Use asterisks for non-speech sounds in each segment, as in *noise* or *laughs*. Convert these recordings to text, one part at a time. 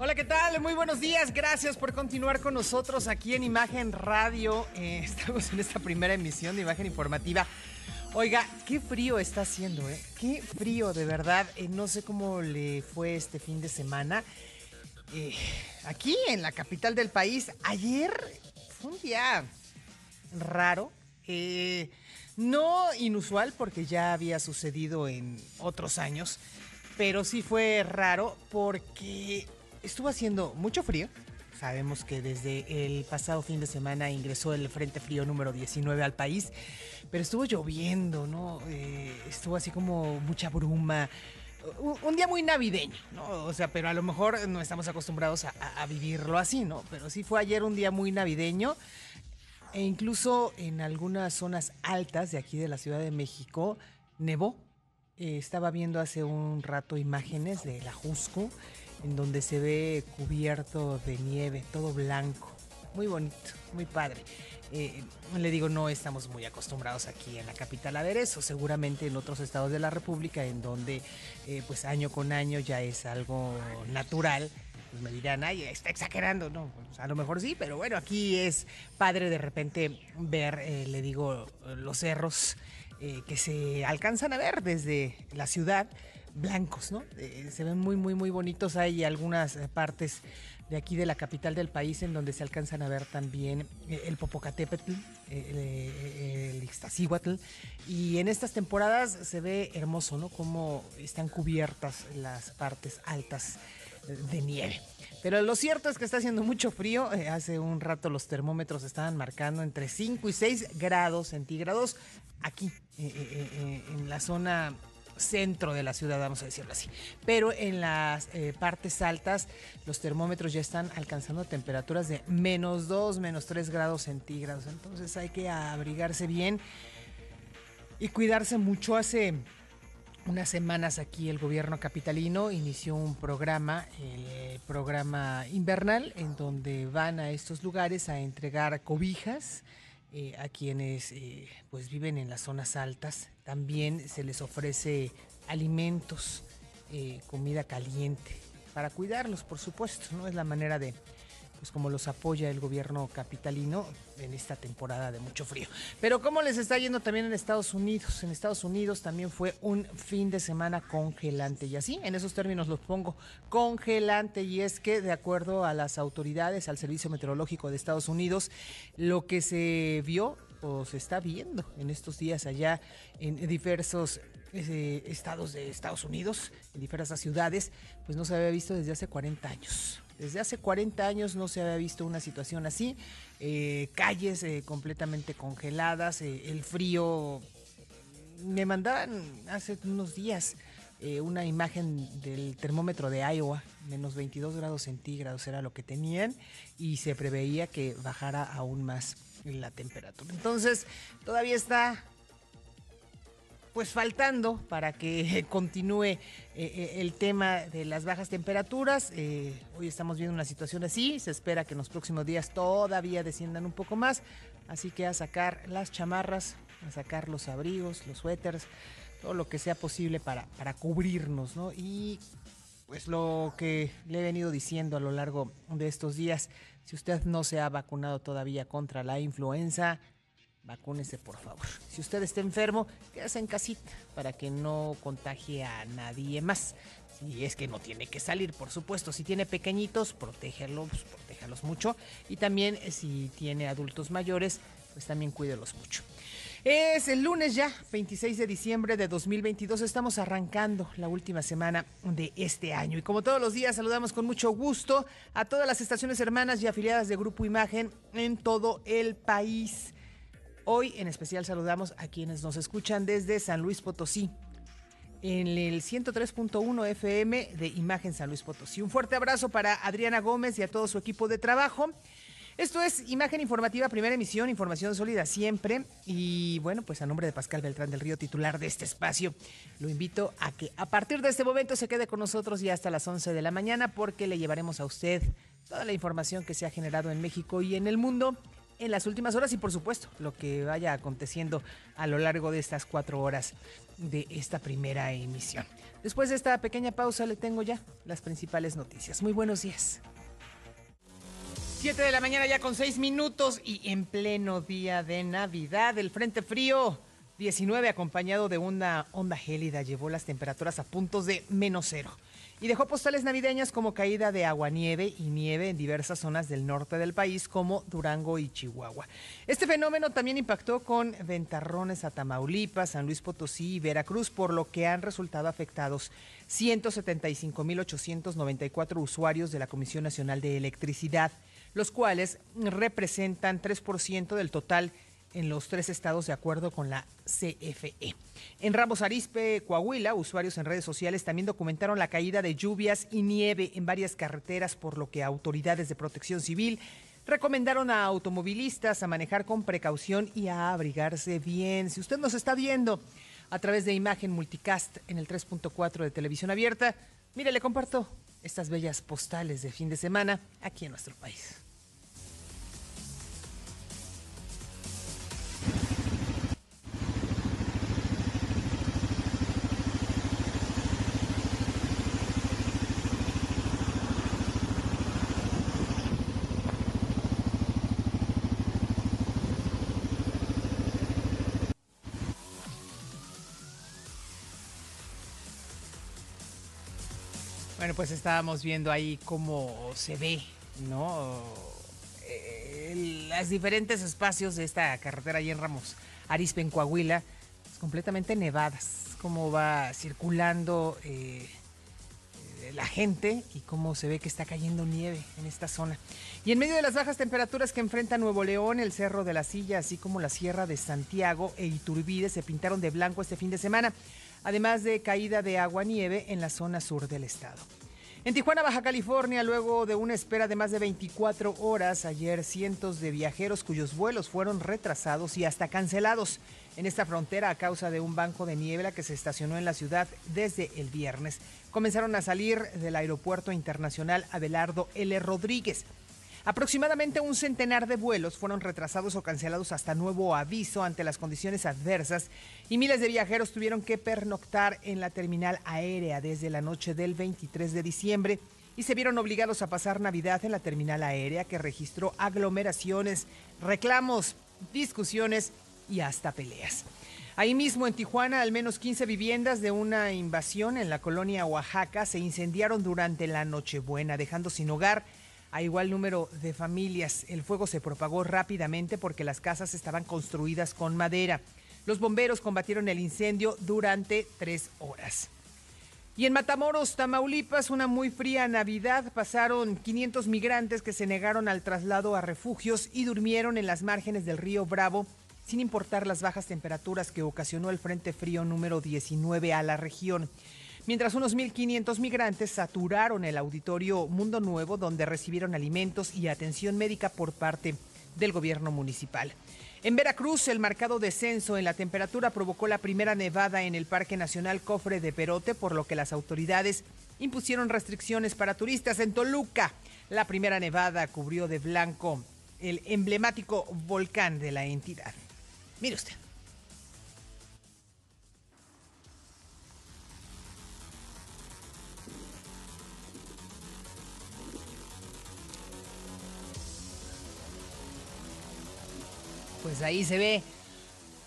Hola, ¿qué tal? Muy buenos días. Gracias por continuar con nosotros aquí en Imagen Radio. Eh, estamos en esta primera emisión de Imagen Informativa. Oiga, qué frío está haciendo, ¿eh? Qué frío, de verdad. Eh, no sé cómo le fue este fin de semana. Eh, aquí en la capital del país, ayer fue un día raro. No inusual porque ya había sucedido en otros años, pero sí fue raro porque estuvo haciendo mucho frío. Sabemos que desde el pasado fin de semana ingresó el Frente Frío número 19 al país, pero estuvo lloviendo, ¿no? Eh, estuvo así como mucha bruma. Un, día muy navideño, ¿no? O sea, pero a lo mejor no estamos acostumbrados a, a- a vivirlo así, ¿no? Pero sí fue ayer un día muy navideño. E incluso en algunas zonas altas de aquí de la Ciudad de México nevó. Eh, estaba viendo hace un rato imágenes de la Jusco, en donde se ve cubierto de nieve, todo blanco. Muy bonito, muy padre. Eh, le digo, no estamos muy acostumbrados aquí en la capital a ver eso. Seguramente en otros estados de la República, en donde eh, pues año con año ya es algo natural, pues me dirán, ay, está exagerando. No, pues, a lo mejor sí, pero bueno, aquí es padre de repente ver, eh, le digo, los cerros que se alcanzan a ver desde la ciudad, blancos, ¿no? Eh, se ven muy, muy, muy bonitos. Hay algunas eh, partes de aquí de la capital del país en donde se alcanzan a ver también eh, el Popocatépetl, el, Ixtaccíhuatl. Y en estas temporadas se ve hermoso, ¿no? Cómo están cubiertas las partes altas de nieve. Pero lo cierto es que está haciendo mucho frío. Hace un rato los termómetros estaban marcando entre 5 y 6 grados centígrados aquí, en la zona centro de la ciudad, vamos a decirlo así. Pero en las eh, partes altas, los termómetros ya están alcanzando temperaturas de menos 2, menos 3 grados centígrados. Entonces hay que abrigarse bien y cuidarse mucho. Hace unas semanas aquí el gobierno capitalino inició un programa, el programa invernal, en donde van a estos lugares a entregar cobijas eh, a quienes eh, pues viven en las zonas altas. También se les ofrece alimentos, eh, comida caliente, para cuidarlos, por supuesto, ¿no? Es la manera de, pues como los apoya el gobierno capitalino en esta temporada de mucho frío. Pero ¿cómo les está yendo también en Estados Unidos? En Estados Unidos también fue un fin de semana congelante y así, en esos términos los pongo, congelante y es que de acuerdo a las autoridades, al Servicio Meteorológico de Estados Unidos, lo que se vio o se está viendo en estos días allá en diversos eh, estados de Estados Unidos, en diversas ciudades, pues no se había visto desde hace 40 años. Desde hace 40 años no se había visto una situación así. eh, calles eh, completamente congeladas, el frío. Me mandaban hace unos días una imagen del termómetro de Iowa, menos 22 grados centígrados era lo que tenían y se preveía que bajara aún más la temperatura. Entonces, todavía está pues faltando para que *laughs* continúe eh, eh, el tema de las bajas temperaturas. Eh, hoy estamos viendo una situación así, se espera que en los próximos días todavía desciendan un poco más, así que a sacar las chamarras, a sacar los abrigos, los suéteres, todo lo que sea posible para, para cubrirnos, ¿no? Y pues lo que le he venido diciendo a lo largo de estos días, si usted no se ha vacunado todavía contra la influenza, vacúnese por favor. Si usted está enfermo, quédese en casita para que no contagie a nadie más. Si es que no tiene que salir, por supuesto. Si tiene pequeñitos, protégelos, protéjalos mucho. Y también eh, si tiene adultos mayores, pues también cuídelos mucho. Es el lunes ya, 26 de diciembre de 2022. Estamos arrancando la última semana de este año. Y como todos los días, saludamos con mucho gusto a todas las estaciones hermanas y afiliadas de Grupo Imagen en todo el país. Hoy en especial saludamos a quienes nos escuchan desde San Luis Potosí, en el 103.1 FM de Imagen San Luis Potosí. Un fuerte abrazo para Adriana Gómez y a todo su equipo de trabajo. Esto es Imagen Informativa, primera emisión, información sólida siempre. Y bueno, pues a nombre de Pascal Beltrán del Río, titular de este espacio, lo invito a que a partir de este momento se quede con nosotros y hasta las 11 de la mañana porque le llevaremos a usted toda la información que se ha generado en México y en el mundo en las últimas horas y por supuesto lo que vaya aconteciendo a lo largo de estas cuatro horas de esta primera emisión. Después de esta pequeña pausa le tengo ya las principales noticias. Muy buenos días. 7 de la mañana ya con 6 minutos y en pleno día de Navidad, el Frente Frío 19 acompañado de una onda gélida llevó las temperaturas a puntos de menos cero y dejó postales navideñas como caída de agua-nieve y nieve en diversas zonas del norte del país como Durango y Chihuahua. Este fenómeno también impactó con ventarrones a Tamaulipas, San Luis Potosí y Veracruz, por lo que han resultado afectados 175.894 usuarios de la Comisión Nacional de Electricidad, los cuales representan 3% del total en los tres estados de acuerdo con la CFE. En Ramos Arispe, Coahuila, usuarios en redes sociales también documentaron la caída de lluvias y nieve en varias carreteras, por lo que autoridades de protección civil recomendaron a automovilistas a manejar con precaución y a abrigarse bien. Si usted nos está viendo a través de imagen multicast en el 3.4 de televisión abierta, mire, le comparto estas bellas postales de fin de semana aquí en nuestro país. Pues estábamos viendo ahí cómo se ve, ¿no? Eh, los diferentes espacios de esta carretera allí en Ramos Arispe, en Coahuila, pues, completamente nevadas. Cómo va circulando eh, la gente y cómo se ve que está cayendo nieve en esta zona. Y en medio de las bajas temperaturas que enfrenta Nuevo León, el Cerro de la Silla, así como la Sierra de Santiago e Iturbide se pintaron de blanco este fin de semana además de caída de agua-nieve en la zona sur del estado. En Tijuana, Baja California, luego de una espera de más de 24 horas, ayer cientos de viajeros cuyos vuelos fueron retrasados y hasta cancelados en esta frontera a causa de un banco de niebla que se estacionó en la ciudad desde el viernes. Comenzaron a salir del aeropuerto internacional Abelardo L. Rodríguez. Aproximadamente un centenar de vuelos fueron retrasados o cancelados hasta nuevo aviso ante las condiciones adversas y miles de viajeros tuvieron que pernoctar en la terminal aérea desde la noche del 23 de diciembre y se vieron obligados a pasar Navidad en la terminal aérea que registró aglomeraciones, reclamos, discusiones y hasta peleas. Ahí mismo en Tijuana, al menos 15 viviendas de una invasión en la colonia Oaxaca se incendiaron durante la Nochebuena, dejando sin hogar a igual número de familias. El fuego se propagó rápidamente porque las casas estaban construidas con madera. Los bomberos combatieron el incendio durante tres horas. Y en Matamoros, Tamaulipas, una muy fría Navidad, pasaron 500 migrantes que se negaron al traslado a refugios y durmieron en las márgenes del río Bravo, sin importar las bajas temperaturas que ocasionó el Frente Frío número 19 a la región mientras unos 1.500 migrantes saturaron el auditorio Mundo Nuevo, donde recibieron alimentos y atención médica por parte del gobierno municipal. En Veracruz, el marcado descenso en la temperatura provocó la primera nevada en el Parque Nacional Cofre de Perote, por lo que las autoridades impusieron restricciones para turistas. En Toluca, la primera nevada cubrió de blanco el emblemático volcán de la entidad. Mire usted. Pues ahí se ve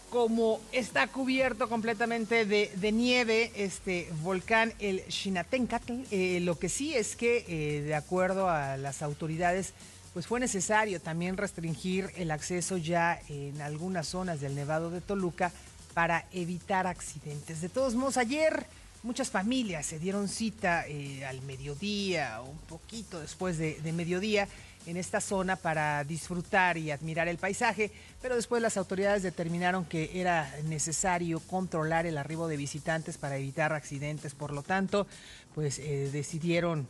como está cubierto completamente de, nieve este volcán, el Xinatencatl. Eh, lo que sí es que, eh, de acuerdo a las autoridades, pues fue necesario también restringir el acceso ya en algunas zonas del Nevado de Toluca para evitar accidentes. De todos modos, ayer muchas familias se dieron cita eh, al mediodía un poquito después de mediodía en esta zona para disfrutar y admirar el paisaje, pero después las autoridades determinaron que era necesario controlar el arribo de visitantes para evitar accidentes, por lo tanto, pues eh, decidieron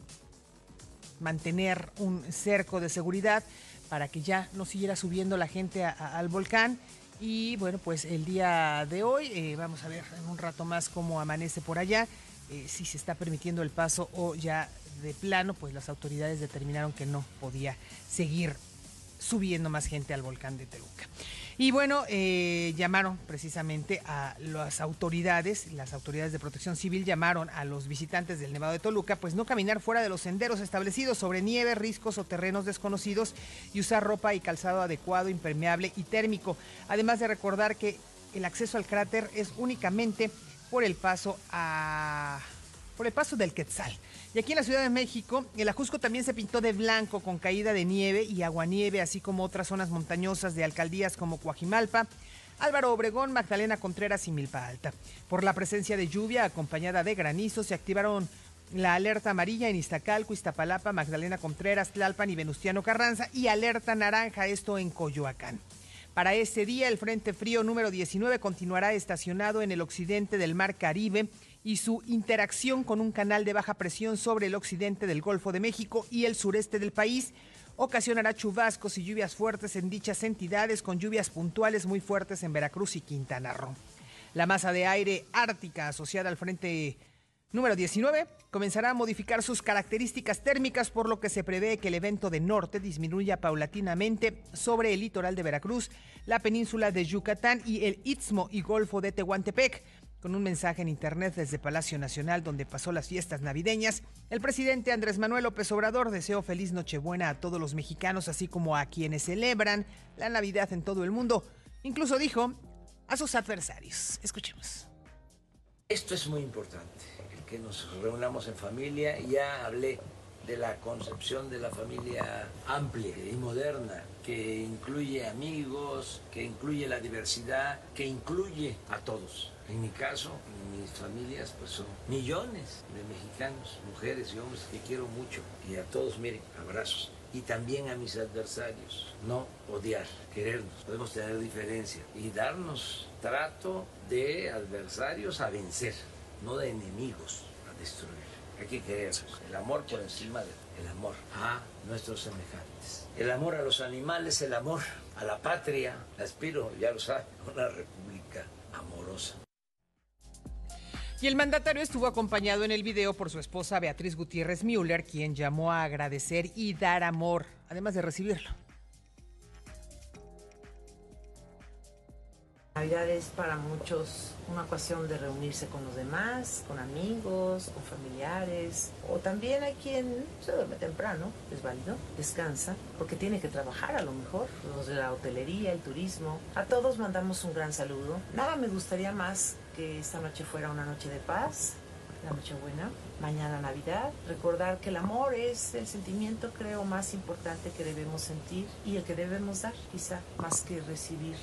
mantener un cerco de seguridad para que ya no siguiera subiendo la gente al volcán. Y bueno, pues el día de hoy, eh, vamos a ver en un rato más cómo amanece por allá, eh, si se está permitiendo el paso o ya de plano, pues las autoridades determinaron que no podía seguir subiendo más gente al volcán de Toluca. Y bueno, eh, llamaron precisamente a las autoridades, las autoridades de protección civil llamaron a los visitantes del Nevado de Toluca, pues no caminar fuera de los senderos establecidos sobre nieve, riscos o terrenos desconocidos y usar ropa y calzado adecuado, impermeable y térmico. Además de recordar que el acceso al cráter es únicamente por el paso a por el paso del Quetzal. Y aquí en la Ciudad de México, el Ajusco también se pintó de blanco con caída de nieve y aguanieve, así como otras zonas montañosas de alcaldías como Coajimalpa, Álvaro Obregón, Magdalena Contreras y Milpa Alta. Por la presencia de lluvia acompañada de granizo, se activaron la alerta amarilla en Iztacalco, Iztapalapa, Magdalena Contreras, Tlalpan y Venustiano Carranza y alerta naranja, esto en Coyoacán. Para este día, el Frente Frío número 19 continuará estacionado en el occidente del Mar Caribe y su interacción con un canal de baja presión sobre el occidente del Golfo de México y el sureste del país ocasionará chubascos y lluvias fuertes en dichas entidades con lluvias puntuales muy fuertes en Veracruz y Quintana Roo. La masa de aire ártica asociada al frente número 19 comenzará a modificar sus características térmicas por lo que se prevé que el evento de norte disminuya paulatinamente sobre el litoral de Veracruz, la península de Yucatán y el Istmo y Golfo de Tehuantepec con un mensaje en internet desde Palacio Nacional donde pasó las fiestas navideñas, el presidente Andrés Manuel López Obrador deseó feliz Nochebuena a todos los mexicanos, así como a quienes celebran la Navidad en todo el mundo. Incluso dijo a sus adversarios. Escuchemos. Esto es muy importante, el que nos reunamos en familia. Ya hablé de la concepción de la familia amplia y moderna, que incluye amigos, que incluye la diversidad, que incluye a todos en mi caso, en mis familias, pues son millones de mexicanos, mujeres y hombres que quiero mucho. Y a todos, miren, abrazos. Y también a mis adversarios. No odiar, querernos. Podemos tener diferencias y darnos trato de adversarios a vencer, no de enemigos a destruir. Hay que querernos. El amor por encima del amor a nuestros semejantes. El amor a los animales, el amor a la patria. Aspiro, ya lo saben, a una república amorosa. Y el mandatario estuvo acompañado en el video por su esposa Beatriz Gutiérrez Müller, quien llamó a agradecer y dar amor, además de recibirlo. Navidad es para muchos una ocasión de reunirse con los demás, con amigos, con familiares, o también hay quien se duerme temprano, es válido, descansa, porque tiene que trabajar a lo mejor, los de la hotelería, el turismo. A todos mandamos un gran saludo. Nada me gustaría más que esta noche fuera una noche de paz, la noche buena, mañana Navidad. Recordar que el amor es el sentimiento, creo, más importante que debemos sentir y el que debemos dar, quizá, más que recibir.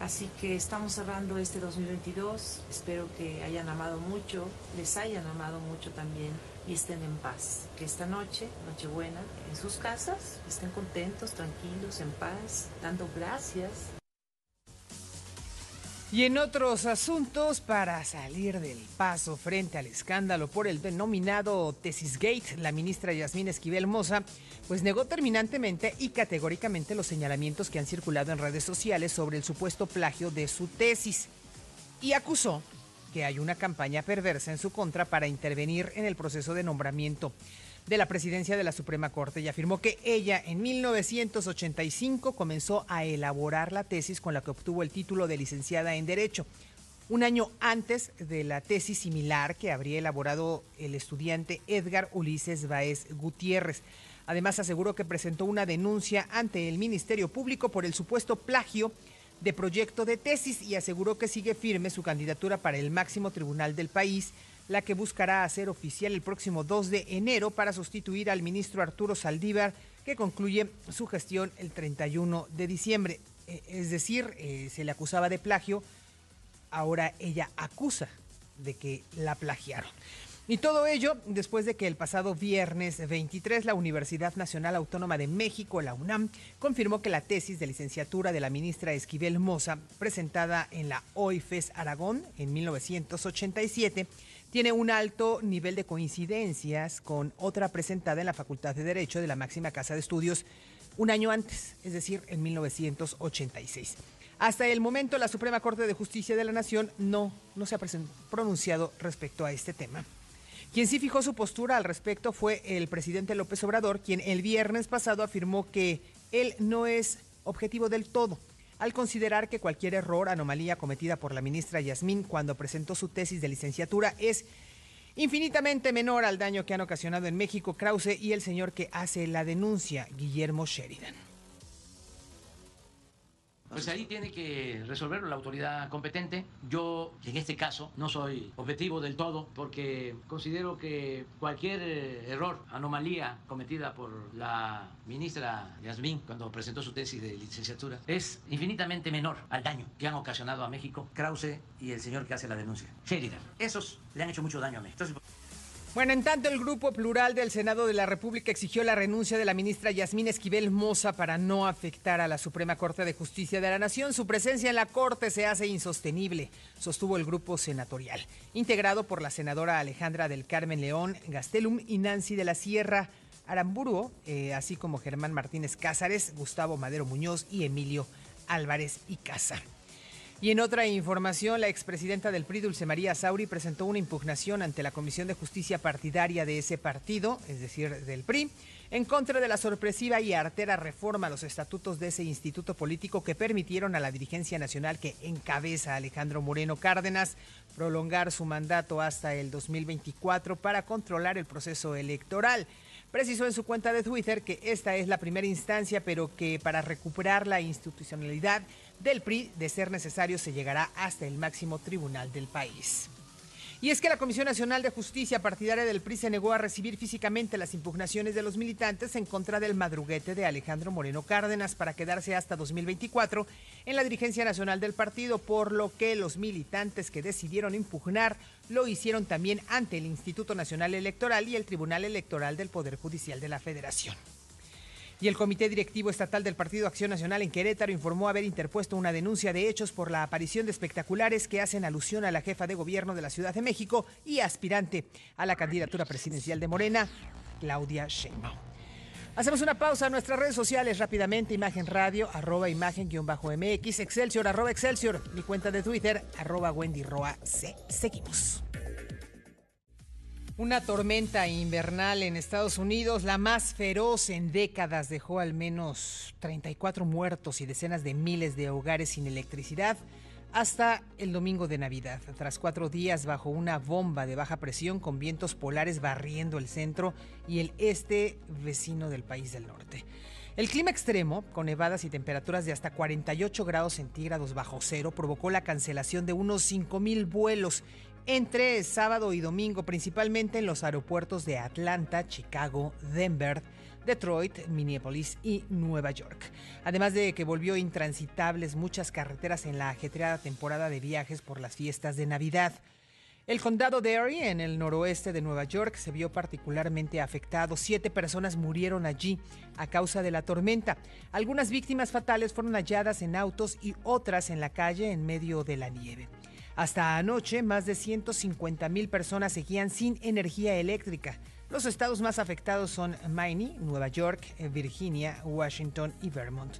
Así que estamos cerrando este 2022. Espero que hayan amado mucho, les hayan amado mucho también y estén en paz. Que esta noche, Nochebuena, en sus casas, estén contentos, tranquilos, en paz, dando gracias y en otros asuntos, para salir del paso frente al escándalo por el denominado Tesis Gate, la ministra Yasmín Esquivel Moza, pues negó terminantemente y categóricamente los señalamientos que han circulado en redes sociales sobre el supuesto plagio de su tesis. Y acusó que hay una campaña perversa en su contra para intervenir en el proceso de nombramiento de la presidencia de la Suprema Corte y afirmó que ella en 1985 comenzó a elaborar la tesis con la que obtuvo el título de licenciada en Derecho, un año antes de la tesis similar que habría elaborado el estudiante Edgar Ulises Baez Gutiérrez. Además aseguró que presentó una denuncia ante el Ministerio Público por el supuesto plagio de proyecto de tesis y aseguró que sigue firme su candidatura para el máximo tribunal del país la que buscará hacer oficial el próximo 2 de enero para sustituir al ministro Arturo Saldívar, que concluye su gestión el 31 de diciembre. Eh, es decir, eh, se le acusaba de plagio, ahora ella acusa de que la plagiaron. Y todo ello después de que el pasado viernes 23 la Universidad Nacional Autónoma de México, la UNAM, confirmó que la tesis de licenciatura de la ministra Esquivel Moza, presentada en la OIFES Aragón en 1987, tiene un alto nivel de coincidencias con otra presentada en la Facultad de Derecho de la máxima casa de estudios un año antes, es decir, en 1986. Hasta el momento, la Suprema Corte de Justicia de la Nación no, no se ha pronunciado respecto a este tema. Quien sí fijó su postura al respecto fue el presidente López Obrador, quien el viernes pasado afirmó que él no es objetivo del todo, al considerar que cualquier error, anomalía cometida por la ministra Yasmín cuando presentó su tesis de licenciatura es infinitamente menor al daño que han ocasionado en México Krause y el señor que hace la denuncia, Guillermo Sheridan. Pues ahí tiene que resolverlo la autoridad competente. Yo, en este caso, no soy objetivo del todo porque considero que cualquier eh, error, anomalía cometida por la ministra Yasmín cuando presentó su tesis de licenciatura es infinitamente menor al daño que han ocasionado a México Krause y el señor que hace la denuncia, Sheridan. Esos le han hecho mucho daño a México. Bueno, en tanto el Grupo Plural del Senado de la República exigió la renuncia de la ministra Yasmín Esquivel Moza para no afectar a la Suprema Corte de Justicia de la Nación. Su presencia en la Corte se hace insostenible, sostuvo el grupo senatorial, integrado por la senadora Alejandra del Carmen León Gastelum y Nancy de la Sierra Aramburu, eh, así como Germán Martínez Cázares, Gustavo Madero Muñoz y Emilio Álvarez y Casa. Y en otra información, la expresidenta del PRI, Dulce María Sauri, presentó una impugnación ante la Comisión de Justicia Partidaria de ese partido, es decir, del PRI, en contra de la sorpresiva y artera reforma a los estatutos de ese instituto político que permitieron a la dirigencia nacional que encabeza Alejandro Moreno Cárdenas prolongar su mandato hasta el 2024 para controlar el proceso electoral. Precisó en su cuenta de Twitter que esta es la primera instancia, pero que para recuperar la institucionalidad del PRI, de ser necesario, se llegará hasta el máximo tribunal del país. Y es que la Comisión Nacional de Justicia partidaria del PRI se negó a recibir físicamente las impugnaciones de los militantes en contra del madruguete de Alejandro Moreno Cárdenas para quedarse hasta 2024 en la dirigencia nacional del partido, por lo que los militantes que decidieron impugnar lo hicieron también ante el Instituto Nacional Electoral y el Tribunal Electoral del Poder Judicial de la Federación. Y el Comité Directivo Estatal del Partido Acción Nacional en Querétaro informó haber interpuesto una denuncia de hechos por la aparición de espectaculares que hacen alusión a la jefa de gobierno de la Ciudad de México y aspirante a la candidatura presidencial de Morena, Claudia Sheinbaum. Hacemos una pausa en nuestras redes sociales rápidamente, Imagen Radio, arroba imagen-mx, Excelsior, arroba Excelsior, mi cuenta de Twitter, arroba Wendy Roa. Seguimos. Una tormenta invernal en Estados Unidos, la más feroz en décadas, dejó al menos 34 muertos y decenas de miles de hogares sin electricidad hasta el domingo de Navidad, tras cuatro días bajo una bomba de baja presión con vientos polares barriendo el centro y el este vecino del país del norte. El clima extremo, con nevadas y temperaturas de hasta 48 grados centígrados bajo cero, provocó la cancelación de unos 5.000 vuelos entre sábado y domingo, principalmente en los aeropuertos de Atlanta, Chicago, Denver, Detroit, Minneapolis y Nueva York. Además de que volvió intransitables muchas carreteras en la ajetreada temporada de viajes por las fiestas de Navidad. El condado de Erie, en el noroeste de Nueva York, se vio particularmente afectado. Siete personas murieron allí a causa de la tormenta. Algunas víctimas fatales fueron halladas en autos y otras en la calle en medio de la nieve. Hasta anoche, más de 150 mil personas seguían sin energía eléctrica. Los estados más afectados son Maine, Nueva York, Virginia, Washington y Vermont.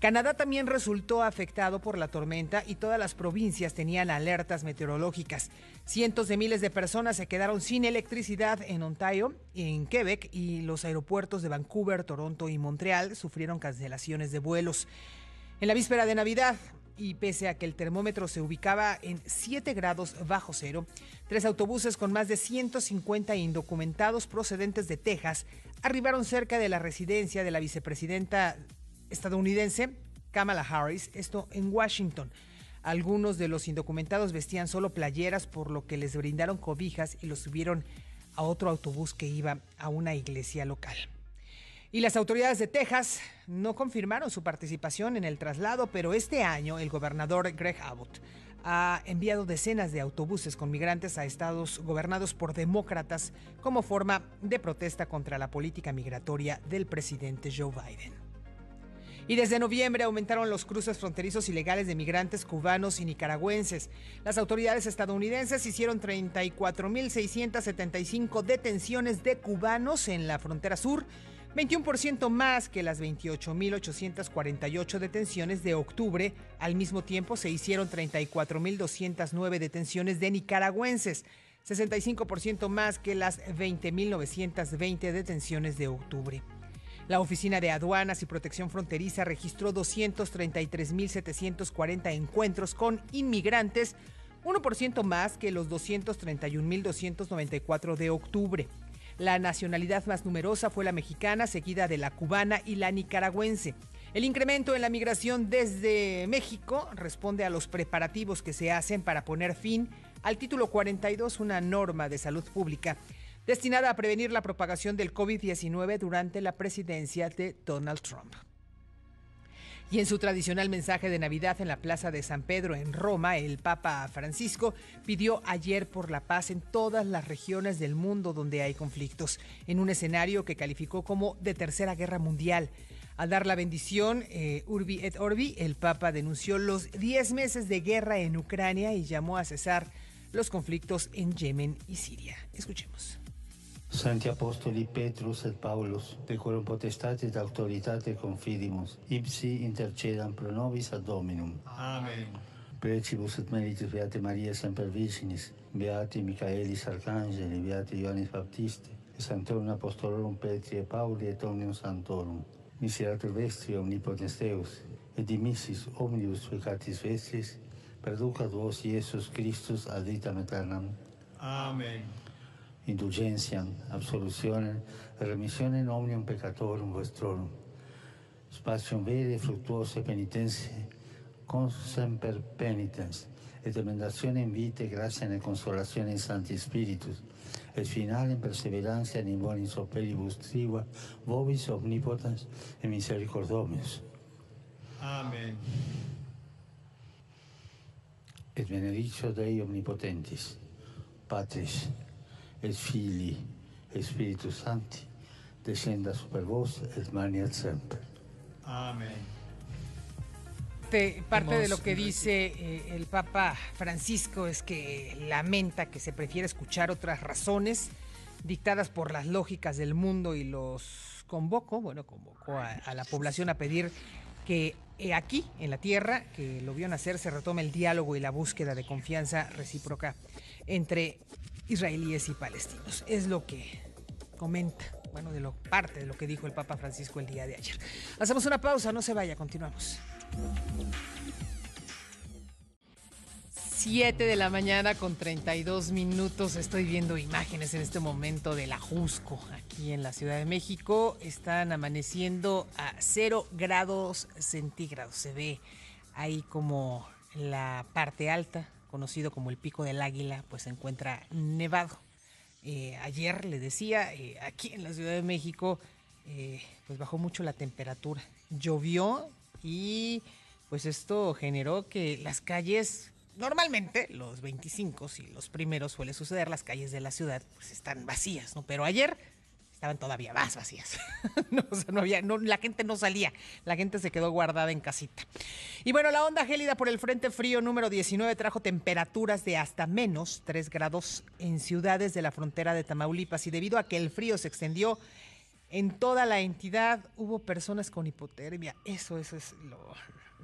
Canadá también resultó afectado por la tormenta y todas las provincias tenían alertas meteorológicas. Cientos de miles de personas se quedaron sin electricidad en Ontario, en Quebec y los aeropuertos de Vancouver, Toronto y Montreal sufrieron cancelaciones de vuelos. En la víspera de Navidad, y pese a que el termómetro se ubicaba en 7 grados bajo cero, tres autobuses con más de 150 indocumentados procedentes de Texas arribaron cerca de la residencia de la vicepresidenta estadounidense Kamala Harris, esto en Washington. Algunos de los indocumentados vestían solo playeras, por lo que les brindaron cobijas y los subieron a otro autobús que iba a una iglesia local. Y las autoridades de Texas no confirmaron su participación en el traslado, pero este año el gobernador Greg Abbott ha enviado decenas de autobuses con migrantes a estados gobernados por demócratas como forma de protesta contra la política migratoria del presidente Joe Biden. Y desde noviembre aumentaron los cruces fronterizos ilegales de migrantes cubanos y nicaragüenses. Las autoridades estadounidenses hicieron 34.675 detenciones de cubanos en la frontera sur 21% más que las 28.848 detenciones de octubre. Al mismo tiempo se hicieron 34.209 detenciones de nicaragüenses. 65% más que las 20.920 detenciones de octubre. La Oficina de Aduanas y Protección Fronteriza registró 233.740 encuentros con inmigrantes, 1% más que los 231.294 de octubre. La nacionalidad más numerosa fue la mexicana, seguida de la cubana y la nicaragüense. El incremento en la migración desde México responde a los preparativos que se hacen para poner fin al título 42, una norma de salud pública destinada a prevenir la propagación del COVID-19 durante la presidencia de Donald Trump. Y en su tradicional mensaje de Navidad en la Plaza de San Pedro en Roma, el Papa Francisco pidió ayer por la paz en todas las regiones del mundo donde hay conflictos, en un escenario que calificó como de Tercera Guerra Mundial. Al dar la bendición, eh, Urbi et Orbi, el Papa denunció los 10 meses de guerra en Ucrania y llamó a cesar los conflictos en Yemen y Siria. Escuchemos. Sancti Apostoli Petrus et Paulus, de quorum et autoritate confidimus, ipsi intercedam pro nobis ad Dominum. Amen. Precibus et meritus Beate Maria Semper Virginis, Beati Michaelis Arcangeli, Beati Ioannis Baptiste, Santorum Apostolorum Petri et Pauli et Omnium Santorum, miserator vestri omnipotens Deus, et dimissis omnibus peccatis vestris, perducat vos Iesus Christus ad vitam aeternam. Amen. Indulgentiam, absolutionem, remissionem omnium peccatorum vostrorum. Spatium vere fructuose penitentie, con semper penitens, et emendationem vitae gratiam et consolationem Sancti Spiritus, et finalem perseverantia in bonis operibus triva, vobis omnipotens et misericordomius. Amen. Et benedictio Dei omnipotentis, Patris, et Filii, et Spiritus Sancti, descenda super vos et maniat semper. Amen. Parte, de lo que dice eh, el Papa Francisco es que lamenta que se prefiere escuchar otras razones dictadas por las lógicas del mundo y los convocó, bueno, convocó a, a la población a pedir que eh, aquí, en la tierra, que lo vio nacer, se retome el diálogo y la búsqueda de confianza recíproca entre israelíes y palestinos. Es lo que comenta, bueno, de lo parte de lo que dijo el Papa Francisco el día de ayer. Hacemos una pausa, no se vaya, continuamos. 7 de la mañana con 32 minutos. Estoy viendo imágenes en este momento del Ajusco, aquí en la Ciudad de México. Están amaneciendo a 0 grados centígrados. Se ve ahí como la parte alta, conocido como el Pico del Águila, pues se encuentra nevado. Eh, ayer le decía, eh, aquí en la Ciudad de México, eh, pues bajó mucho la temperatura. Llovió y pues esto generó que las calles, normalmente los 25 y los primeros suele suceder, las calles de la ciudad pues están vacías, ¿no? Pero ayer estaban todavía más vacías. *laughs* no, o sea, no había, no, la gente no salía, la gente se quedó guardada en casita. Y bueno, la onda gélida por el Frente Frío número 19 trajo temperaturas de hasta menos 3 grados en ciudades de la frontera de Tamaulipas y debido a que el frío se extendió en toda la entidad, hubo personas con hipotermia. Eso, eso es lo,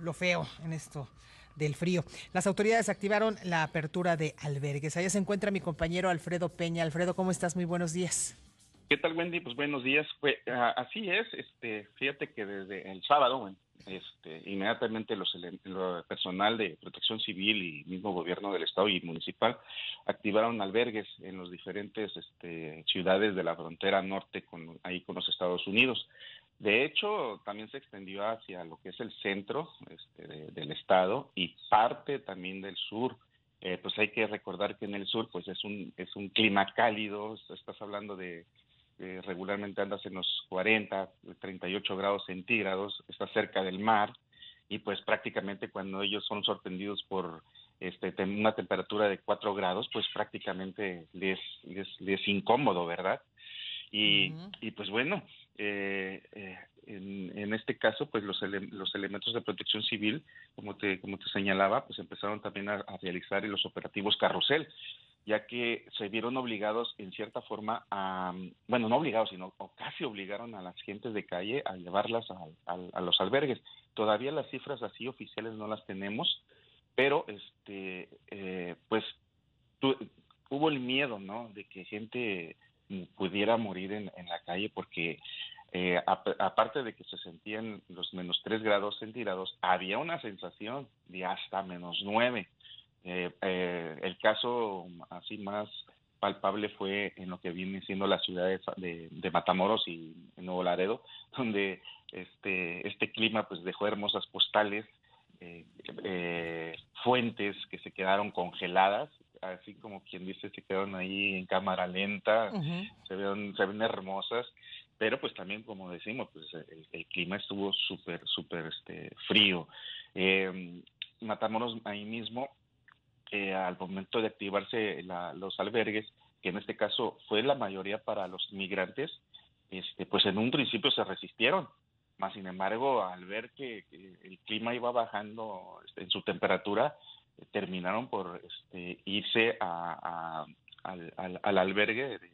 lo feo en esto del frío. Las autoridades activaron la apertura de albergues. Allá se encuentra mi compañero Alfredo Peña. Alfredo, ¿cómo estás? Muy buenos días. ¿Qué tal, Wendy? Pues buenos días. Ah, así es, este, fíjate que desde el sábado, este, inmediatamente los, lo personal de protección civil y mismo gobierno del estado y municipal activaron albergues en los diferentes este, ciudades de la frontera norte con ahí con los Estados Unidos. De hecho, también se extendió hacia lo que es el centro este, de- del estado y parte también del sur. Eh, pues hay que recordar que en el sur pues es un es un clima cálido, estás hablando de eh, regularmente andas en los 40, 38 grados centígrados, está cerca del mar y pues prácticamente cuando ellos son sorprendidos por este una temperatura de 4 grados, pues prácticamente les, les, les incómodo, ¿verdad? Y, y pues bueno, eh, eh, en, este caso, pues los, ele- los elementos de protección civil, como te, como te señalaba, pues empezaron también a, a realizar los operativos carrusel, ya que se vieron obligados en cierta forma a, bueno, no obligados, sino o casi obligaron a las gentes de calle a llevarlas al- a los albergues. Todavía las cifras así oficiales no las tenemos, pero este, eh, pues tú- hubo el miedo, ¿no? De que gente pudiera morir en, en la calle porque eh, aparte de que se sentían los menos 3 grados centígrados, había una sensación de hasta menos 9. Eh, eh, el caso así más palpable fue en lo que viene siendo la ciudad de, de, Matamoros y Nuevo Laredo, *laughs* donde este, este clima pues dejó hermosas postales, fuentes que se quedaron congeladas, así como quien dice, se quedaron ahí en cámara lenta, se, ven, se ven hermosas pero pues también como decimos pues el, clima estuvo súper súper este frío. Eh, Matamoros ahí mismo eh, al momento de activarse los albergues que en este caso fue la mayoría para los migrantes este pues en un principio se resistieron más sin embargo al ver que, el clima iba bajando este, en su temperatura terminaron por este, irse a, al, al, albergue de,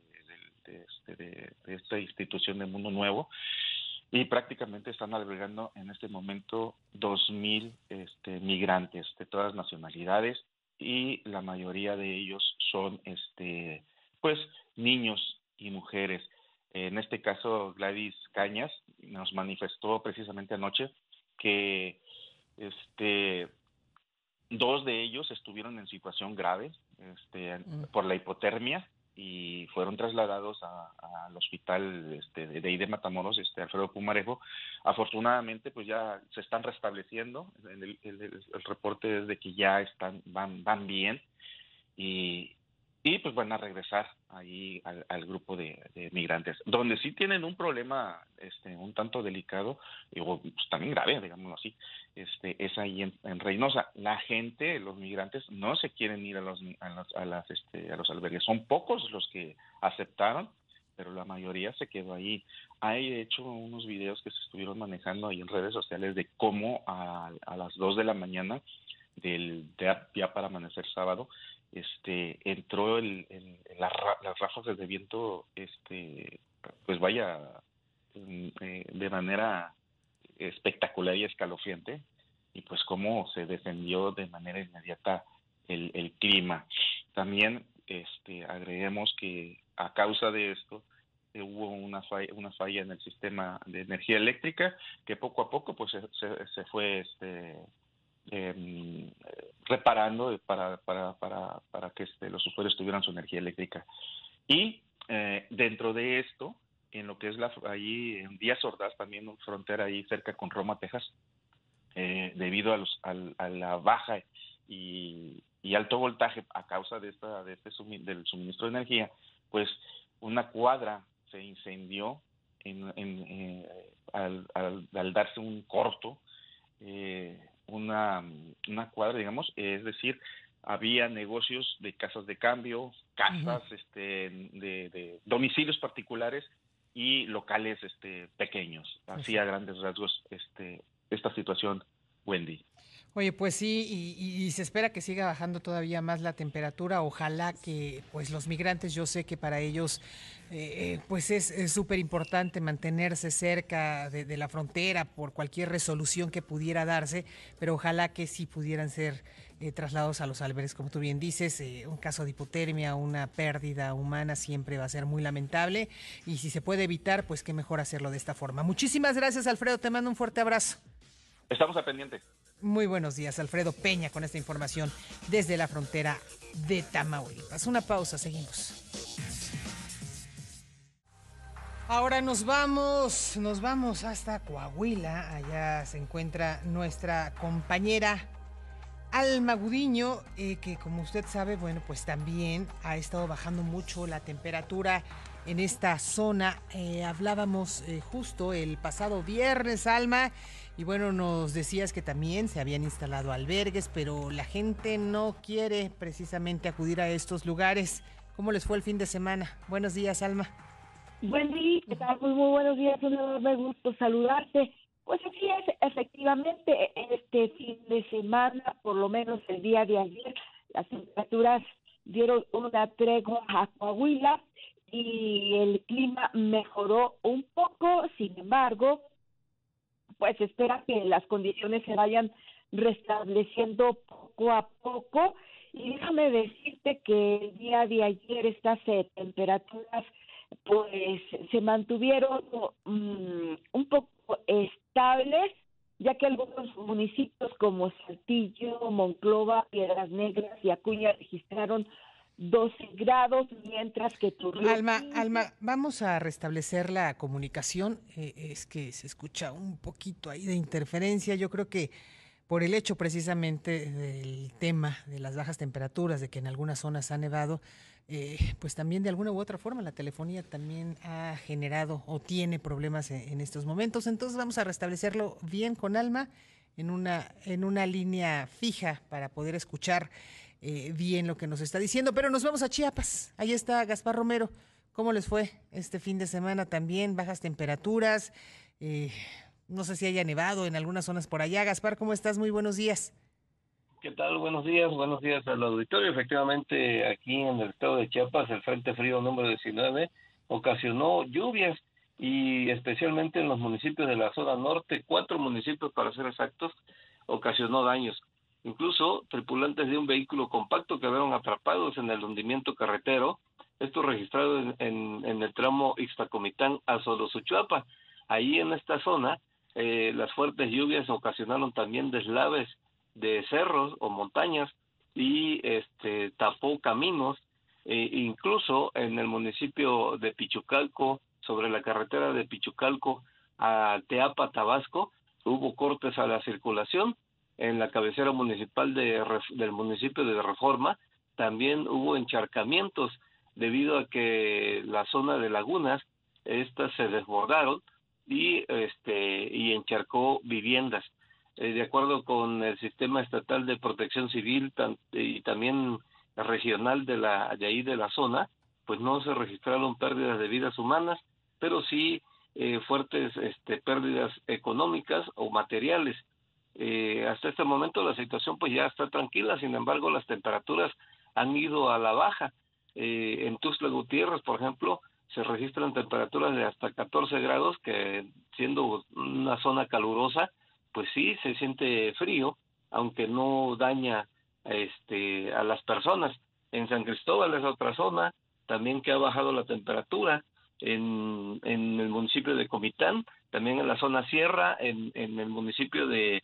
este, de, esta institución de Mundo Nuevo y prácticamente están albergando en este momento 2.000 este, migrantes de todas nacionalidades y la mayoría de ellos son este pues niños y mujeres. En este caso Gladys Cañas nos manifestó precisamente anoche que este dos de ellos estuvieron en situación grave este, mm. por la hipotermia y fueron trasladados al hospital este, de, de, de Matamoros, este Alfredo Pumarejo. Afortunadamente, pues ya se están restableciendo. El, el, reporte es de que ya están van van bien y, y pues van a regresar ahí al, grupo de, migrantes, donde sí tienen un problema este, un tanto delicado, o pues, también grave, digámoslo así, este, es ahí en, Reynosa. La gente, los migrantes, no se quieren ir a los, a las, este, a los albergues, son pocos los que aceptaron, pero la mayoría se quedó ahí. Hay hecho unos videos que se estuvieron manejando ahí en redes sociales de cómo a, a las 2 de la mañana del día para amanecer sábado este entró el, las ráfagas de viento este pues vaya mm, eh, de manera espectacular y escalofriante y pues cómo se defendió de manera inmediata el, el clima. También este agreguemos que a causa de esto eh, hubo una falla, una falla en el sistema de energía eléctrica que poco a poco pues se, se fue este eh, reparando para, para, para, para que este, los usuarios tuvieran su energía eléctrica. Y eh, dentro de esto, en lo que es la, allí en Díaz Ordaz, también frontera ahí cerca con Roma, Texas, eh, debido a, los, a, la baja y, y, alto voltaje a causa de esta de este del suministro de energía, pues una cuadra se incendió en, en, eh, al, al, al, darse un corto eh, una, una cuadra, digamos, es decir, había negocios de casas de cambio, casas este, de, domicilios particulares y locales este, pequeños. Así a grandes rasgos este, esta situación, Wendy. Oye, pues sí, y, se espera que siga bajando todavía más la temperatura. Ojalá que, pues los migrantes, yo sé que para ellos, eh, eh, pues es súper importante mantenerse cerca de, la frontera por cualquier resolución que pudiera darse, pero ojalá que sí pudieran ser eh, trasladados a los albergues, como tú bien dices, un caso de hipotermia, una pérdida humana siempre va a ser muy lamentable y si se puede evitar, pues qué mejor hacerlo de esta forma. Muchísimas gracias, Alfredo, te mando un fuerte abrazo. Estamos a pendiente. Muy buenos días, Alfredo Peña, con esta información desde la frontera de Tamaulipas. Una pausa, seguimos. Ahora nos vamos, nos vamos hasta Coahuila. Allá se encuentra nuestra compañera Alma Gudiño, eh, que como usted sabe, bueno, pues también ha estado bajando mucho la temperatura en esta zona. Eh, hablábamos eh, justo el pasado viernes, Alma, y bueno, nos decías que también se habían instalado albergues, pero la gente no quiere precisamente acudir a estos lugares. ¿Cómo les fue el fin de semana? Buenos días, Alma. Buen día, ¿qué tal? Muy, muy buenos días, un enorme gusto saludarte. Pues así es, efectivamente, este fin de semana, por lo menos el día de ayer, las temperaturas dieron una tregua a Coahuila y el clima mejoró un poco, sin embargo, pues espera que las condiciones se vayan restableciendo poco a poco. Y déjame decirte que el día de ayer estas eh, temperaturas pues se mantuvieron mm, un poco estables, ya que algunos municipios como Saltillo, Monclova, Piedras Negras y Acuña registraron 12 grados, mientras que Turrión... Alma, Alma, vamos a restablecer la comunicación. Eh, es que se escucha un poquito ahí de interferencia. Yo creo que por el hecho precisamente del tema de las bajas temperaturas, de que en algunas zonas ha nevado, eh, pues también de alguna u otra forma la telefonía también ha generado o tiene problemas en, estos momentos. Entonces vamos a restablecerlo bien con Alma en una, en una línea fija para poder escuchar eh, bien lo que nos está diciendo. Pero nos vamos a Chiapas. Ahí está Gaspar Romero. ¿Cómo les fue este fin de semana también? Bajas temperaturas. Eh, no sé si haya nevado en algunas zonas por allá. Gaspar, ¿cómo estás? Muy buenos días. ¿Qué tal? Buenos días, buenos días al auditorio. Efectivamente, aquí en el estado de Chiapas, el Frente Frío número 19 ocasionó lluvias y especialmente en los municipios de la zona norte, cuatro municipios para ser exactos, ocasionó daños. Incluso tripulantes de un vehículo compacto quedaron atrapados en el hundimiento carretero, esto registrado en, el tramo Ixtacomitán a Solosuchuapa. Ahí en esta zona, eh, las fuertes lluvias ocasionaron también deslaves de cerros o montañas y este tapó caminos e incluso en el municipio de Pichucalco sobre la carretera de Pichucalco a Teapa Tabasco hubo cortes a la circulación en la cabecera municipal de, del municipio de Reforma también hubo encharcamientos debido a que la zona de lagunas estas se desbordaron y este y encharcó viviendas. Eh, de acuerdo con el sistema estatal de protección civil y también regional de la de ahí de la zona pues no se registraron pérdidas de vidas humanas pero sí eh, fuertes este, pérdidas económicas o materiales eh, hasta este momento la situación pues ya está tranquila, sin embargo las temperaturas han ido a la baja. Eh, en Tuxtla Gutiérrez, por ejemplo, se registran temperaturas de hasta 14 grados, que siendo una zona calurosa, pues sí se siente frío, aunque no daña este, a las personas. En San Cristóbal es otra zona, también que ha bajado la temperatura. En, en el municipio de Comitán, también en la zona sierra, en, en el municipio de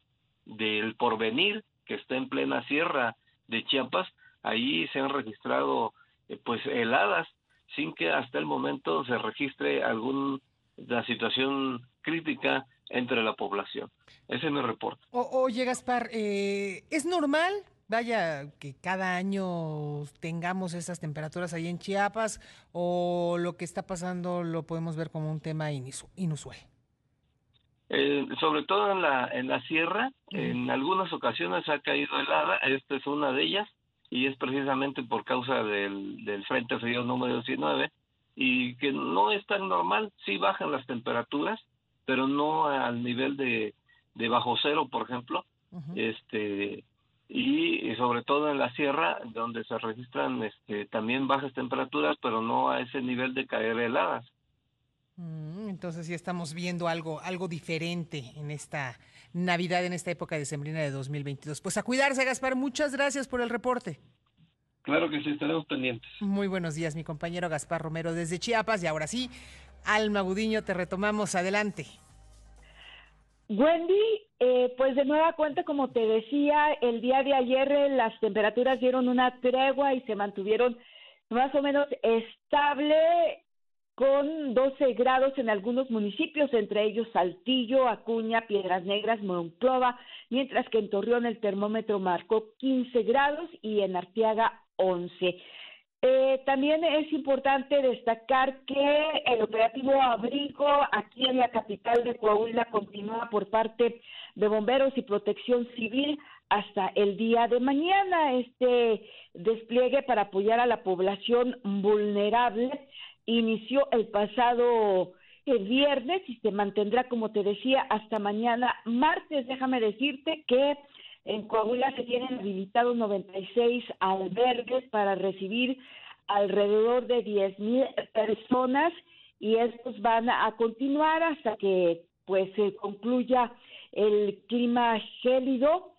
del Porvenir, que está en plena sierra de Chiapas, ahí se han registrado eh, pues heladas sin que hasta el momento se registre alguna situación crítica entre la población. Ese es mi reporte. oye, Gaspar, eh, ¿es normal, vaya, que cada año tengamos esas temperaturas ahí en Chiapas o lo que está pasando lo podemos ver como un tema inusual? Eh, sobre todo en la, en la sierra, en algunas ocasiones ha caído helada, esta es una de ellas, y es precisamente por causa del, del Frente Frío número 19, y que no es tan normal, sí bajan las temperaturas, pero no al nivel de, de bajo cero, por ejemplo, este y, sobre todo en la sierra, donde se registran este, también bajas temperaturas, pero no a ese nivel de caer heladas. Mm, entonces sí estamos viendo algo, algo diferente en esta Navidad, en esta época de sembrina de 2022. Pues a cuidarse, Gaspar. Muchas gracias por el reporte. Claro que sí, estaremos pendientes. Muy buenos días, mi compañero Gaspar Romero desde Chiapas. Y ahora sí, Alma Gudiño, te retomamos. Adelante. Wendy, eh, pues de nueva cuenta, como te decía, el día de ayer eh, las temperaturas dieron una tregua y se mantuvieron más o menos estable con 12 grados en algunos municipios, entre ellos Saltillo, Acuña, Piedras Negras, Monclova, mientras que en Torreón el termómetro marcó 15 grados y en Arteaga 11. Eh, también es importante destacar que el operativo Abrigo aquí en la capital de Coahuila continúa por parte de bomberos y protección civil hasta el día de mañana. Este despliegue para apoyar a la población vulnerable inició el pasado eh, viernes y se mantendrá, como te decía, hasta mañana martes. Déjame decirte que en Coahuila se tienen habilitados 96 albergues para recibir alrededor de 10 mil personas y estos van a continuar hasta que pues se concluya el clima gélido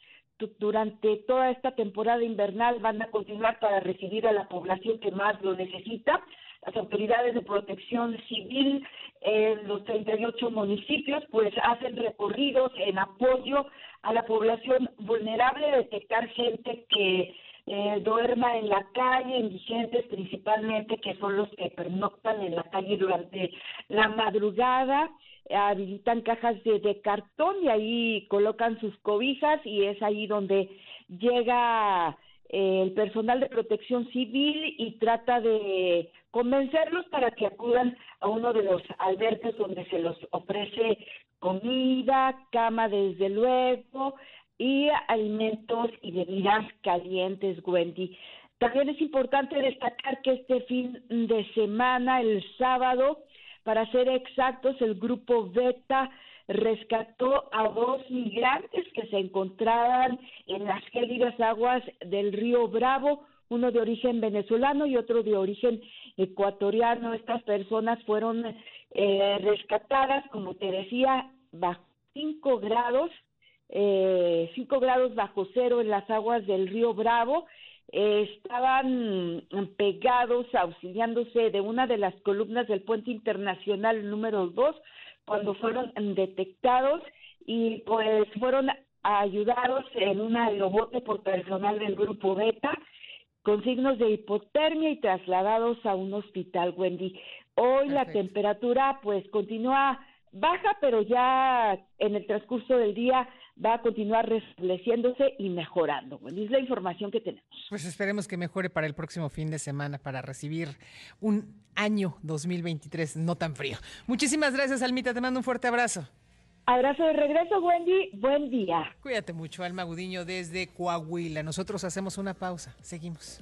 durante toda esta temporada invernal van a continuar para recibir a la población que más lo necesita. Las autoridades de protección civil en los 38 municipios pues hacen recorridos en apoyo a la población vulnerable, detectar gente que eh, duerma en la calle, indigentes principalmente, que son los que pernoctan en la calle durante la madrugada, habilitan cajas de, de cartón y ahí colocan sus cobijas y es ahí donde llega el personal de protección civil y trata de convencerlos para que acudan a uno de los albergues donde se los ofrece comida, cama desde luego y alimentos y bebidas calientes, Wendy. También es importante destacar que este fin de semana, el sábado, para ser exactos, el grupo Beta rescató a dos migrantes que se encontraban en las gélidas aguas del río Bravo, uno de origen venezolano y otro de origen ecuatoriano. Estas personas fueron eh, rescatadas, como te decía, bajo cinco grados eh, 5 grados bajo cero en las aguas del río Bravo. Eh, estaban pegados, auxiliándose de una de las columnas del puente internacional número 2 cuando fueron detectados y pues fueron ayudados en un aerobote por personal del grupo Beta con signos de hipotermia y trasladados a un hospital, Wendy. Hoy la temperatura pues continúa baja, pero ya en el transcurso del día va a continuar restableciéndose y mejorando. es la información que tenemos. Pues esperemos que mejore para el próximo fin de semana para recibir un año 2023 no tan frío. Muchísimas gracias, Almita. Te mando un fuerte abrazo. Abrazo de regreso, Wendy. Buen día. Cuídate mucho, Alma Gudiño, desde Coahuila. Nosotros hacemos una pausa. Seguimos.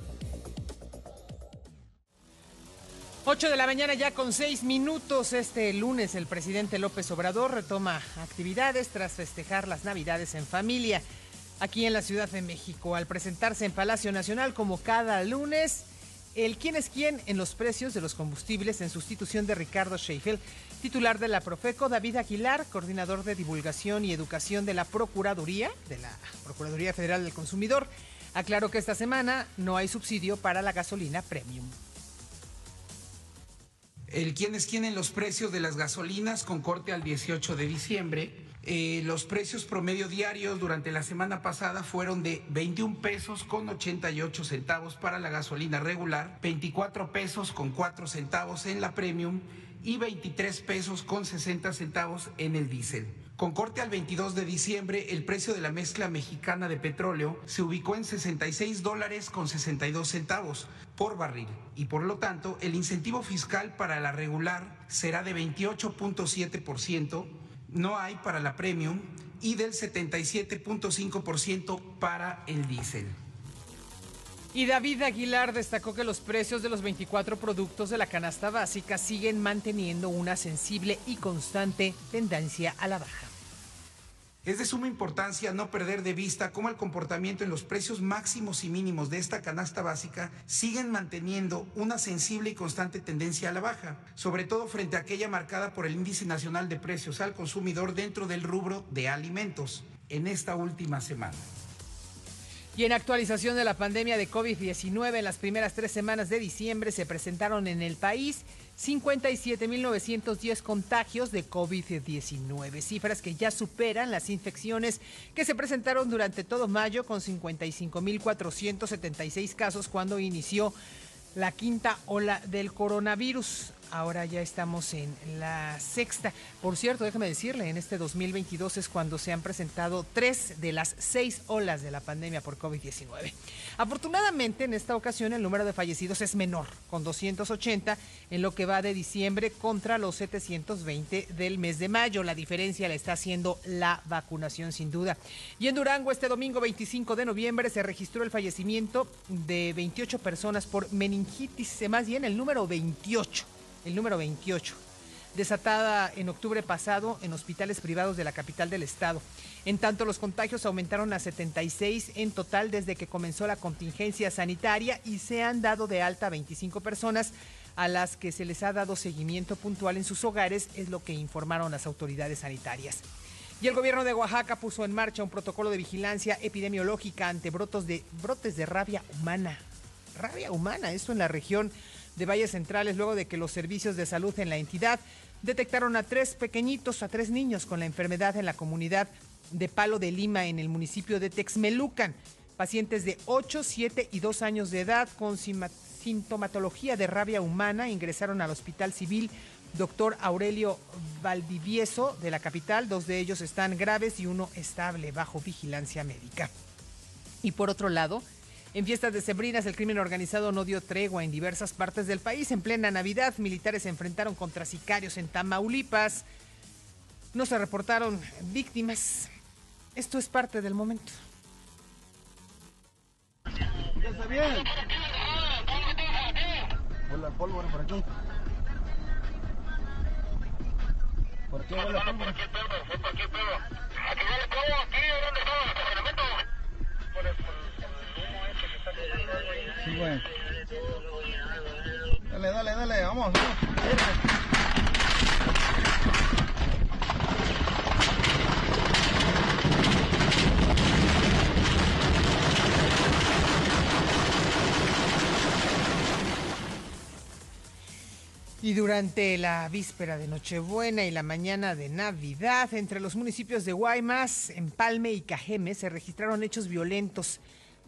8 de la mañana ya con 6 minutos. Este lunes el presidente López Obrador retoma actividades tras festejar las Navidades en familia aquí en la Ciudad de México. Al presentarse en Palacio Nacional como cada lunes, el quién es quién en los precios de los combustibles en sustitución de Ricardo Sheffield, titular de la Profeco, David Aguilar, coordinador de divulgación y educación de la Procuraduría, de la Procuraduría Federal del Consumidor, aclaró que esta semana no hay subsidio para la gasolina premium el quién es quién en los precios de las gasolinas con corte al 18 de diciembre. Eh, los precios promedio diarios durante la semana pasada fueron de 21 pesos con 88 centavos para la gasolina regular, 24 pesos con 4 centavos en la premium y 23 pesos con 60 centavos en el diésel. Con corte al 22 de diciembre, el precio de la mezcla mexicana de petróleo se ubicó en 66 dólares con 62 centavos por barril y por lo tanto el incentivo fiscal para la regular será de 28.7%, no hay para la premium y del 77.5% para el diésel. Y David Aguilar destacó que los precios de los 24 productos de la canasta básica siguen manteniendo una sensible y constante tendencia a la baja. Es de suma importancia no perder de vista cómo el comportamiento en los precios máximos y mínimos de esta canasta básica siguen manteniendo una sensible y constante tendencia a la baja, sobre todo frente a aquella marcada por el Índice Nacional de Precios al Consumidor dentro del rubro de alimentos en esta última semana. Y en actualización de la pandemia de COVID-19, en las primeras tres semanas de diciembre se presentaron en el país 57.910 contagios de COVID-19, cifras que ya superan las infecciones que se presentaron durante todo mayo con 55.476 casos cuando inició la quinta ola del coronavirus. Ahora ya estamos en la sexta. Por cierto, déjame decirle, en este 2022 es cuando se han presentado tres de las seis olas de la pandemia por COVID-19. Afortunadamente, en esta ocasión el número de fallecidos es menor, con 280 en lo que va de diciembre contra los 720 del mes de mayo. La diferencia la está haciendo la vacunación, sin duda. Y en Durango, este domingo 25 de noviembre, se registró el fallecimiento de 28 personas por meningitis, más bien el número 28 el número 28, desatada en octubre pasado en hospitales privados de la capital del estado. En tanto, los contagios aumentaron a 76 en total desde que comenzó la contingencia sanitaria y se han dado de alta 25 personas a las que se les ha dado seguimiento puntual en sus hogares, es lo que informaron las autoridades sanitarias. Y el gobierno de Oaxaca puso en marcha un protocolo de vigilancia epidemiológica ante brotos de, brotes de rabia humana. Rabia humana, esto en la región de Valles Centrales, luego de que los servicios de salud en la entidad detectaron a tres pequeñitos, a tres niños con la enfermedad en la comunidad de Palo de Lima, en el municipio de Texmelucan. Pacientes de 8, 7 y 2 años de edad con sintomatología de rabia humana ingresaron al Hospital Civil Doctor Aurelio Valdivieso de la capital. Dos de ellos están graves y uno estable bajo vigilancia médica. Y por otro lado, en fiestas de Sembrinas, el crimen organizado no dio tregua en diversas partes del país. En plena Navidad, militares se enfrentaron contra sicarios en Tamaulipas. No se reportaron víctimas. Esto es parte del momento. Ya está bien. Hola, pólvora por aquí. ¿Por qué huele pólvora? ¿Por qué pedo? ¿Fue por qué pedo? Aquí huele polvo, aquí, ¿dónde estaba el estacionamiento? Por el Sí, güey. Dale, dale, dale, vamos, vamos. Y durante la víspera de Nochebuena y la mañana de Navidad, entre los municipios de Guaymas, Empalme y Cajeme se registraron hechos violentos,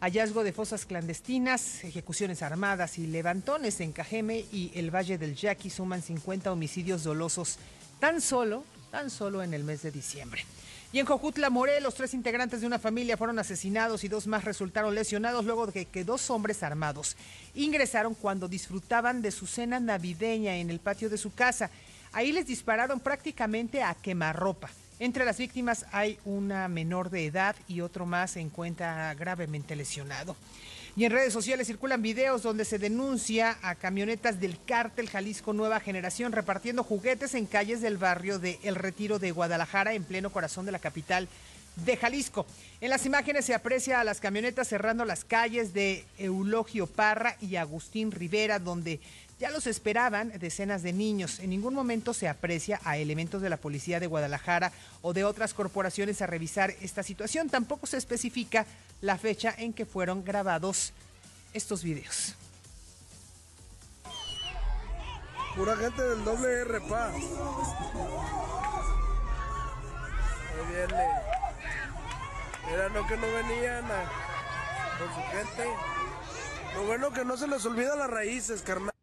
hallazgo de fosas clandestinas, ejecuciones armadas y levantones en Cajeme y el Valle del Yaqui suman 50 homicidios dolosos tan solo, tan solo en el mes de diciembre. Y en Jojutla, Morelos, tres integrantes de una familia fueron asesinados y dos más resultaron lesionados luego de que dos hombres armados ingresaron cuando disfrutaban de su cena navideña en el patio de su casa. Ahí les dispararon prácticamente a quemarropa. Entre las víctimas hay una menor de edad y otro más se encuentra gravemente lesionado. Y en redes sociales circulan videos donde se denuncia a camionetas del cártel Jalisco Nueva Generación repartiendo juguetes en calles del barrio de El Retiro de Guadalajara, en pleno corazón de la capital de Jalisco. En las imágenes se aprecia a las camionetas cerrando las calles de Eulogio Parra y Agustín Rivera, donde ya los esperaban decenas de niños. En ningún momento se aprecia a elementos de la Policía de Guadalajara o de otras corporaciones a revisar esta situación. Tampoco se especifica la fecha en que fueron grabados estos videos. Pura gente del doble R, pa. Ahí viene. Era no que no venían con su gente. Lo bueno que no se les olvida las raíces, carnal.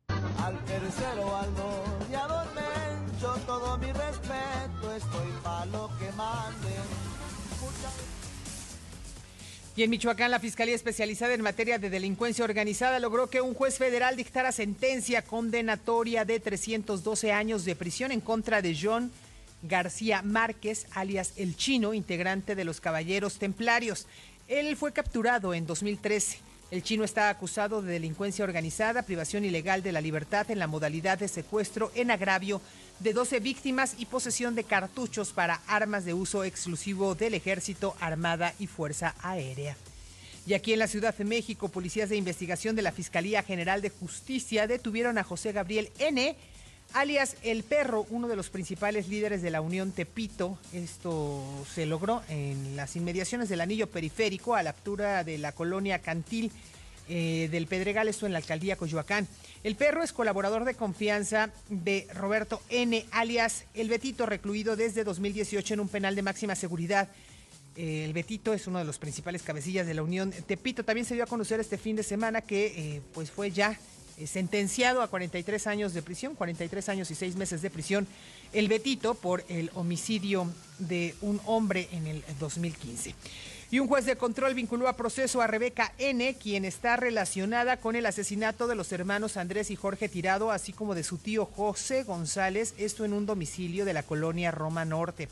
Y en Michoacán, la Fiscalía Especializada en Materia de Delincuencia Organizada logró que un juez federal dictara sentencia condenatoria de 312 años de prisión en contra de John García Márquez, alias El Chino, integrante de los Caballeros Templarios. Él fue capturado en 2013. El chino está acusado de delincuencia organizada, privación ilegal de la libertad en la modalidad de secuestro en agravio de 12 víctimas y posesión de cartuchos para armas de uso exclusivo del Ejército, Armada y Fuerza Aérea. Y aquí en la Ciudad de México, policías de investigación de la Fiscalía General de Justicia detuvieron a José Gabriel N., alias El Perro, uno de los principales líderes de la Unión Tepito. Esto se logró en las inmediaciones del anillo periférico a la altura de la colonia Cantil eh, del Pedregal, esto en la alcaldía Coyoacán. El perro es colaborador de confianza de Roberto N., alias El Betito, recluido desde 2018 en un penal de máxima seguridad. El Betito es uno de los principales cabecillas de la Unión Tepito. También se dio a conocer este fin de semana que eh, pues fue ya eh, sentenciado a 43 años de prisión, 43 años y 6 meses de prisión, el Betito por el homicidio de un hombre en el 2015. Y un juez de control vinculó a proceso a Rebeca N., quien está relacionada con el asesinato de los hermanos Andrés y Jorge Tirado, así como de su tío José González, esto en un domicilio de la colonia Roma Norte.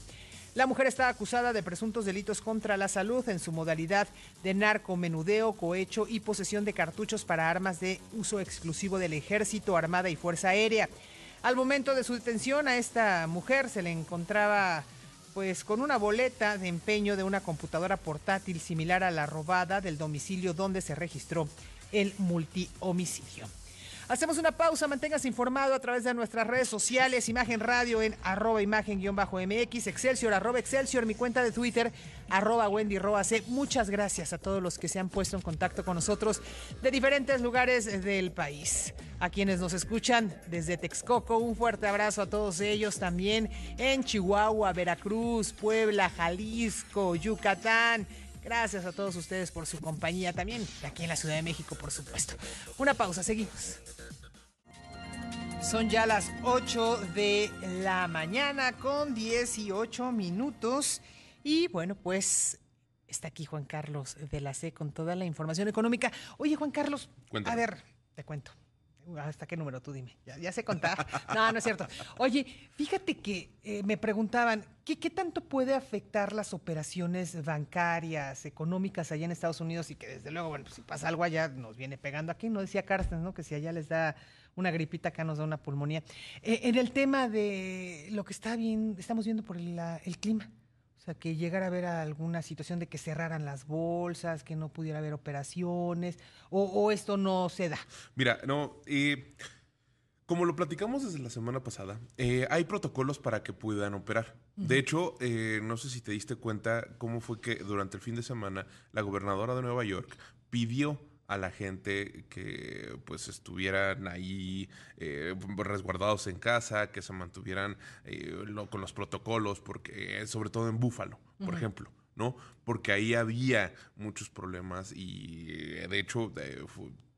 La mujer está acusada de presuntos delitos contra la salud en su modalidad de narcomenudeo, cohecho y posesión de cartuchos para armas de uso exclusivo del Ejército, Armada y Fuerza Aérea. Al momento de su detención a esta mujer se le encontraba pues con una boleta de empeño de una computadora portátil similar a la robada del domicilio donde se registró el multihomicidio. Hacemos una pausa, manténgase informado a través de nuestras redes sociales, Imagen Radio en arroba imagen-mx, Excelsior, arroba Excelsior, mi cuenta de Twitter, arroba Wendy. Muchas gracias a todos los que se han puesto en contacto con nosotros de diferentes lugares del país. A quienes nos escuchan desde Texcoco, un fuerte abrazo a todos ellos también en Chihuahua, Veracruz, Puebla, Jalisco, Yucatán. Gracias a todos ustedes por su compañía, también aquí en la Ciudad de México, por supuesto. Una pausa, seguimos. Son ya las 8 de la mañana con 18 minutos. Y bueno, pues está aquí Juan Carlos de la C con toda la información económica. Oye, Juan Carlos, Cuéntame. a ver, te cuento. ¿Hasta qué número tú dime? Ya, ya sé contar. No, no es cierto. Oye, fíjate que eh, me preguntaban, ¿qué, ¿qué tanto puede afectar las operaciones bancarias, económicas allá en Estados Unidos? Y que desde luego, bueno, pues, si pasa algo allá, nos viene pegando aquí, ¿no? Decía Carstens, ¿no? Que si allá les da una gripita, acá nos da una pulmonía. Eh, en el tema de lo que está bien, estamos viendo por el, la- el clima. O sea, que llegara a haber alguna situación de que cerraran las bolsas, que no pudiera haber operaciones, o, o esto no se da. Mira, no, eh, como lo platicamos desde la semana pasada, eh, hay protocolos para que puedan operar. De hecho, eh, no sé si te diste cuenta cómo fue que durante el fin de semana la gobernadora de Nueva York pidió a la gente que pues estuvieran ahí eh, resguardados en casa, que se mantuvieran eh, lo- con los protocolos, porque eh, sobre todo en Búfalo, por ejemplo. ¿no? Porque ahí había muchos problemas y de hecho,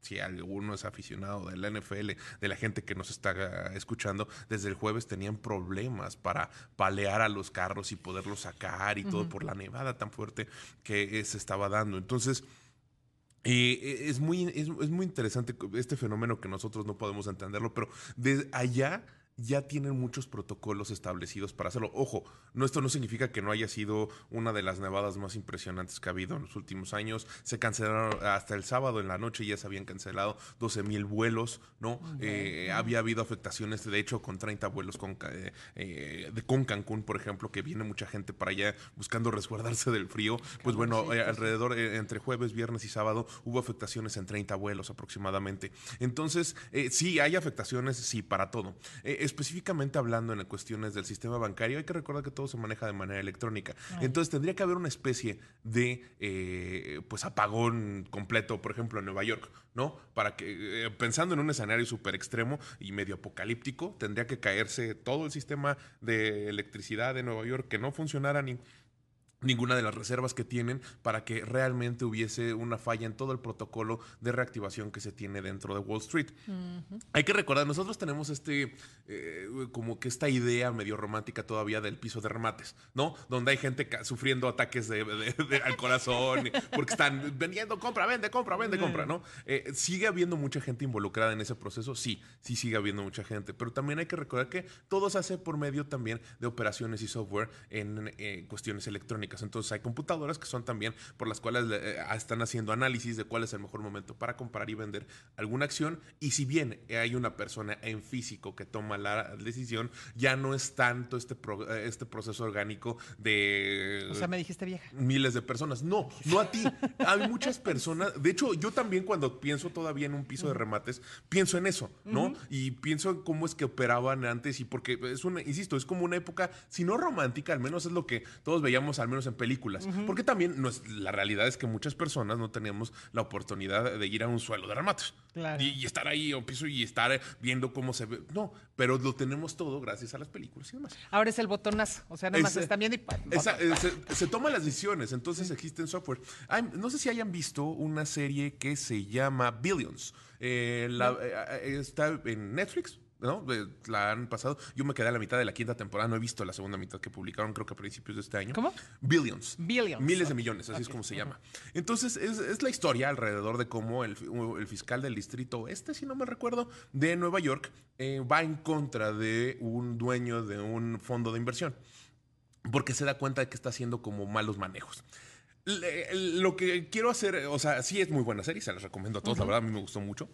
si alguno es aficionado de la NFL, de la gente que nos está ah, escuchando, desde el jueves tenían problemas para palear a los carros y poderlos sacar y todo por la nevada tan fuerte que se estaba dando. Entonces, eh, es, muy, es, es muy interesante este fenómeno que nosotros no podemos entenderlo, pero de allá ya tienen muchos protocolos establecidos para hacerlo. Ojo, no, esto no significa que no haya sido una de las nevadas más impresionantes que ha habido en los últimos años. Se cancelaron hasta el sábado en la noche, ya se habían cancelado 12 mil vuelos, ¿no? Eh, había habido afectaciones, de hecho, con 30 vuelos con, eh, eh, de, con Cancún, por ejemplo, que viene mucha gente para allá buscando resguardarse del frío. Pues bueno, eh, alrededor, entre jueves, viernes y sábado, hubo afectaciones en 30 vuelos aproximadamente. Entonces, eh, sí, hay afectaciones, sí, para todo. Específicamente hablando en cuestiones del sistema bancario, hay que recordar que todo se maneja de manera electrónica. Ay. Entonces, tendría que haber una especie de eh, pues apagón completo, por ejemplo, en Nueva York, ¿no? Para que, eh, pensando en un escenario súper extremo y medio apocalíptico, tendría que caerse todo el sistema de electricidad de Nueva York, que no funcionara ni ninguna de las reservas que tienen para que realmente hubiese una falla en todo el protocolo de reactivación que se tiene dentro de Wall Street. Hay que recordar, nosotros tenemos este, eh, como que esta idea medio romántica todavía del piso de remates, ¿no? Donde hay gente sufriendo ataques de, de- de- al corazón porque están vendiendo, compra, vende, compra, vende, compra, ¿no? Eh, ¿Sigue habiendo mucha gente involucrada en ese proceso? Sí, sí sigue habiendo mucha gente, pero también hay que recordar que todo se hace por medio también de operaciones y software en eh, cuestiones electrónicas. Entonces hay computadoras que son también por las cuales eh, están haciendo análisis de cuál es el mejor momento para comprar y vender alguna acción. Y si bien hay una persona en físico que toma la decisión, ya no es tanto este, pro- eh, este proceso orgánico de... O sea, me dijiste vieja. miles de personas. No, no a ti. Hay muchas personas. De hecho, yo también cuando pienso todavía en un piso de remates, pienso en eso, ¿no? Y pienso en cómo es que operaban antes y porque es una, insisto, es como una época, si no romántica, al menos es lo que todos veíamos, al menos en películas. Porque también no es- la realidad es que muchas personas no teníamos la oportunidad de ir a un suelo de remates. Claro. Y, y estar ahí o piso y estar viendo cómo se ve. No, pero lo tenemos todo gracias a las películas y demás. Ahora es el botonazo. O sea, nada más están viendo y. eh, se, se toman las decisiones, entonces existen software. No sé si hayan visto una serie que se llama Billions. Eh, la- eh, eh, está en Netflix. ¿No? La han pasado. Yo me quedé a la mitad de la quinta temporada. No he visto la segunda mitad que publicaron, creo que a principios de este año. ¿Cómo? Billions. Billions. Miles de millones, así es como se llama. Entonces, es, es la historia alrededor de cómo el, el fiscal del distrito oeste, si no me recuerdo, de Nueva York, eh, va en contra de un dueño de un fondo de inversión porque se da cuenta de que está haciendo como malos manejos. Le- Lo que quiero hacer, o sea, sí es muy buena serie, se las recomiendo a todos, la Ujú. verdad a mí me gustó mucho.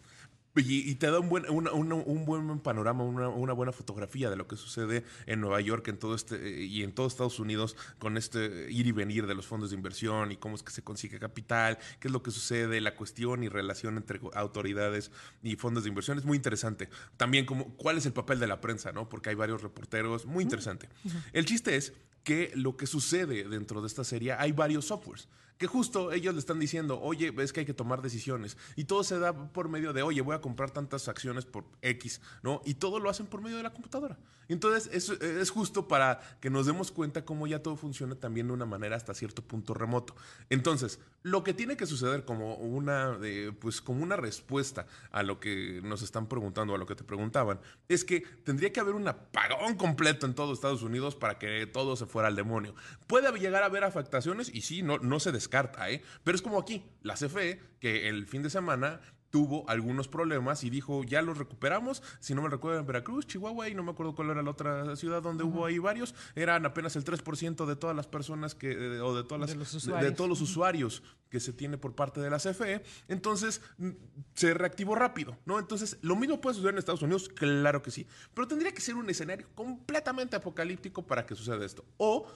Y, y te da un buen, una- una- un buen panorama, una, una buena fotografía de lo que sucede en Nueva York en todo este, y en todo Estados Unidos con este ir y venir de los fondos de inversión y cómo es que se consigue capital, qué es lo que sucede, la cuestión y relación entre autoridades y fondos de inversión. Es muy interesante. También como, cuál es el papel de la prensa, ¿no? Porque hay varios reporteros. Muy interesante. El chiste es que lo que sucede dentro de esta serie, hay varios softwares. Que justo ellos le están diciendo, oye, ves que hay que tomar decisiones. Y todo se da por medio de, oye, voy a comprar tantas acciones por X, ¿no? Y todo lo hacen por medio de la computadora. Entonces, es, es justo para que nos demos cuenta cómo ya todo funciona también de una manera hasta cierto punto remoto. Entonces, lo que tiene que suceder como una, eh, pues, como una respuesta a lo que nos están preguntando, a lo que te preguntaban, es que tendría que haber un apagón completo en todo Estados Unidos para que todo se fuera al demonio. Puede llegar a haber afectaciones y sí, no, no se descarta, ¿eh? Pero es como aquí, la CFE, que el fin de semana tuvo algunos problemas y dijo, ya los recuperamos, si no me recuerdo en Veracruz, Chihuahua y no me acuerdo cuál era la otra ciudad donde hubo ahí varios, eran apenas el 3% de todas las personas que, eh, o de, todas las, De los de- de todos los usuarios que se tiene por parte de la CFE, entonces mm, se reactivó rápido, ¿no? Entonces, lo mismo puede suceder en Estados Unidos, claro que sí, pero tendría que ser un escenario completamente apocalíptico para que suceda esto. O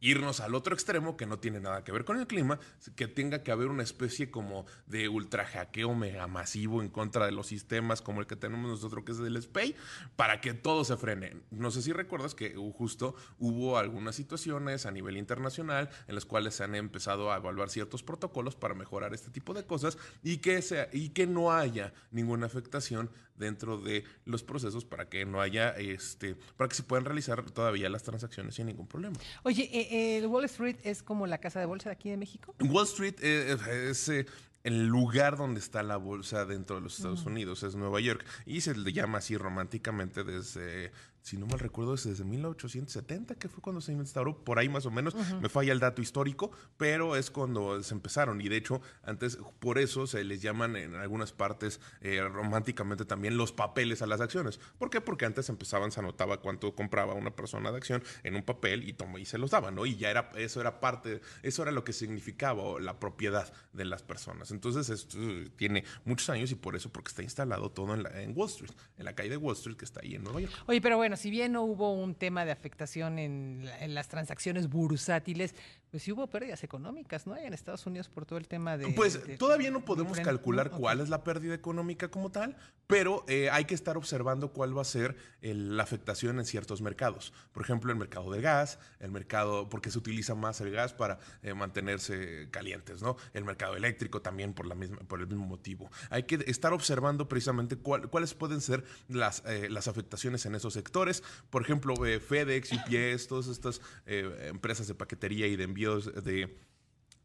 irnos al otro extremo que no tiene nada que ver con el clima, que tenga que haber una especie como de ultra hackeo mega masivo en contra de los sistemas como el que tenemos nosotros que es el SPAY, para que todo se frene. No sé si recuerdas que uh, justo hubo algunas situaciones a nivel internacional en las cuales se han empezado a evaluar ciertos protocolos para mejorar este tipo de cosas y que, sea, y que no haya ninguna afectación dentro de los procesos para que no haya este para que se puedan realizar todavía las transacciones sin ningún problema. Oye, eh, eh, Wall Street es como la casa de bolsa de aquí de México. Wall Street eh, es eh, el lugar donde está la bolsa dentro de los Estados Ujú. Unidos, es Nueva York. Y se le llama así románticamente desde, si no mal recuerdo, es desde 1870, que fue cuando se instauró, por ahí más o menos. Ujú. Me falla el dato histórico, pero es cuando se empezaron. Y de hecho, antes, por eso se les llaman en algunas partes eh, románticamente también los papeles a las acciones. ¿Por qué? Porque antes empezaban, se anotaba cuánto compraba una persona de acción en un papel y, toma, y se los daban, ¿no? Y ya era, eso era parte, eso era lo que significaba la propiedad de las personas. Entonces, esto eh, tiene muchos años y por eso, porque está instalado todo en, la- en Wall Street, en la calle de Wall Street que está ahí en Nueva York. Oye, pero bueno, si bien no hubo un tema de afectación en, la- en las transacciones bursátiles, pues sí hubo pérdidas económicas, ¿no? En Estados Unidos por todo el tema de... Pues de- todavía no podemos calcular cuál es la pérdida económica como tal, pero eh, hay que estar observando cuál va a ser el- la afectación en ciertos mercados. Por ejemplo, el mercado del gas, el mercado, porque se utiliza más el gas para eh, mantenerse calientes, ¿no? El mercado eléctrico también por, la misma, por el mismo motivo. Hay que estar observando precisamente cuál- cuáles pueden ser las, eh, las afectaciones en esos sectores. Por ejemplo, eh, FedEx, UPS, todas estas eh, empresas de paquetería y de envíos de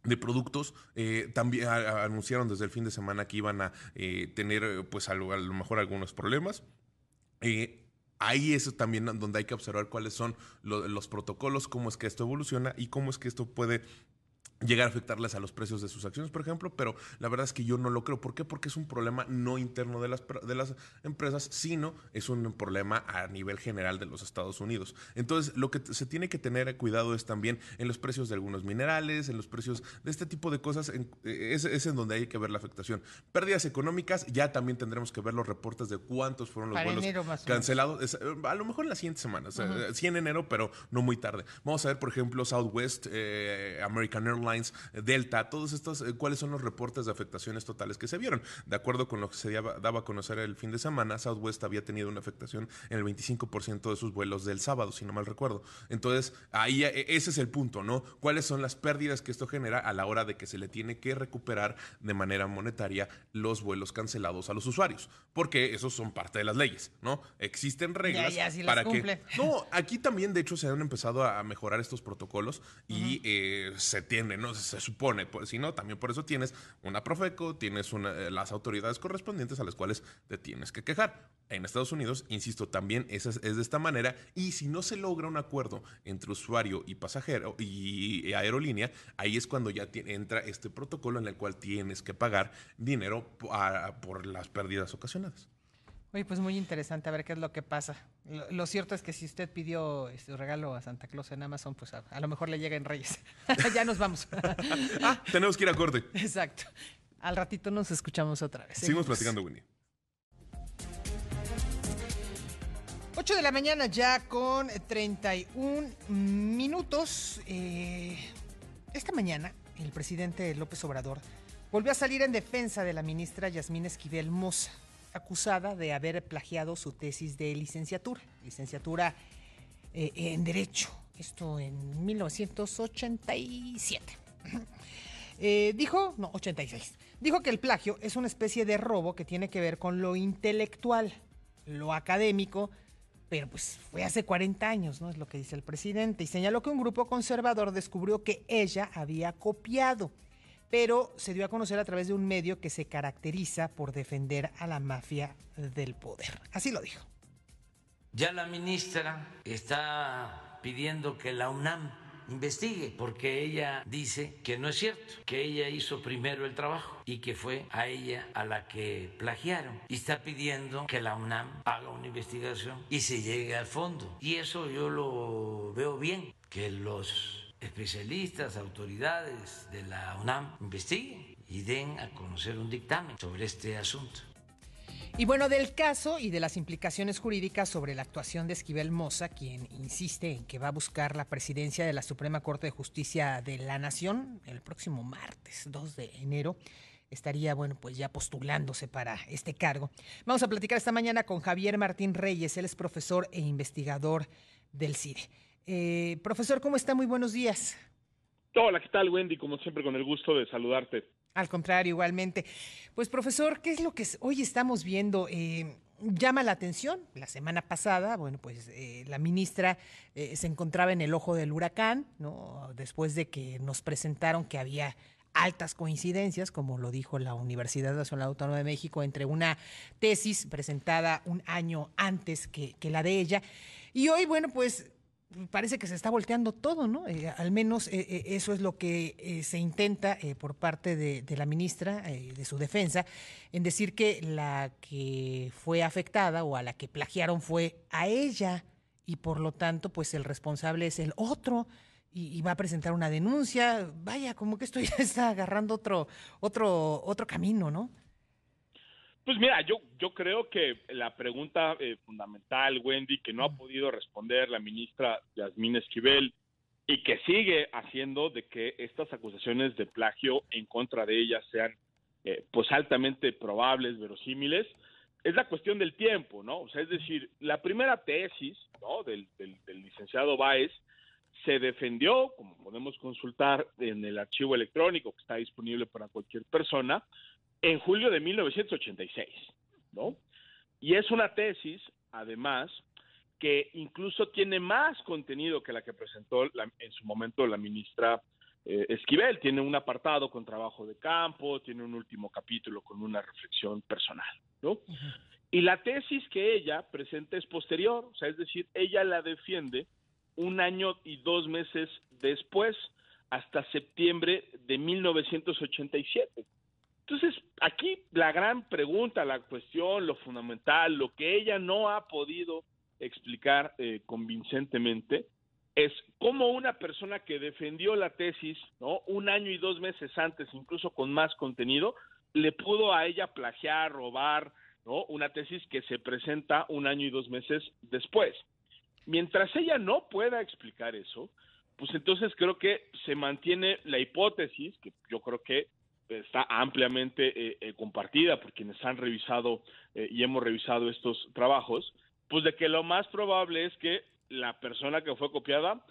de productos. eh, también a- a- anunciaron desde el fin de semana que iban a eh, tener, eh, pues, a lo, a lo mejor algunos problemas. Eh, ahí es también donde hay que observar cuáles son lo- los protocolos, cómo es que esto evoluciona y cómo es que esto puede llegar a afectarles a los precios de sus acciones, por ejemplo, pero la verdad es que yo no lo creo. ¿Por qué? Porque es un problema no interno de las, de las empresas, sino es un problema a nivel general de los Estados Unidos. Entonces, lo que se tiene que tener cuidado es también en los precios de algunos minerales, en los precios de este tipo de cosas, en- eh, es, es en donde hay que ver la afectación. Pérdidas económicas, ya también tendremos que ver los reportes de cuántos fueron los vuelos cancelados. Es, eh, a lo mejor en la siguiente semana, o sea, Ujú. eh, sí en enero, pero no muy tarde. Vamos a ver, por ejemplo, Southwest, eh, American Airlines, eh, Delta, todos estos, eh, cuáles son los reportes de afectaciones totales que se vieron. De acuerdo con lo que se daba, a conocer el fin de semana, Southwest había tenido una afectación en el 25% de sus vuelos del sábado, si no mal recuerdo. Entonces, ahí eh, ese es el punto, ¿no? ¿Cuáles son las pérdidas que esto genera a la hora de que se le tiene que recuperar de manera monetaria los vuelos cancelados a los usuarios? Porque esos son parte de las leyes, ¿no? Existen reglas ya, para que no, aquí también, de hecho, se han empezado a mejorar estos protocolos y eh, se tiene, ¿no? Se, supone, pues, si no, también por eso tienes una Profeco, tienes una, eh, las autoridades correspondientes a las cuales te tienes que quejar. En Estados Unidos, insisto, también es, es de esta manera y si no se logra un acuerdo entre usuario y pasajero y aerolínea, ahí es cuando ya ti- entra este protocolo en el cual tienes que pagar dinero por las pérdidas ocasionadas. Oye, pues muy interesante a ver qué es lo que pasa. Lo, lo cierto es que si usted pidió su regalo a Santa Claus en Amazon, pues a, a lo mejor le llega en Reyes. *laughs* ya nos vamos. *laughs* Tenemos que ir a corte. Exacto. Al ratito nos escuchamos otra vez. Seguimos platicando, Winnie. 8 de la mañana ya con 31 minutos. Eh, esta mañana el presidente López Obrador volvió a salir en defensa de la ministra Yasmín Esquivel Moza, acusada de haber plagiado su tesis de licenciatura, licenciatura eh, en Derecho, esto en 1987. *clears throat* Eh, dijo, no, 86, dijo que el plagio es una especie de robo que tiene que ver con lo intelectual, lo académico, pero pues fue hace 40 años, ¿no? Es lo que dice el presidente. Y señaló que un grupo conservador descubrió que ella había copiado, pero se dio a conocer a través de un medio que se caracteriza por defender a la mafia del poder. Así lo dijo. Ya la ministra está pidiendo que la UNAM investigue, porque ella dice que no es cierto, que ella hizo primero el trabajo y que fue a ella a la que plagiaron. Y está pidiendo que la UNAM haga una investigación y se llegue al fondo. Y eso yo lo veo bien, que los especialistas, autoridades de la UNAM investiguen y den a conocer un dictamen sobre este asunto. Y bueno, del caso y de las implicaciones jurídicas sobre la actuación de Esquivel Moza, quien insiste en que va a buscar la presidencia de la Suprema Corte de Justicia de la Nación el próximo martes 2 de enero, estaría, bueno, pues ya postulándose para este cargo. Vamos a platicar esta mañana con Javier Martín Reyes, él es profesor e investigador del CIDE. Eh, profesor, ¿cómo está? Muy buenos días. Hola, ¿qué tal, Wendy? Como siempre, con el gusto de saludarte. Al contrario, igualmente. Pues profesor, ¿qué es lo que hoy estamos viendo? Eh, llama la atención. La semana pasada, bueno, pues eh, la ministra eh, se encontraba en el ojo del huracán, ¿no? Después de que nos presentaron que había altas coincidencias, como lo dijo la Universidad Nacional Autónoma de México, entre una tesis presentada un año antes que, que la de ella. Y hoy, bueno, pues parece que se está volteando todo, ¿no? Eh, al menos eh, eh, eso es lo que se intenta por parte de, la ministra de su defensa, en decir que la que fue afectada o a la que plagiaron fue a ella y por lo tanto, pues el responsable es el otro y, y va a presentar una denuncia. Vaya, como que esto *laughs* ya está agarrando otro, otro, otro camino, ¿no? Pues mira, yo, yo creo que la pregunta eh, fundamental, Wendy, que no ha podido responder la ministra Yasmín Esquivel y que sigue haciendo de que estas acusaciones de plagio en contra de ella sean eh, pues altamente probables, verosímiles, es la cuestión del tiempo, ¿no? O sea, es decir, la primera tesis, ¿no? Del, del, del licenciado Báez se defendió, como podemos consultar en el archivo electrónico que está disponible para cualquier persona, en julio de 1986, ¿no? Y es una tesis, además, que incluso tiene más contenido que la que presentó la, en su momento la ministra eh, Esquivel. Tiene un apartado con trabajo de campo, tiene un último capítulo con una reflexión personal, ¿no? Uh -huh. Y la tesis que ella presenta es posterior, o sea, es decir, ella la defiende un año y dos meses después, hasta septiembre de 1987. Entonces, aquí la gran pregunta, la cuestión, lo fundamental, lo que ella no ha podido explicar eh, convincentemente es cómo una persona que defendió la tesis, ¿no? Un año y dos meses antes, incluso con más contenido, le pudo a ella plagiar, robar, ¿no? Una tesis que se presenta un año y dos meses después. Mientras ella no pueda explicar eso, pues entonces creo que se mantiene la hipótesis, que yo creo que está ampliamente eh, eh, compartida por quienes han revisado eh, y hemos revisado estos trabajos, pues de que lo más probable es que la persona que fue copiada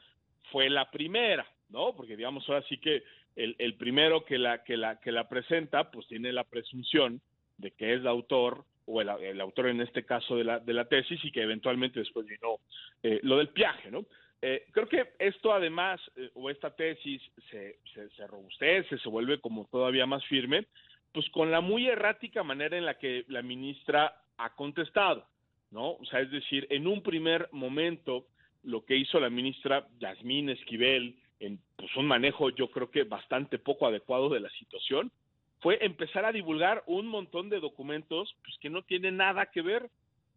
fue la primera, ¿no? Porque digamos ahora sí que el, primero que la, que, la, que la presenta, pues tiene la presunción de que es el autor o el, autor en este caso de la, de la tesis y que eventualmente después vino eh, lo del piaje, ¿no? Eh, creo que esto además, eh, o esta tesis, se, se, se, robustece, se vuelve como todavía más firme, pues con la muy errática manera en la que la ministra ha contestado, ¿no? O sea, es decir, en un primer momento, lo que hizo la ministra Yasmín Esquivel, en pues, un manejo yo creo que bastante poco adecuado de la situación, fue empezar a divulgar un montón de documentos pues, que no tienen nada que ver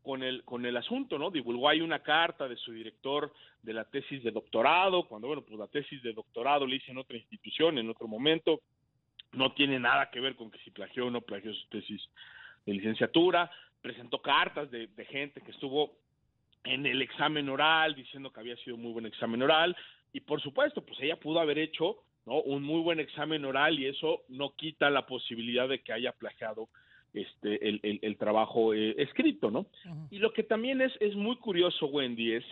con el, con el asunto, ¿no? Divulgó ahí una carta de su director de la tesis de doctorado, cuando, bueno, pues la tesis de doctorado le hice en otra institución, en otro momento, no tiene nada que ver con que si plagió o no plagió su tesis de licenciatura, presentó cartas de, de gente que estuvo en el examen oral, diciendo que había sido muy buen examen oral, y por supuesto, pues ella pudo haber hecho ¿no? un muy buen examen oral y eso no quita la posibilidad de que haya plagiado este el, el, el trabajo eh, escrito, ¿no? Y lo que también es, es muy curioso, Wendy, es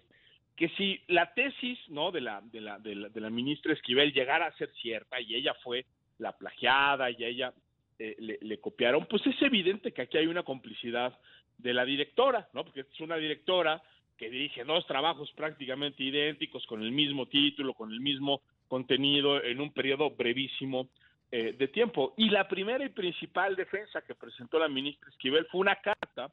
que si la tesis, ¿no? De la, de la, de la, de la ministra Esquivel llegara a ser cierta y ella fue la plagiada y ella eh, le, le copiaron, pues es evidente que aquí hay una complicidad de la directora, ¿no? Porque es una directora que dirige dos trabajos prácticamente idénticos, con el mismo título, con el mismo contenido, en un periodo brevísimo eh, de tiempo. Y la primera y principal defensa que presentó la ministra Esquivel fue una carta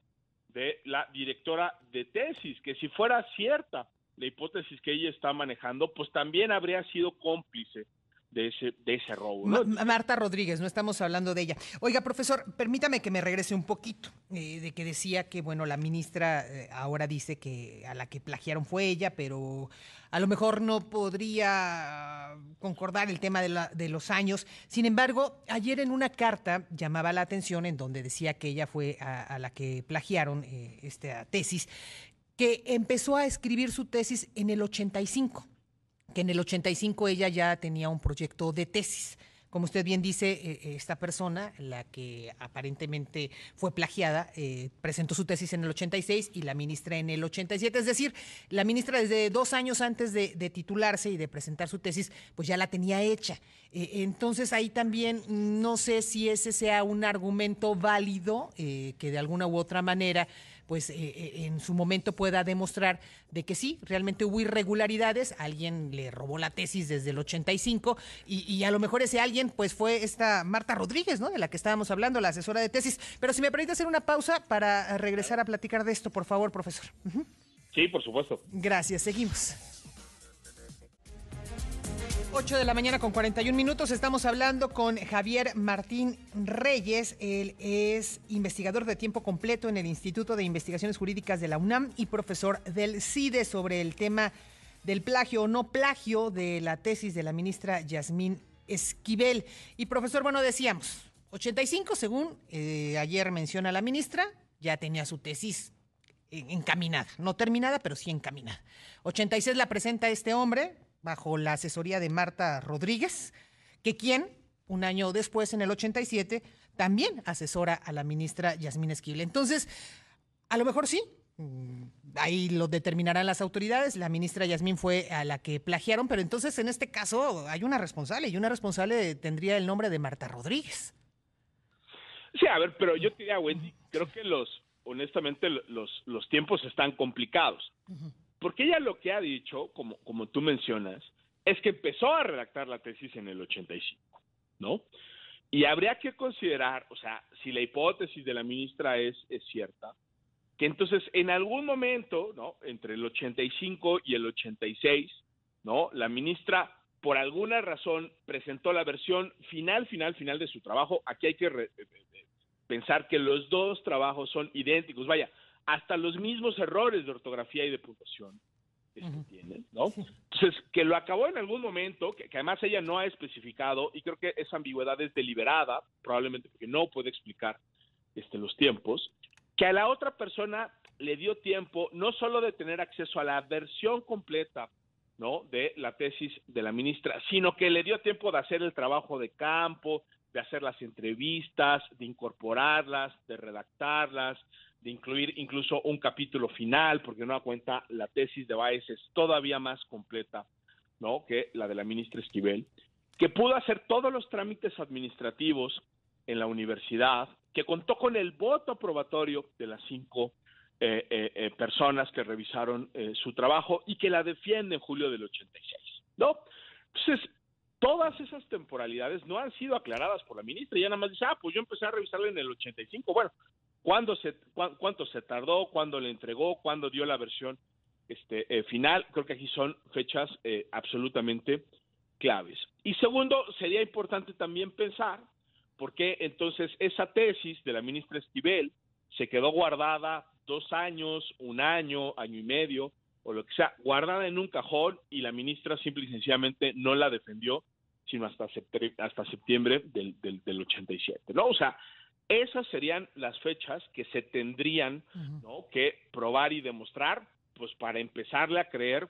de la directora de tesis, que si fuera cierta la hipótesis que ella está manejando, pues también habría sido cómplice de ese, de ese robo. ¿no? Ma- Marta Rodríguez, no estamos hablando de ella. Oiga, profesor, permítame que me regrese un poquito, eh, de que decía que, bueno, la ministra eh, ahora dice que a la que plagiaron fue ella, pero a lo mejor no podría concordar el tema de, la- de los años. Sin embargo, ayer en una carta llamaba la atención en donde decía que ella fue a, a la que plagiaron eh, esta tesis, que empezó a escribir su tesis en el 85 en el 85 ella ya tenía un proyecto de tesis. Como usted bien dice, eh, eh, esta persona, la que aparentemente fue plagiada, eh, presentó su tesis en el 86 y la ministra en el 87. Es decir, la ministra desde dos años antes de, de titularse y de presentar su tesis, pues ya la tenía hecha. Entonces ahí también no sé si ese sea un argumento válido que de alguna u otra manera pues eh, eh, en su momento pueda demostrar de que sí, realmente hubo irregularidades, alguien le robó la tesis desde el 85 y, y a lo mejor ese alguien pues fue esta Marta Rodríguez, ¿no? De la que estábamos hablando, la asesora de tesis. Pero si me permite hacer una pausa para regresar a platicar de esto, por favor, profesor. Sí, por supuesto. Gracias, seguimos. 8 de la mañana con 41 minutos. Estamos hablando con Javier Martín Reyes. Él es investigador de tiempo completo en el Instituto de Investigaciones Jurídicas de la UNAM y profesor del CIDE sobre el tema del plagio o no plagio de la tesis de la ministra Yasmín Esquivel. Y profesor, bueno, decíamos, 85 según eh, ayer menciona la ministra, ya tenía su tesis en- encaminada, no terminada, pero sí encaminada. 86 la presenta este hombre bajo la asesoría de Marta Rodríguez, que quien, un año después, en el 87, también asesora a la ministra Yasmín Esquivel. Entonces, a lo mejor sí, mm, ahí lo determinarán las autoridades. La ministra Yasmín fue a la que plagiaron, pero entonces en este caso hay una responsable y una responsable tendría el nombre de Marta Rodríguez. Sí, a ver, pero yo te diría, Wendy, creo que los, honestamente, los, los tiempos están complicados. Porque ella lo que ha dicho, como, como tú mencionas, es que empezó a redactar la tesis en el 85, ¿no? Y habría que considerar, o sea, si la hipótesis de la ministra es, es cierta, que entonces en algún momento, ¿no? Entre el 85 y el 86, ¿no? La ministra, por alguna razón, presentó la versión final, final, final de su trabajo. Aquí hay que re- pensar que los dos trabajos son idénticos, vaya, hasta los mismos errores de ortografía y de puntuación que se tienen, ¿no? Entonces, que lo acabó en algún momento, que, que además ella no ha especificado, y creo que esa ambigüedad es deliberada, probablemente porque no puede explicar este, los tiempos, que a la otra persona le dio tiempo no solo de tener acceso a la versión completa, ¿no? De la tesis de la ministra, sino que le dio tiempo de hacer el trabajo de campo, de hacer las entrevistas, de incorporarlas, de redactarlas, de incluir incluso un capítulo final, porque no da cuenta la tesis de Baez es todavía más completa, ¿no? Que la de la ministra Esquivel, que pudo hacer todos los trámites administrativos en la universidad, que contó con el voto aprobatorio de las cinco eh, eh, eh, personas que revisaron eh, su trabajo y que la defiende en julio del 86, ¿no? Entonces, todas esas temporalidades no han sido aclaradas por la ministra. Ya nada más dice, ah, pues yo empecé a revisarla en el 85. Bueno, ¿cuándo se, cuán- ¿cuánto se tardó? ¿Cuándo le entregó? ¿Cuándo dio la versión este, eh, final? Creo que aquí son fechas eh, absolutamente claves. Y segundo, sería importante también pensar por qué entonces esa tesis de la ministra Esquivel se quedó guardada dos años, un año, año y medio, o lo que sea, guardada en un cajón y la ministra simple y sencillamente no la defendió, sino hasta, septre- hasta septiembre del, del, del 87, ¿no? O sea, esas serían las fechas que se tendrían ¿no? que probar y demostrar, pues para empezarle a creer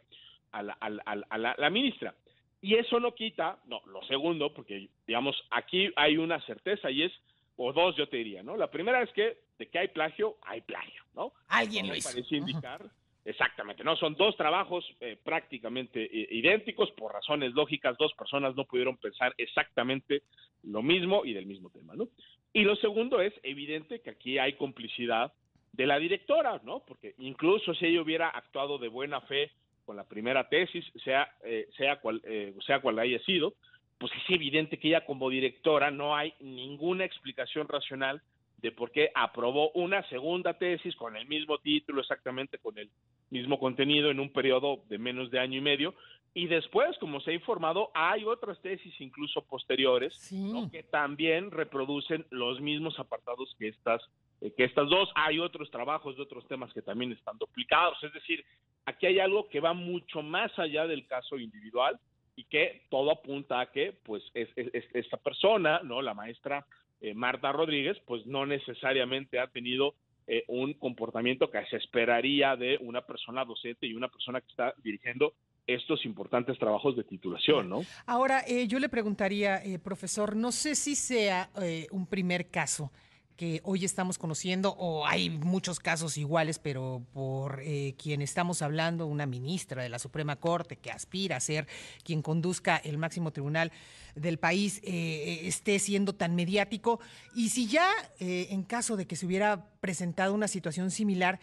a la, a la- a la- la ministra. Y eso no quita, no, lo segundo, porque digamos, aquí hay una certeza y es, o dos yo te diría, ¿no? La primera es que de que hay plagio, hay plagio, ¿no? Alguien lo hizo. Parece indicar, exactamente, ¿no? Son dos trabajos eh, prácticamente eh, idénticos, por razones lógicas, dos personas no pudieron pensar exactamente lo mismo y del mismo tema, ¿no? Y lo segundo es evidente que aquí hay complicidad de la directora, ¿no? Porque incluso si ella hubiera actuado de buena fe con la primera tesis, sea, eh, sea, cual, eh, sea cual haya sido, pues es evidente que ella como directora no hay ninguna explicación racional de por qué aprobó una segunda tesis con el mismo título, exactamente con el mismo contenido en un periodo de menos de año y medio. Y después, como se ha informado, hay otras tesis incluso posteriores ¿no? que también reproducen los mismos apartados que estas, eh, que estas dos. Hay otros trabajos de otros temas que también están duplicados. Es decir, aquí hay algo que va mucho más allá del caso individual y que todo apunta a que, pues, es, es- es- esta persona, ¿no? La maestra eh, Marta Rodríguez, pues no necesariamente ha tenido eh, un comportamiento que se esperaría de una persona docente y una persona que está dirigiendo estos importantes trabajos de titulación, ¿no? Ahora, eh, yo le preguntaría, eh, profesor, no sé si sea eh, un primer caso que hoy estamos conociendo o hay muchos casos iguales, pero por eh, quien estamos hablando, una ministra de la Suprema Corte que aspira a ser quien conduzca el máximo tribunal del país, eh, esté siendo tan mediático. Y si ya en caso de que se hubiera presentado una situación similar,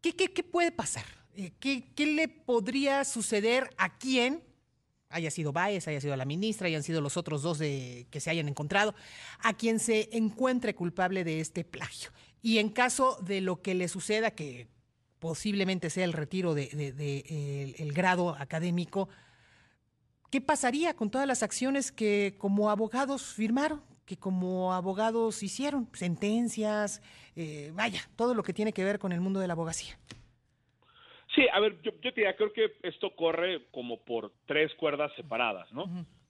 ¿qué, qué, qué puede pasar? Eh, ¿qué, ¿Qué le podría suceder a quién? haya sido Baez, haya sido la ministra, hayan sido los otros dos que se hayan encontrado, a quien se encuentre culpable de este plagio. Y en caso de lo que le suceda, que posiblemente sea el retiro de, de- el grado académico, ¿qué pasaría con todas las acciones que como abogados firmaron? que como abogados hicieron, sentencias, eh, vaya, todo lo que tiene que ver con el mundo de la abogacía. Sí, a ver, yo, yo te diría, creo que esto corre como por tres cuerdas separadas, ¿no?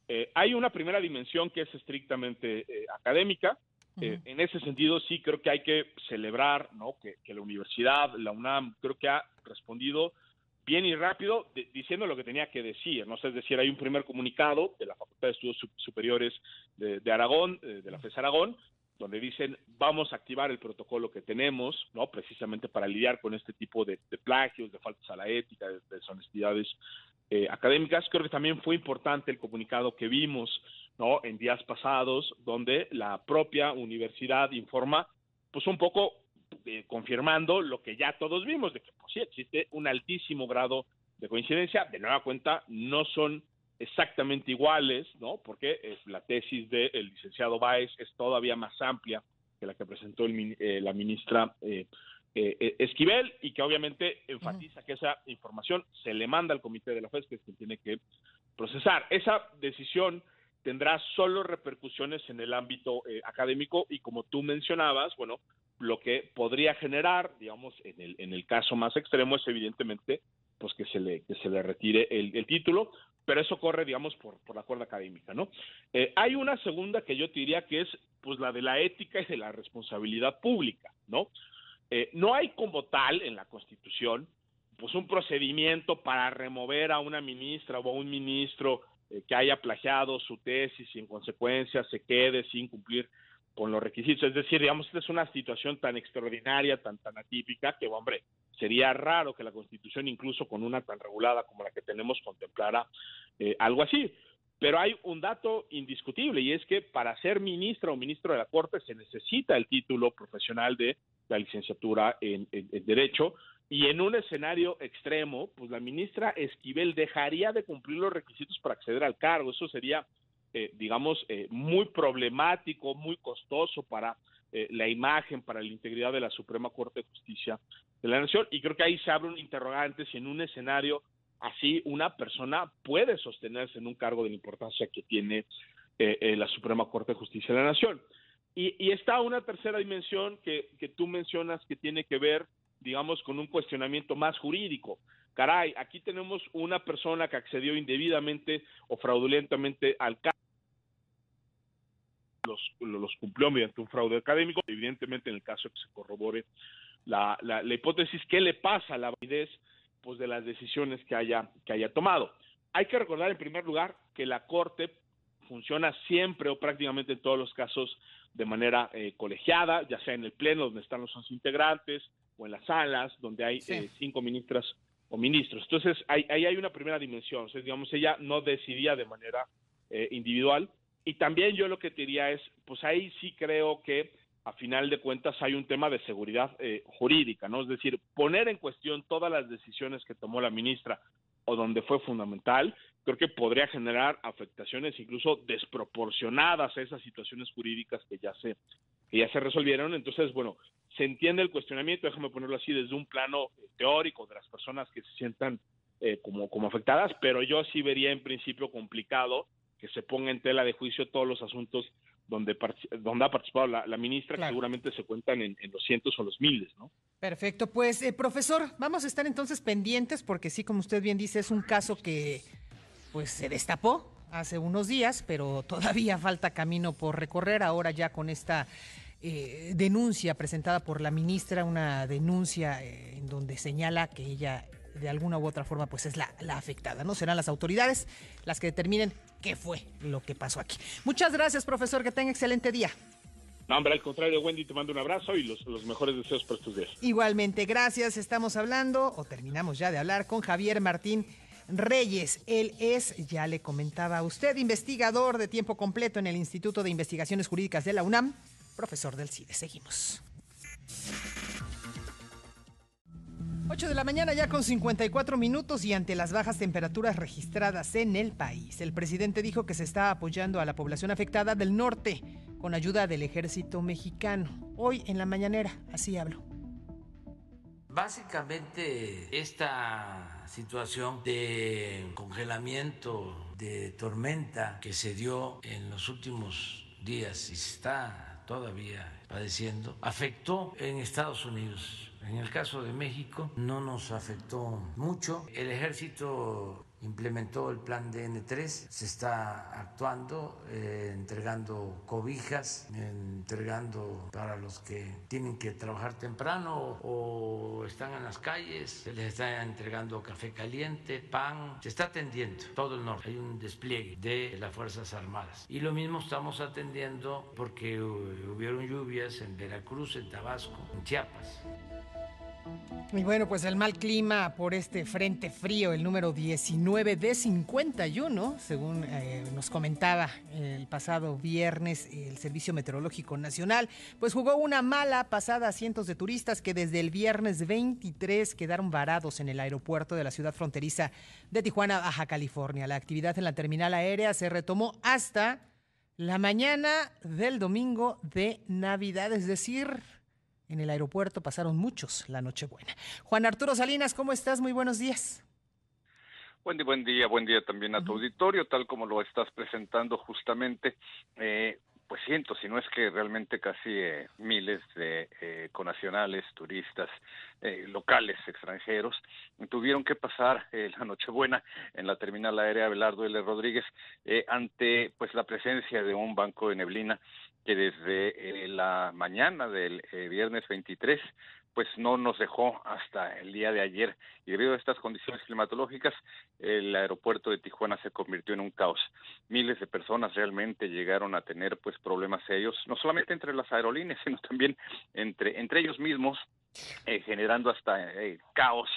Eh, hay una primera dimensión que es estrictamente eh, académica. Eh, en ese sentido, sí creo que hay que celebrar, ¿no? Que, que la universidad, la UNAM, creo que ha respondido bien y rápido de- diciendo lo que tenía que decir, ¿no? Es decir, hay un primer comunicado de la Facultad de Estudios Sup- Superiores de, de Aragón, de la FES Aragón, donde dicen vamos a activar el protocolo que tenemos, ¿no? Precisamente para lidiar con este tipo de, plagios, de faltas a la ética, de, de deshonestidades eh, académicas. Creo que también fue importante el comunicado que vimos, ¿no? En días pasados, donde la propia universidad informa, pues un poco eh, confirmando lo que ya todos vimos, de que pues sí existe un altísimo grado de coincidencia. De nueva cuenta, no son exactamente iguales, ¿no? Porque eh, la tesis del licenciado Báez es todavía más amplia que la que presentó el eh, la ministra eh, eh, eh, Esquivel y que obviamente enfatiza que esa información se le manda al comité de la FES, que es quien tiene que procesar. Esa decisión tendrá solo repercusiones en el ámbito eh, académico y como tú mencionabas, bueno, lo que podría generar, digamos, en el, en el caso más extremo es evidentemente pues que se le, que se le retire el, el título, pero eso corre, digamos, por, por la cuerda académica, ¿no? Eh, hay una segunda que yo te diría que es pues la de la ética y de la responsabilidad pública, ¿no? Eh, no hay como tal en la Constitución pues un procedimiento para remover a una ministra o a un ministro eh, que haya plagiado su tesis y en consecuencia se quede sin cumplir con los requisitos. Es decir, digamos, esta es una situación tan extraordinaria, tan, tan atípica, que, hombre, sería raro que la Constitución, incluso con una tan regulada como la que tenemos, contemplara eh, algo así. Pero hay un dato indiscutible y es que para ser ministra o ministro de la Corte se necesita el título profesional de la licenciatura en, en- en Derecho y en un escenario extremo, pues la ministra Esquivel dejaría de cumplir los requisitos para acceder al cargo. Eso sería, eh, digamos, eh, muy problemático, muy costoso para eh, la imagen, para la integridad de la Suprema Corte de Justicia de la Nación. Y creo que ahí se abre un interrogante si en un escenario así una persona puede sostenerse en un cargo de la importancia que tiene eh, eh, la Suprema Corte de Justicia de la Nación. Y, y está una tercera dimensión que, que tú mencionas que tiene que ver, digamos, con un cuestionamiento más jurídico. Caray, aquí tenemos una persona que accedió indebidamente o fraudulentamente al cargo los, los cumplió mediante un fraude académico. Evidentemente, en el caso de que se corrobore la, la, la hipótesis, ¿qué le pasa a la validez pues de las decisiones que haya que haya tomado. Hay que recordar en primer lugar que la Corte funciona siempre o prácticamente en todos los casos de manera eh, colegiada, ya sea en el pleno donde están los integrantes o en las salas donde hay eh, cinco ministras o ministros. Entonces, ahí, hay una primera dimensión. O sea, digamos, ella no decidía de manera eh, individual. Y también yo lo que te diría es, pues ahí sí creo que a final de cuentas hay un tema de seguridad jurídica, ¿no? Es decir, poner en cuestión todas las decisiones que tomó la ministra o donde fue fundamental, creo que podría generar afectaciones incluso desproporcionadas a esas situaciones jurídicas que ya se que ya se resolvieron. Entonces, bueno, se entiende el cuestionamiento, déjame ponerlo así, desde un plano teórico de las personas que se sientan eh, como, como afectadas, pero yo sí vería en principio complicado que se ponga en tela de juicio todos los asuntos donde, donde ha participado la, ministra, que seguramente se cuentan en, los cientos o los miles, ¿no? Perfecto, pues eh, profesor, vamos a estar entonces pendientes porque sí, como usted bien dice, es un caso que pues se destapó hace unos días, pero todavía *laughs* falta camino por recorrer. Ahora ya con esta eh, denuncia presentada por la ministra, una denuncia eh, en donde señala que ella de alguna u otra forma pues es la, la, afectada, ¿no? Serán las autoridades las que determinen qué fue lo que pasó aquí. Muchas gracias, profesor, que tenga excelente día. No, hombre, al contrario, Wendy, te mando un abrazo y los, los mejores deseos para estos días. Igualmente, gracias. Estamos hablando, o terminamos ya de hablar, con Javier Martín Reyes. Él es, ya le comentaba a usted, investigador de tiempo completo en el Instituto de Investigaciones Jurídicas de la UNAM, profesor del CIDE. Seguimos. 8 de la mañana ya con 54 minutos y ante las bajas temperaturas registradas en el país, el presidente dijo que se está apoyando a la población afectada del norte con ayuda del ejército mexicano. Hoy en la mañanera, así hablo. Básicamente esta situación de congelamiento, de tormenta que se dio en los últimos días y está todavía padeciendo, afectó en Estados Unidos. En el caso de México no nos afectó mucho. El ejército implementó el plan DN3, se está actuando, eh, entregando cobijas, entregando para los que tienen que trabajar temprano o están en las calles, se les está entregando café caliente, pan, se está atendiendo todo el norte, hay un despliegue de las Fuerzas Armadas. Y lo mismo estamos atendiendo porque hubieron lluvias en Veracruz, en Tabasco, en Chiapas. Y bueno, pues el mal clima por este frente frío, el número 19 de 51, según eh, nos comentaba el pasado viernes el Servicio Meteorológico Nacional, pues jugó una mala pasada a cientos de turistas que desde el viernes 23 quedaron varados en el aeropuerto de la ciudad fronteriza de Tijuana, Baja California. La actividad en la terminal aérea se retomó hasta la mañana del domingo de Navidad, es decir, en el aeropuerto pasaron muchos la Nochebuena. Juan Arturo Salinas, ¿cómo estás? Muy buenos días. Buen día, buen día, buen día también a tu auditorio, tal como lo estás presentando justamente. Eh, pues cientos, si no es que realmente casi eh, miles de eh, conacionales, turistas, eh, locales, extranjeros, tuvieron que pasar la Nochebuena en la terminal aérea Belardo L. Rodríguez ante pues la presencia de un banco de neblina que desde la mañana del viernes 23 pues no nos dejó hasta el día de ayer y debido a estas condiciones climatológicas el aeropuerto de Tijuana se convirtió en un caos. Miles de personas realmente llegaron a tener pues problemas serios, no solamente entre las aerolíneas, *laughs* sino también entre entre ellos mismos eh, generando hasta eh, caos,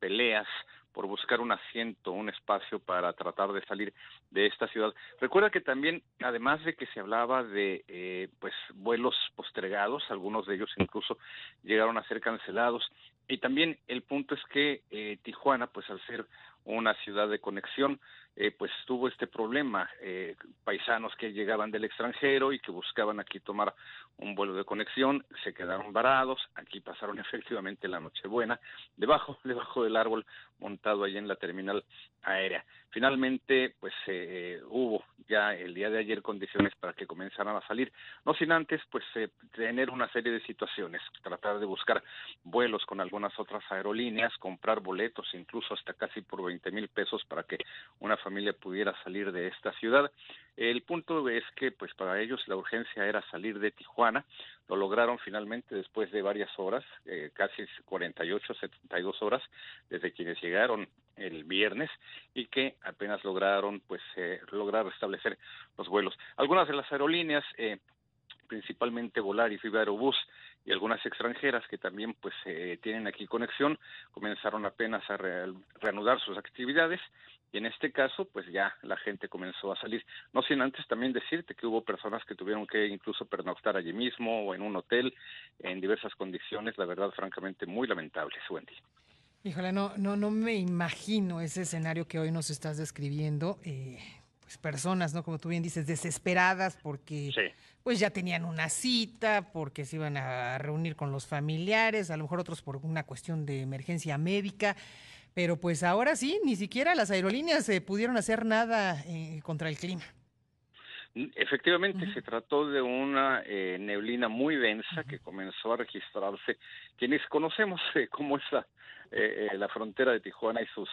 peleas, por buscar un asiento, un espacio para tratar de salir de esta ciudad. Recuerda que también, además de que se hablaba de eh, pues vuelos postergados, algunos de ellos incluso llegaron a ser cancelados, y también el punto es que eh, Tijuana, pues al ser una ciudad de conexión, eh, pues tuvo este problema, eh, paisanos que llegaban del extranjero y que buscaban aquí tomar un vuelo de conexión, se quedaron varados, aquí pasaron *laughs* efectivamente la Nochebuena, debajo, debajo del árbol montado ahí en la terminal aérea. Finalmente, pues eh, hubo ya el día de ayer condiciones para que comenzaran a salir, no sin antes, pues tener una serie de situaciones, tratar de buscar vuelos con algunas otras aerolíneas, comprar boletos incluso hasta casi por 20 mil pesos para que una familia pudiera salir de esta ciudad. El punto es que, pues para ellos la urgencia era salir de Tijuana. Lo lograron finalmente después de varias horas, eh, casi 48, 72 horas, desde quienes llegaron el viernes y que apenas lograron pues eh, lograr restablecer los vuelos. Algunas de las aerolíneas, eh, principalmente Volaris, Viva Aerobús y algunas extranjeras que también pues eh, tienen aquí conexión, comenzaron apenas a re- reanudar sus actividades y en este caso pues ya la gente comenzó a salir. No sin antes también decirte que hubo personas que tuvieron que incluso pernoctar allí mismo o en un hotel en diversas condiciones, la verdad francamente muy lamentables, Wendy. Híjole, no, no, no me imagino ese escenario que hoy nos estás describiendo. eh, pues personas, ¿no? Como tú bien dices, desesperadas porque pues ya tenían una cita, porque se iban a reunir con los familiares, a lo mejor otros por una cuestión de emergencia médica. Pero pues ahora sí, ni siquiera las aerolíneas eh, pudieron hacer nada eh, contra el clima. Efectivamente, se trató de una eh, neblina muy densa que comenzó a registrarse. Quienes conocemos eh, cómo es la, eh, eh, la frontera de Tijuana y sus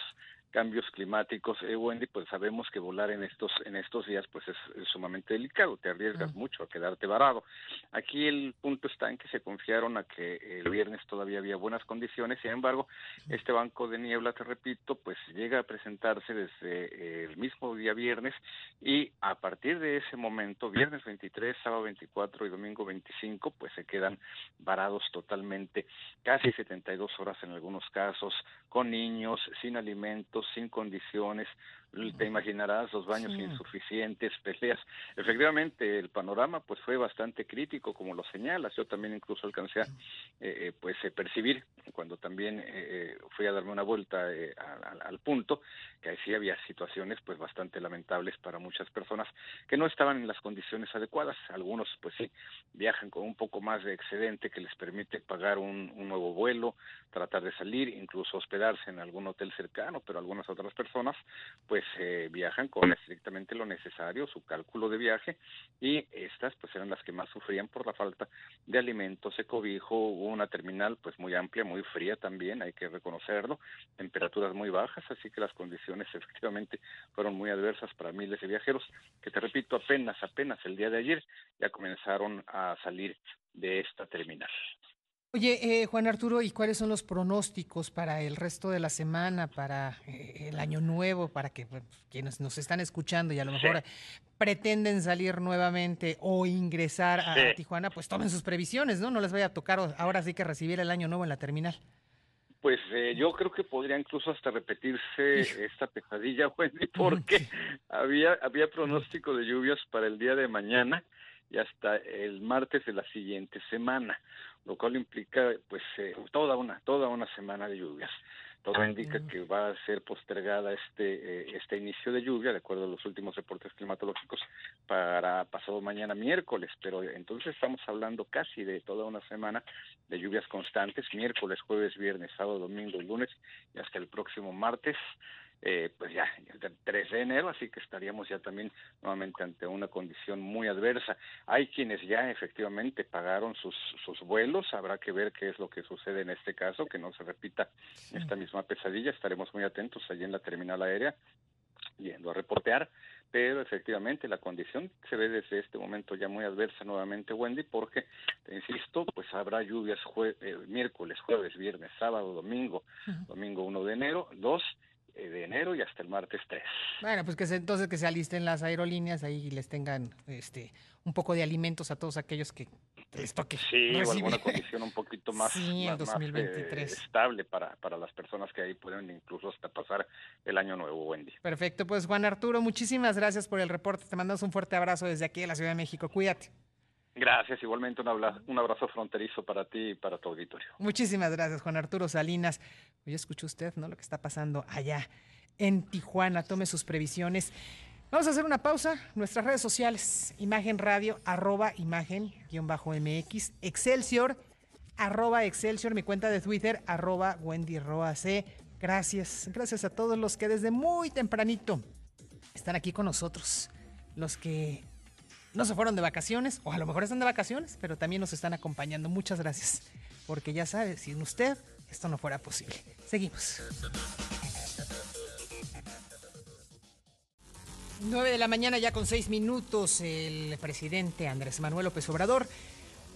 cambios climáticos, eh, Wendy, pues sabemos que volar en estos en estos días pues es, es sumamente delicado, te arriesgas mucho a quedarte varado. Aquí el punto está en que se confiaron a que el viernes todavía había buenas condiciones, sin embargo, este banco de niebla, te repito, pues llega a presentarse desde el mismo día viernes y a partir de ese momento, viernes 23, sábado 24 y domingo 25, pues se quedan varados totalmente, casi 72 horas en algunos casos, con niños, sin alimentos, sin condiciones, te imaginarás los baños Sí. insuficientes, peleas. Efectivamente, el panorama pues fue bastante crítico, como lo señalas. Yo también incluso alcancé a eh, eh, pues eh, percibir cuando también eh, eh, fui a darme una vuelta eh, al, al- al punto que ahí sí había situaciones pues bastante lamentables para muchas personas que no estaban en las condiciones adecuadas. Algunos pues sí viajan con un poco más de excedente que les permite pagar un, un nuevo vuelo, tratar de salir, incluso hospedarse en algún hotel cercano, pero algunas otras personas pues eh, viajan con estrictamente lo necesario, su cálculo de viaje y estas pues eran las que más sufrían por la falta de alimentos, de cobijo, hubo una terminal pues muy amplia, muy fría también, hay que reconocerlo, temperaturas muy bajas, así que las condiciones *laughs* efectivamente fueron muy adversas para miles de viajeros, que te repito, apenas, apenas el día de ayer ya comenzaron a salir de esta terminal. Oye, eh, Juan Arturo, ¿y cuáles son los pronósticos para el resto de la semana, para eh, el año nuevo, para que quienes nos están escuchando y a lo Sí. mejor pretenden salir nuevamente o ingresar a, Sí. a Tijuana, pues tomen sus previsiones, ¿no? No les vaya a tocar ahora sí que recibir el año nuevo en la terminal. Pues eh, yo creo que podría incluso hasta repetirse esta pesadilla, *laughs* Wendy, porque había, había pronóstico de lluvias para el día de mañana y hasta el martes de la siguiente semana, lo cual implica pues eh, toda una toda una semana de lluvias. Todo indica que va a ser postergada este eh, este inicio de lluvia, de acuerdo a los últimos reportes climatológicos, para pasado mañana miércoles, pero entonces estamos hablando casi de toda una semana de lluvias constantes, miércoles, jueves, viernes, sábado, domingo lunes, y hasta el próximo martes, eh, pues ya, el 3 de enero, así que estaríamos ya también nuevamente ante una condición muy adversa. Hay quienes ya efectivamente pagaron sus, sus vuelos, habrá que ver qué es lo que sucede en este caso, que no se repita esta misma pesadilla, estaremos muy atentos allí en la terminal aérea yendo a reportear, pero efectivamente la condición se ve desde este momento ya muy adversa nuevamente, Wendy, porque, te insisto, pues habrá lluvias jue- eh, miércoles, jueves, viernes, sábado, domingo, domingo 1 de enero, 2 eh, de enero y hasta el martes 3. Bueno, pues que se, entonces que se alisten las aerolíneas ahí y les tengan este un poco de alimentos a todos aquellos que les toque Sí, o alguna condición un poquito más, Sí, eh, 2023. estable para, para las personas que ahí pueden incluso hasta pasar el año nuevo, Wendy. Perfecto, pues Juan Arturo, muchísimas gracias por el reporte. Te mandamos un fuerte abrazo desde aquí de la Ciudad de México. Cuídate. Gracias, igualmente un abrazo, fronterizo para ti y para tu auditorio. Muchísimas gracias, Juan Arturo Salinas. Ya escuchó usted, ¿no? Lo que está pasando allá en Tijuana. Tome sus previsiones. Vamos a hacer una pausa. Nuestras redes sociales, Imagen Radio, arroba imagen, guion bajo MX, Excelsior, arroba Excelsior, mi cuenta de Twitter, arroba Wendy Roa C. Gracias, gracias a todos los que desde muy tempranito están aquí con nosotros. Los que no se fueron de vacaciones, o a lo mejor están de vacaciones, pero también nos están acompañando. Muchas gracias, porque ya sabe, sin usted esto no fuera posible. Seguimos. 9 de la mañana ya con 6 minutos, el presidente Andrés Manuel López Obrador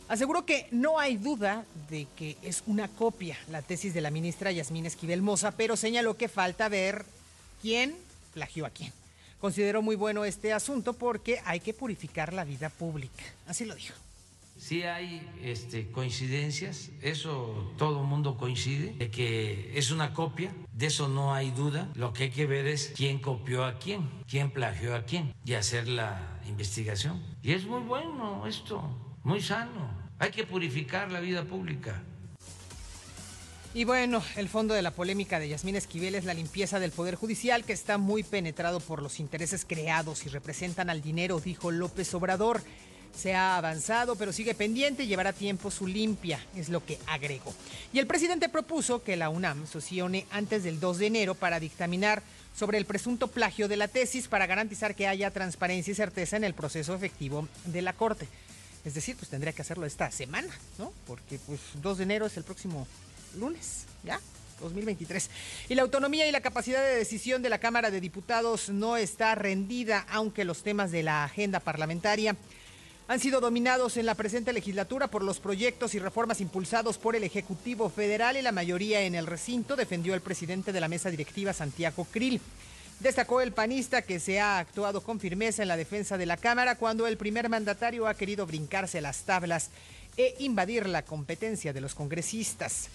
Aseguró que no hay duda de que es una copia la tesis de la ministra Yasmín Esquivel Moza, pero señaló que falta ver quién plagió a quién. Consideró muy bueno este asunto porque hay que purificar la vida pública. Así lo dijo. Sí hay este, coincidencias, eso todo el mundo coincide, de que es una copia, de eso no hay duda. Lo que hay que ver es quién copió a quién, quién plagió a quién y hacer la investigación. Y es muy bueno esto, muy sano. Hay que purificar la vida pública. Y bueno, el fondo de la polémica de Yasmín Esquivel es la limpieza del Poder Judicial que está muy penetrado por los intereses creados y representan al dinero, dijo López Obrador. Se ha avanzado, pero sigue pendiente y llevará tiempo su limpia, es lo que agregó. Y el presidente propuso que la UNAM sesione antes del 2 de enero para dictaminar sobre el presunto plagio de la tesis para garantizar que haya transparencia y certeza en el proceso efectivo de la Corte. Es decir, pues tendría que hacerlo esta semana, ¿no? Porque pues 2 de enero es el próximo lunes, ¿ya? 2023. Y la autonomía y la capacidad de decisión de la Cámara de Diputados no está rendida, aunque los temas de la agenda parlamentaria han sido dominados en la presente legislatura por los proyectos y reformas impulsados por el Ejecutivo Federal y la mayoría en el recinto defendió el presidente de la mesa directiva, Santiago Krill. Destacó el panista que se ha actuado con firmeza en la defensa de la Cámara cuando el primer mandatario ha querido brincarse las tablas e invadir la competencia de los congresistas.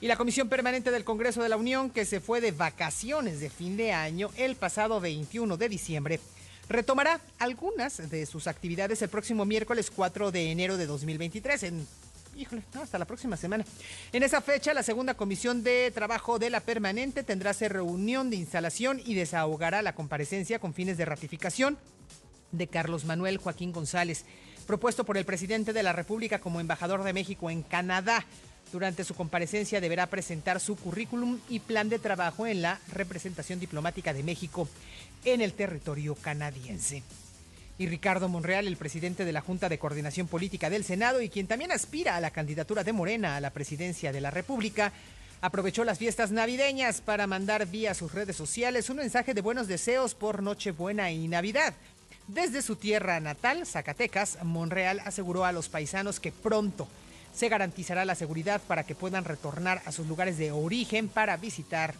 Y la Comisión Permanente del Congreso de la Unión, que se fue de vacaciones de fin de año el pasado 21 de diciembre, retomará algunas de sus actividades el próximo miércoles 4 de enero de 2023 en híjole, hasta la próxima semana. En esa fecha, la segunda comisión de trabajo de la permanente tendrá ser reunión de instalación y desahogará la comparecencia con fines de ratificación de Carlos Manuel Joaquín González, propuesto por el presidente de la República como embajador de México en Canadá. Durante su comparecencia deberá presentar su currículum y plan de trabajo en la representación diplomática de México en el territorio canadiense. Y Ricardo Monreal, el presidente de la Junta de Coordinación Política del Senado y quien también aspira a la candidatura de Morena a la presidencia de la República, aprovechó las fiestas navideñas para mandar vía sus redes sociales un mensaje de buenos deseos por Nochebuena y Navidad. Desde su tierra natal, Zacatecas, Monreal aseguró a los paisanos que pronto se garantizará la seguridad para que puedan retornar a sus lugares de origen para visitar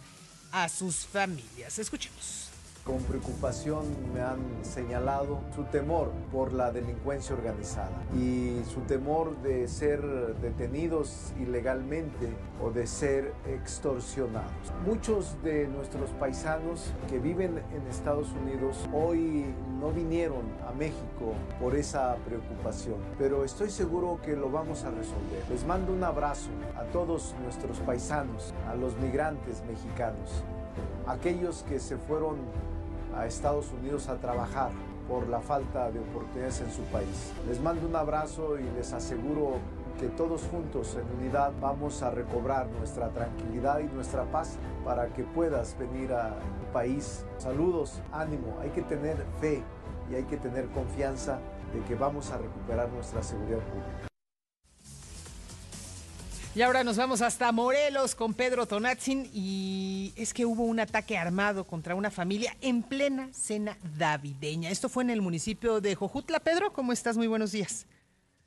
a sus familias. Escuchemos con preocupación me han señalado su temor por la delincuencia organizada y su temor de ser detenidos ilegalmente o de ser extorsionados. Muchos de nuestros paisanos que viven en Estados Unidos hoy no vinieron a México por esa preocupación, pero estoy seguro que lo vamos a resolver. Les mando un abrazo a todos nuestros paisanos, a los migrantes mexicanos, aquellos que se fueron a Estados Unidos a trabajar por la falta de oportunidades en su país. Les mando un abrazo y les aseguro que todos juntos en unidad vamos a recobrar nuestra tranquilidad y nuestra paz para que puedas venir a tu país. Saludos, ánimo, hay que tener fe y hay que tener confianza de que vamos a recuperar nuestra seguridad pública. Y ahora nos vamos hasta Morelos con Pedro Tonatzin y es que hubo un ataque armado contra una familia en plena cena navideña. Esto fue en el municipio de Jojutla. Pedro, ¿cómo estás? Muy buenos días.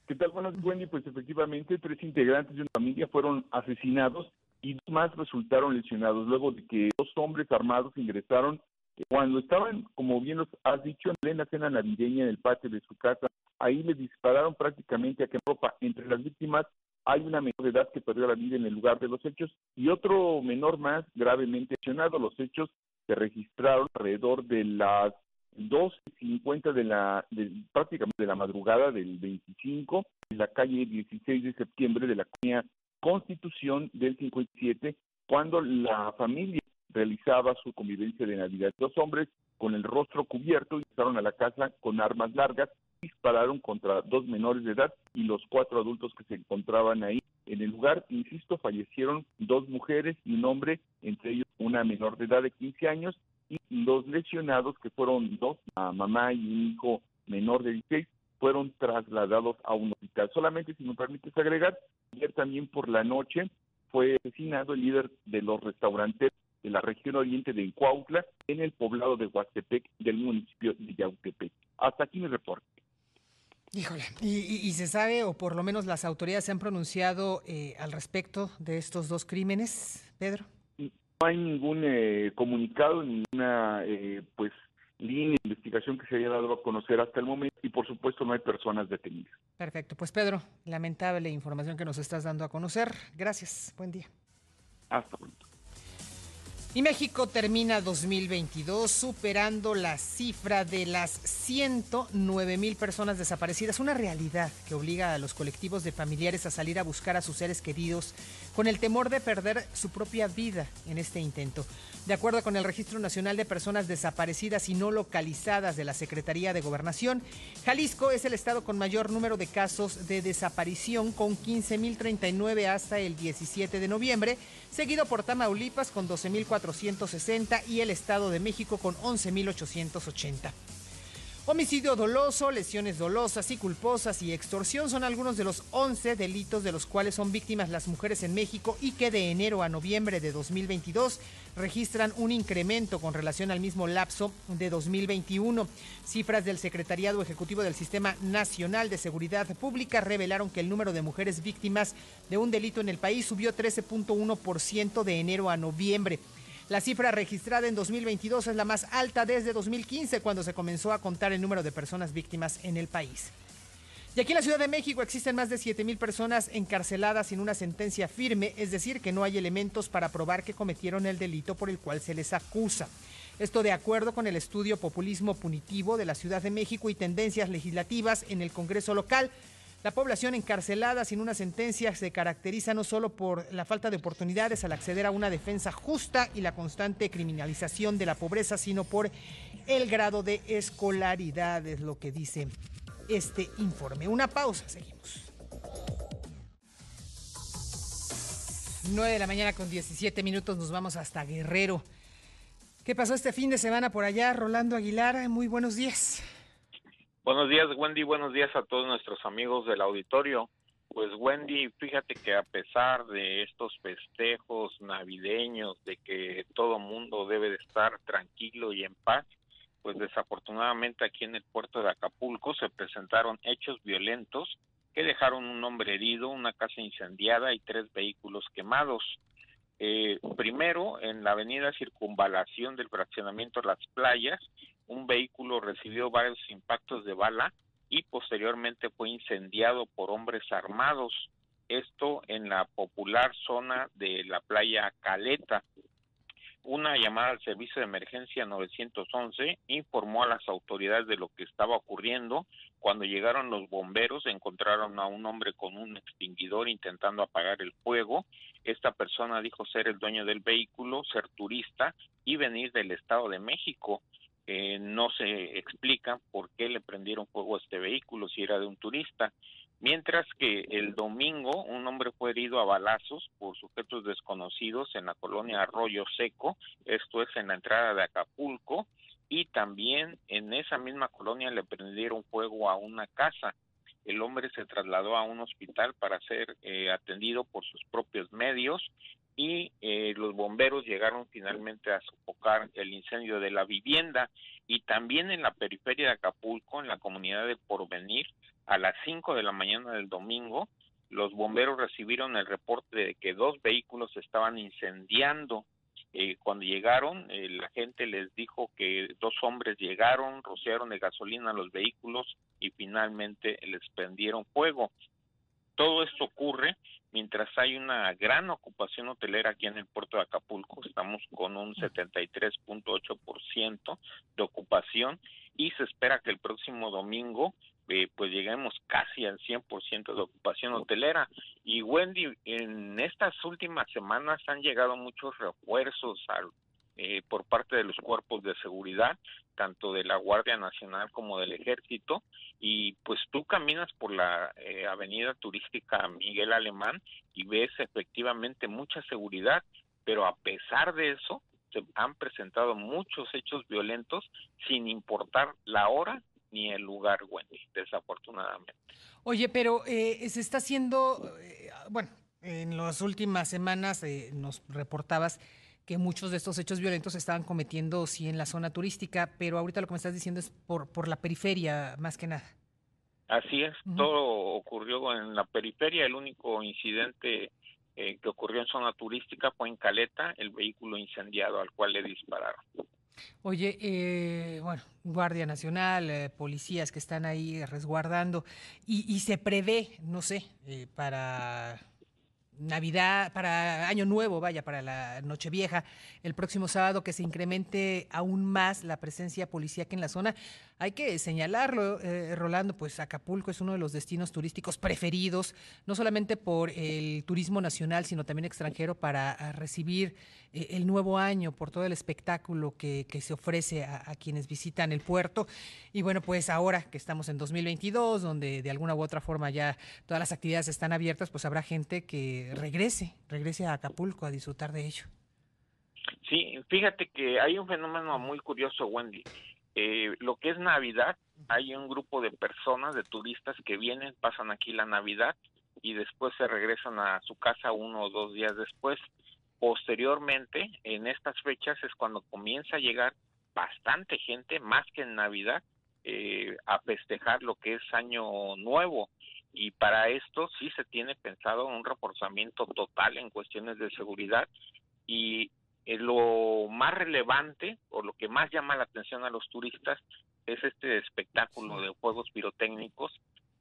¿Qué tal? Buenos Wendy. Pues efectivamente tres integrantes de una familia fueron asesinados y dos más resultaron lesionados luego de que dos hombres armados ingresaron cuando estaban, como bien los has dicho, en plena cena navideña en el patio de su casa. Ahí le dispararon prácticamente a que ropa entre las víctimas hay una menor de edad que perdió la vida en el lugar de los hechos y otro menor más gravemente lesionado. Los hechos se registraron alrededor de las 2.50 de la, de, prácticamente de la madrugada del 25 en la calle 16 de septiembre de la colonia Constitución del 57, cuando la familia realizaba su convivencia de Navidad. Dos hombres con el rostro cubierto ingresaron a la casa con armas largas dispararon contra dos menores de edad y los cuatro adultos que se encontraban ahí. En el lugar, insisto, fallecieron dos mujeres y un hombre, entre ellos una menor de edad de 15 años, y los lesionados, que fueron dos, mamá y un hijo menor de 16, fueron trasladados a un hospital. Solamente, si me permites agregar, ayer también por la noche fue asesinado el líder de los restaurantes de la región oriente de Cuautla, en el poblado de Huastepec del municipio de Yautepec. Hasta aquí mi reporte. Híjole, ¿y, se sabe, o por lo menos las autoridades se han pronunciado eh, al respecto de estos dos crímenes, Pedro? No hay ningún eh, comunicado, ninguna eh, pues línea de investigación que se haya dado a conocer hasta el momento y por supuesto no hay personas detenidas. Perfecto, pues Pedro, lamentable información que nos estás dando a conocer. Gracias, buen día. Hasta pronto. Y México termina 2022 superando la cifra de las 109 mil personas desaparecidas, una realidad que obliga a los colectivos de familiares a salir a buscar a sus seres queridos con el temor de perder su propia vida en este intento. De acuerdo con el Registro Nacional de Personas Desaparecidas y No Localizadas de la Secretaría de Gobernación, Jalisco es el estado con mayor número de casos de desaparición, con 15.039 hasta el 17 de noviembre, seguido por Tamaulipas con 12.460 y el Estado de México con 11.880. Homicidio doloso, lesiones dolosas y culposas y extorsión son algunos de los 11 delitos de los cuales son víctimas las mujeres en México y que de enero a noviembre de 2022 registran un incremento con relación al mismo lapso de 2021. Cifras del Secretariado Ejecutivo del Sistema Nacional de Seguridad Pública revelaron que el número de mujeres víctimas de un delito en el país subió 13.1% de enero a noviembre. La cifra registrada en 2022 es la más alta desde 2015, cuando se comenzó a contar el número de personas víctimas en el país. Y aquí en la Ciudad de México existen más de 7.000 personas encarceladas sin una sentencia firme, es decir, que no hay elementos para probar que cometieron el delito por el cual se les acusa. Esto de acuerdo con el estudio Populismo Punitivo de la Ciudad de México y tendencias legislativas en el Congreso local, la población encarcelada sin una sentencia se caracteriza no solo por la falta de oportunidades al acceder a una defensa justa y la constante criminalización de la pobreza, sino por el grado de escolaridad, es lo que dice este informe. Una pausa, seguimos. 9 de la mañana con 17 minutos nos vamos hasta Guerrero. ¿Qué pasó este fin de semana por allá, Rolando Aguilar? Muy buenos días. Buenos días, Wendy. Buenos días a todos nuestros amigos del auditorio. Pues Wendy, fíjate que a pesar de estos festejos navideños, de que todo mundo debe de estar tranquilo y en paz, pues desafortunadamente aquí en el puerto de Acapulco se presentaron hechos violentos que dejaron un hombre herido, una casa incendiada y tres vehículos quemados. Eh, primero, en la avenida Circunvalación del fraccionamiento Las Playas, un vehículo recibió varios impactos de bala y posteriormente fue incendiado por hombres armados. Esto en la popular zona de la playa Caleta. Una llamada al servicio de emergencia 911 informó a las autoridades de lo que estaba ocurriendo. Cuando llegaron los bomberos encontraron a un hombre con un extinguidor intentando apagar el fuego. Esta persona dijo ser el dueño del vehículo, ser turista y venir del Estado de México. Eh, no se explica por qué le prendieron fuego a este vehículo si era de un turista. Mientras que el domingo un hombre fue herido a balazos por sujetos desconocidos en la colonia Arroyo Seco, esto es en la entrada de Acapulco, y también en esa misma colonia le prendieron fuego a una casa. El hombre se trasladó a un hospital para ser eh, atendido por sus propios medios y eh, los bomberos llegaron finalmente a sofocar el incendio de la vivienda y también en la periferia de Acapulco, en la comunidad de Porvenir, a las 5 de la mañana del domingo, los bomberos recibieron el reporte de que dos vehículos estaban incendiando. Eh, cuando llegaron, la gente les dijo que dos hombres llegaron, rociaron de gasolina los vehículos y finalmente les prendieron fuego. Todo esto ocurre mientras hay una gran ocupación hotelera aquí en el puerto de Acapulco, estamos con un 73.8% de ocupación y se espera que el próximo domingo eh, pues lleguemos casi al 100% de ocupación hotelera. Y Wendy, en estas últimas semanas han llegado muchos refuerzos al eh, por parte de los cuerpos de seguridad, tanto de la Guardia Nacional como del Ejército, y pues tú caminas por la eh, avenida turística Miguel Alemán y ves efectivamente mucha seguridad, pero a pesar de eso, se han presentado muchos hechos violentos sin importar la hora ni el lugar, Wendy, desafortunadamente. Oye, pero eh, se está haciendo, bueno, en las últimas semanas nos reportabas que muchos de estos hechos violentos se estaban cometiendo sí en la zona turística, pero ahorita lo que me estás diciendo es por, por la periferia más que nada. Así es, todo ocurrió en la periferia. El único incidente eh, que ocurrió en zona turística fue en Caleta, el vehículo incendiado al cual le dispararon. Oye, eh, bueno, Guardia Nacional, eh, policías que están ahí resguardando y, y se prevé, no sé, eh, para Navidad, para Año Nuevo, vaya, para la Nochevieja, el próximo sábado, que se incremente aún más la presencia policíaca en la zona. Hay que señalarlo, eh, Rolando, pues Acapulco es uno de los destinos turísticos preferidos, no solamente por el turismo nacional, sino también extranjero, para ah, recibir eh, el nuevo año, por todo el espectáculo que, se ofrece a quienes visitan el puerto. Y bueno, pues ahora que estamos en 2022, donde de alguna u otra forma ya todas las actividades están abiertas, pues habrá gente que regrese, regrese a Acapulco a disfrutar de ello. Sí, fíjate que hay un fenómeno muy curioso, Wendy. Eh, lo que es Navidad, hay un grupo de personas, de turistas que vienen, pasan aquí la Navidad y después se regresan a su casa uno o dos días después. Posteriormente, en estas fechas es cuando comienza a llegar bastante gente, más que en Navidad, eh, a festejar lo que es Año Nuevo. Y para esto sí se tiene pensado un reforzamiento total en cuestiones de seguridad y eh, lo más relevante o lo que más llama la atención a los turistas es este espectáculo de juegos pirotécnicos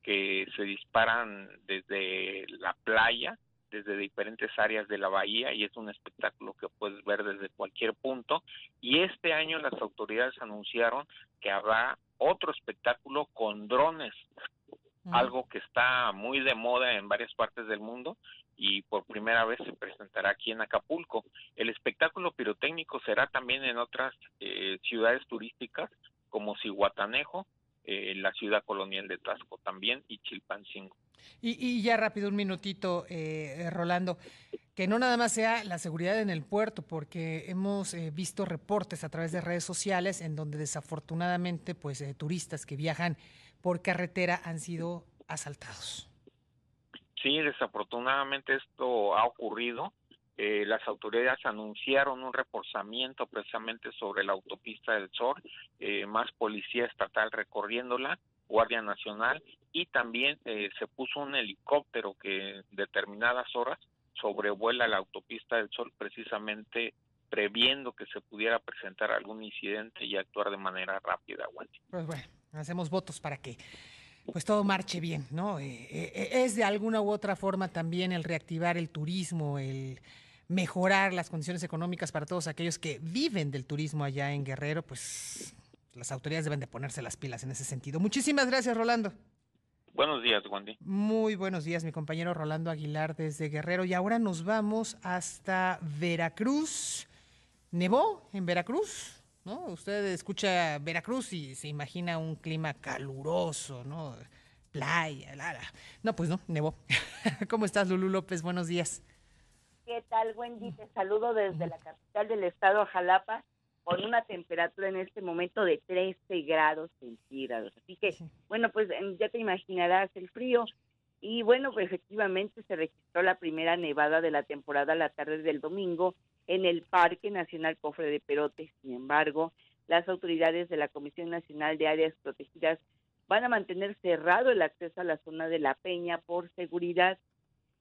que se disparan desde la playa, desde diferentes áreas de la bahía y es un espectáculo que puedes ver desde cualquier punto. Y este año las autoridades anunciaron que habrá otro espectáculo con drones, algo que está muy de moda en varias partes del mundo y por primera vez se presentará aquí en Acapulco. El espectáculo pirotécnico será también en otras eh, ciudades turísticas como Cihuatanejo, eh, la ciudad colonial de Tasco también y Chilpancingo. Y, y ya rápido, un minutito, eh, Rolando, que no nada más sea la seguridad en el puerto, porque hemos eh, visto reportes a través de redes sociales en donde desafortunadamente pues eh, turistas que viajan por carretera han sido asaltados. Sí, desafortunadamente esto ha ocurrido. Eh, las autoridades anunciaron un reforzamiento precisamente sobre la autopista del Sol, eh, más policía estatal recorriéndola, Guardia Nacional y también eh, se puso un helicóptero que en determinadas horas sobrevuela la autopista del Sol precisamente previendo que se pudiera presentar algún incidente y actuar de manera rápida, Wendy. Pues bueno, hacemos votos para que pues todo marche bien, ¿no? Eh, eh, es de alguna u otra forma también el reactivar el turismo, el mejorar las condiciones económicas para todos aquellos que viven del turismo allá en Guerrero, pues las autoridades deben de ponerse las pilas en ese sentido. Muchísimas gracias, Rolando. Buenos días, Wendy. Muy buenos días, mi compañero Rolando Aguilar desde Guerrero. Y ahora nos vamos hasta Veracruz. ¿Nevó en Veracruz? ¿No? Usted escucha Veracruz y se imagina un clima caluroso, ¿no? Playa, la, la. No, pues no, nevó. *laughs* ¿Cómo estás, Lulú López? Buenos días. ¿Qué tal, Wendy? Te saludo desde la capital del estado, Jalapa, con una temperatura en este momento de 13 grados centígrados. Así que, bueno, pues ya te imaginarás el frío. Y bueno, pues efectivamente se registró la primera nevada de la temporada la tarde del domingo en el Parque Nacional Cofre de Perote. Sin embargo, las autoridades de la Comisión Nacional de Áreas Protegidas van a mantener cerrado el acceso a la zona de la Peña por seguridad.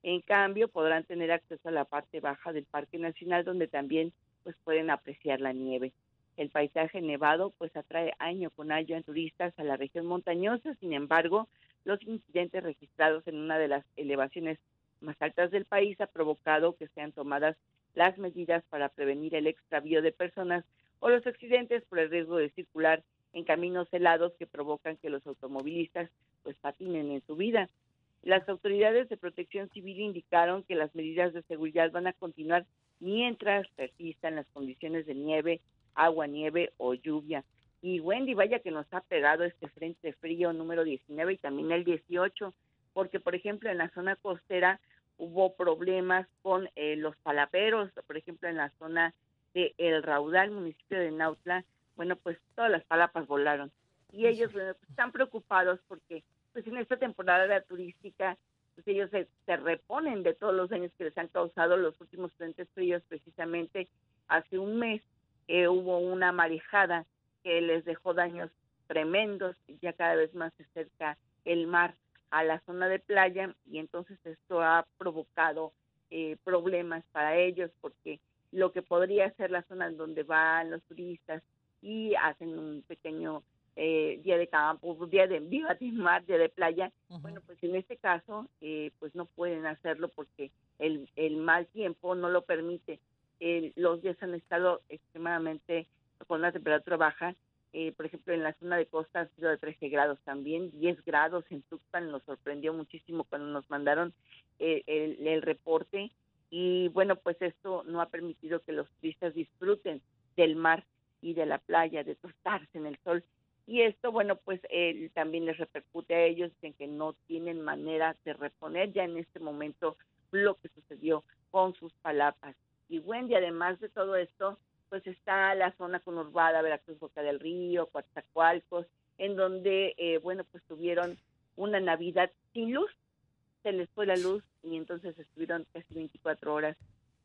En cambio, podrán tener acceso a la parte baja del Parque Nacional, donde también pues pueden apreciar la nieve. El paisaje nevado pues atrae año con año a turistas a la región montañosa, sin embargo, los incidentes registrados en una de las elevaciones más altas del país ha provocado que sean tomadas las medidas para prevenir el extravío de personas o los accidentes por el riesgo de circular en caminos helados que provocan que los automovilistas pues patinen en su vida. Las autoridades de protección civil indicaron que las medidas de seguridad van a continuar mientras persistan las condiciones de nieve, agua, nieve o lluvia. Y Wendy, vaya que nos ha pegado este frente frío número 19 y también el 18, porque por ejemplo en la zona costera hubo problemas con eh, los palaperos, por ejemplo en la zona de El Raudal, municipio de Nautla, bueno, pues todas las palapas volaron. Y ellos bueno, pues, están preocupados porque pues en esta temporada turística pues ellos se, se, reponen de todos los daños que les han causado los últimos frentes fríos. Precisamente hace un mes eh, hubo una marejada que les dejó daños tremendos ya cada vez más se acerca el mar a la zona de playa y entonces esto ha provocado eh, problemas para ellos porque lo que podría ser la zona en donde van los turistas y hacen un pequeño eh, día de campo, día de *laughs* viva de mar, día de playa, bueno, pues en este caso, eh, pues no pueden hacerlo porque el, el mal tiempo no lo permite. El- los días han estado extremadamente con una temperatura baja. Eh, por ejemplo, en la zona de costa ha sido de 13 grados también, 10 grados en Tuxpan, nos sorprendió muchísimo cuando nos mandaron eh, el, el reporte y bueno, pues esto no ha permitido que los turistas disfruten del mar y de la playa, de tostarse en el sol. Y esto, bueno, pues eh, también les repercute a ellos en que no tienen manera de reponer ya en este momento lo que sucedió con sus palapas. Y Wendy, además de todo esto, pues está la zona conurbada, Veracruz, Boca del Río, Coatzacoalcos, en donde, eh, bueno, pues tuvieron una Navidad sin luz, se les fue la luz y entonces estuvieron casi 24 horas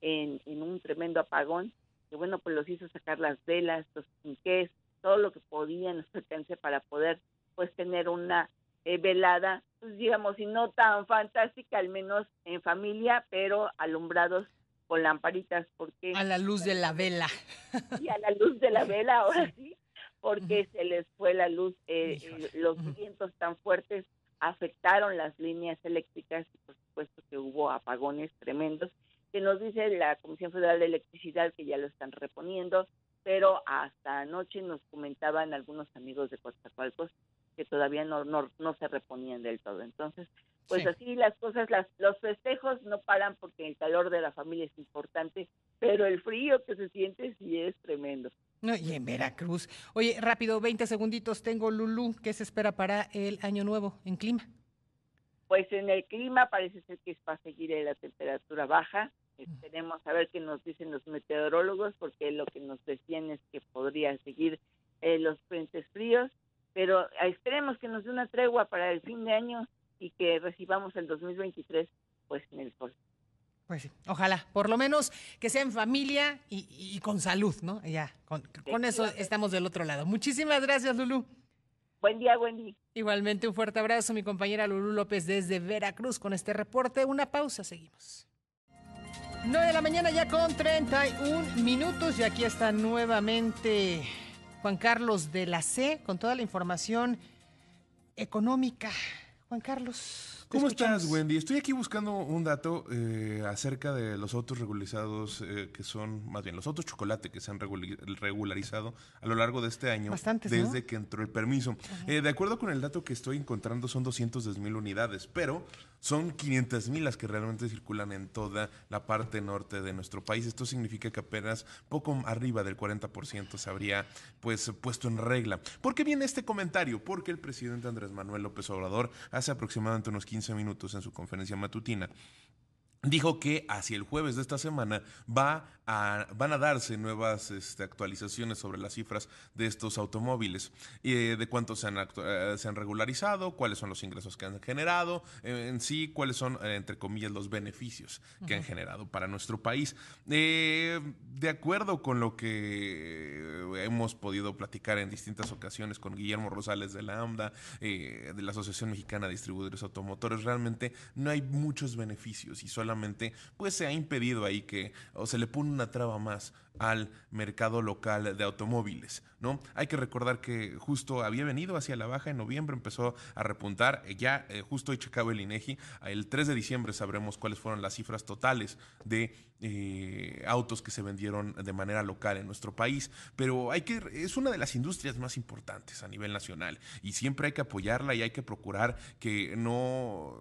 en, en un tremendo apagón, que bueno, pues los hizo sacar las velas, los quinqués, todo lo que podían alcance para poder pues tener una eh, velada, pues digamos, y no tan fantástica, al menos en familia, pero alumbrados con lamparitas, porque A la luz de la vela. *laughs* y a la luz de la vela ahora sí, porque se les fue la luz, eh, eh, los vientos tan fuertes afectaron las líneas eléctricas y por supuesto que hubo apagones tremendos, que nos dice la Comisión Federal de Electricidad que ya lo están reponiendo, pero hasta anoche nos comentaban algunos amigos de Coatzacoalcos que todavía no, no, no se reponían del todo. Entonces, pues Sí. así las cosas, las, los festejos no paran porque el calor de la familia es importante, pero el frío que se siente sí es tremendo. No, y en Veracruz. Oye, rápido, 20 segunditos. Tengo Lulú. ¿Qué se espera para el año nuevo en clima? Pues en el clima parece ser que es para seguir en la temperatura baja. Esperemos a ver qué nos dicen los meteorólogos, porque lo que nos decían es que podría seguir eh, los frentes fríos, pero esperemos que nos dé una tregua para el fin de año y que recibamos el 2023 pues en el sol. Pues sí, ojalá. Por lo menos que sea en familia y, y con salud, ¿no? Ya, con, con eso estamos del otro lado. Muchísimas gracias, Lulú. Buen día, Wendy. Igualmente, un fuerte abrazo, mi compañera Lulú López desde Veracruz con este reporte. Una pausa, seguimos. 9 de la mañana ya con 31 minutos y aquí está nuevamente Juan Carlos de la C con toda la información económica. Juan Carlos. ¿Cómo escuchamos. estás, Wendy? Estoy aquí buscando un dato eh, acerca de los autos regularizados, eh, que son, más bien, los autos chocolate que se han regularizado a lo largo de este año. Bastantes, ¿no? Desde que entró el permiso. Eh, de acuerdo con el dato que estoy encontrando, son 200 mil unidades, pero son 500 mil las que realmente circulan en toda la parte norte de nuestro país. Esto significa que apenas poco arriba del 40% se habría pues puesto en regla. ¿Por qué viene este comentario? Porque el presidente Andrés Manuel López Obrador hace aproximadamente unos 15 minutos en su conferencia matutina dijo que hacia el jueves de esta semana va a, van a darse nuevas este, actualizaciones sobre las cifras de estos automóviles, eh, de cuántos se han, eh, se han regularizado, cuáles son los ingresos que han generado, eh, en sí, cuáles son, entre comillas, los beneficios que han generado para nuestro país. De acuerdo con lo que hemos podido platicar en distintas ocasiones con Guillermo Rosales de la AMDA, de la Asociación Mexicana de Distribuidores Automotores, realmente no hay muchos beneficios y solamente pues se ha impedido ahí que o se le pone una traba más al mercado local de automóviles, ¿no? Hay que recordar que justo había venido hacia la baja en noviembre, empezó a repuntar, eh, ya eh, justo hoy checaba el INEGI, el 3 de diciembre sabremos cuáles fueron las cifras totales de eh, autos que se vendieron de manera local en nuestro país, pero hay que es una de las industrias más importantes a nivel nacional y siempre hay que apoyarla y hay que procurar que no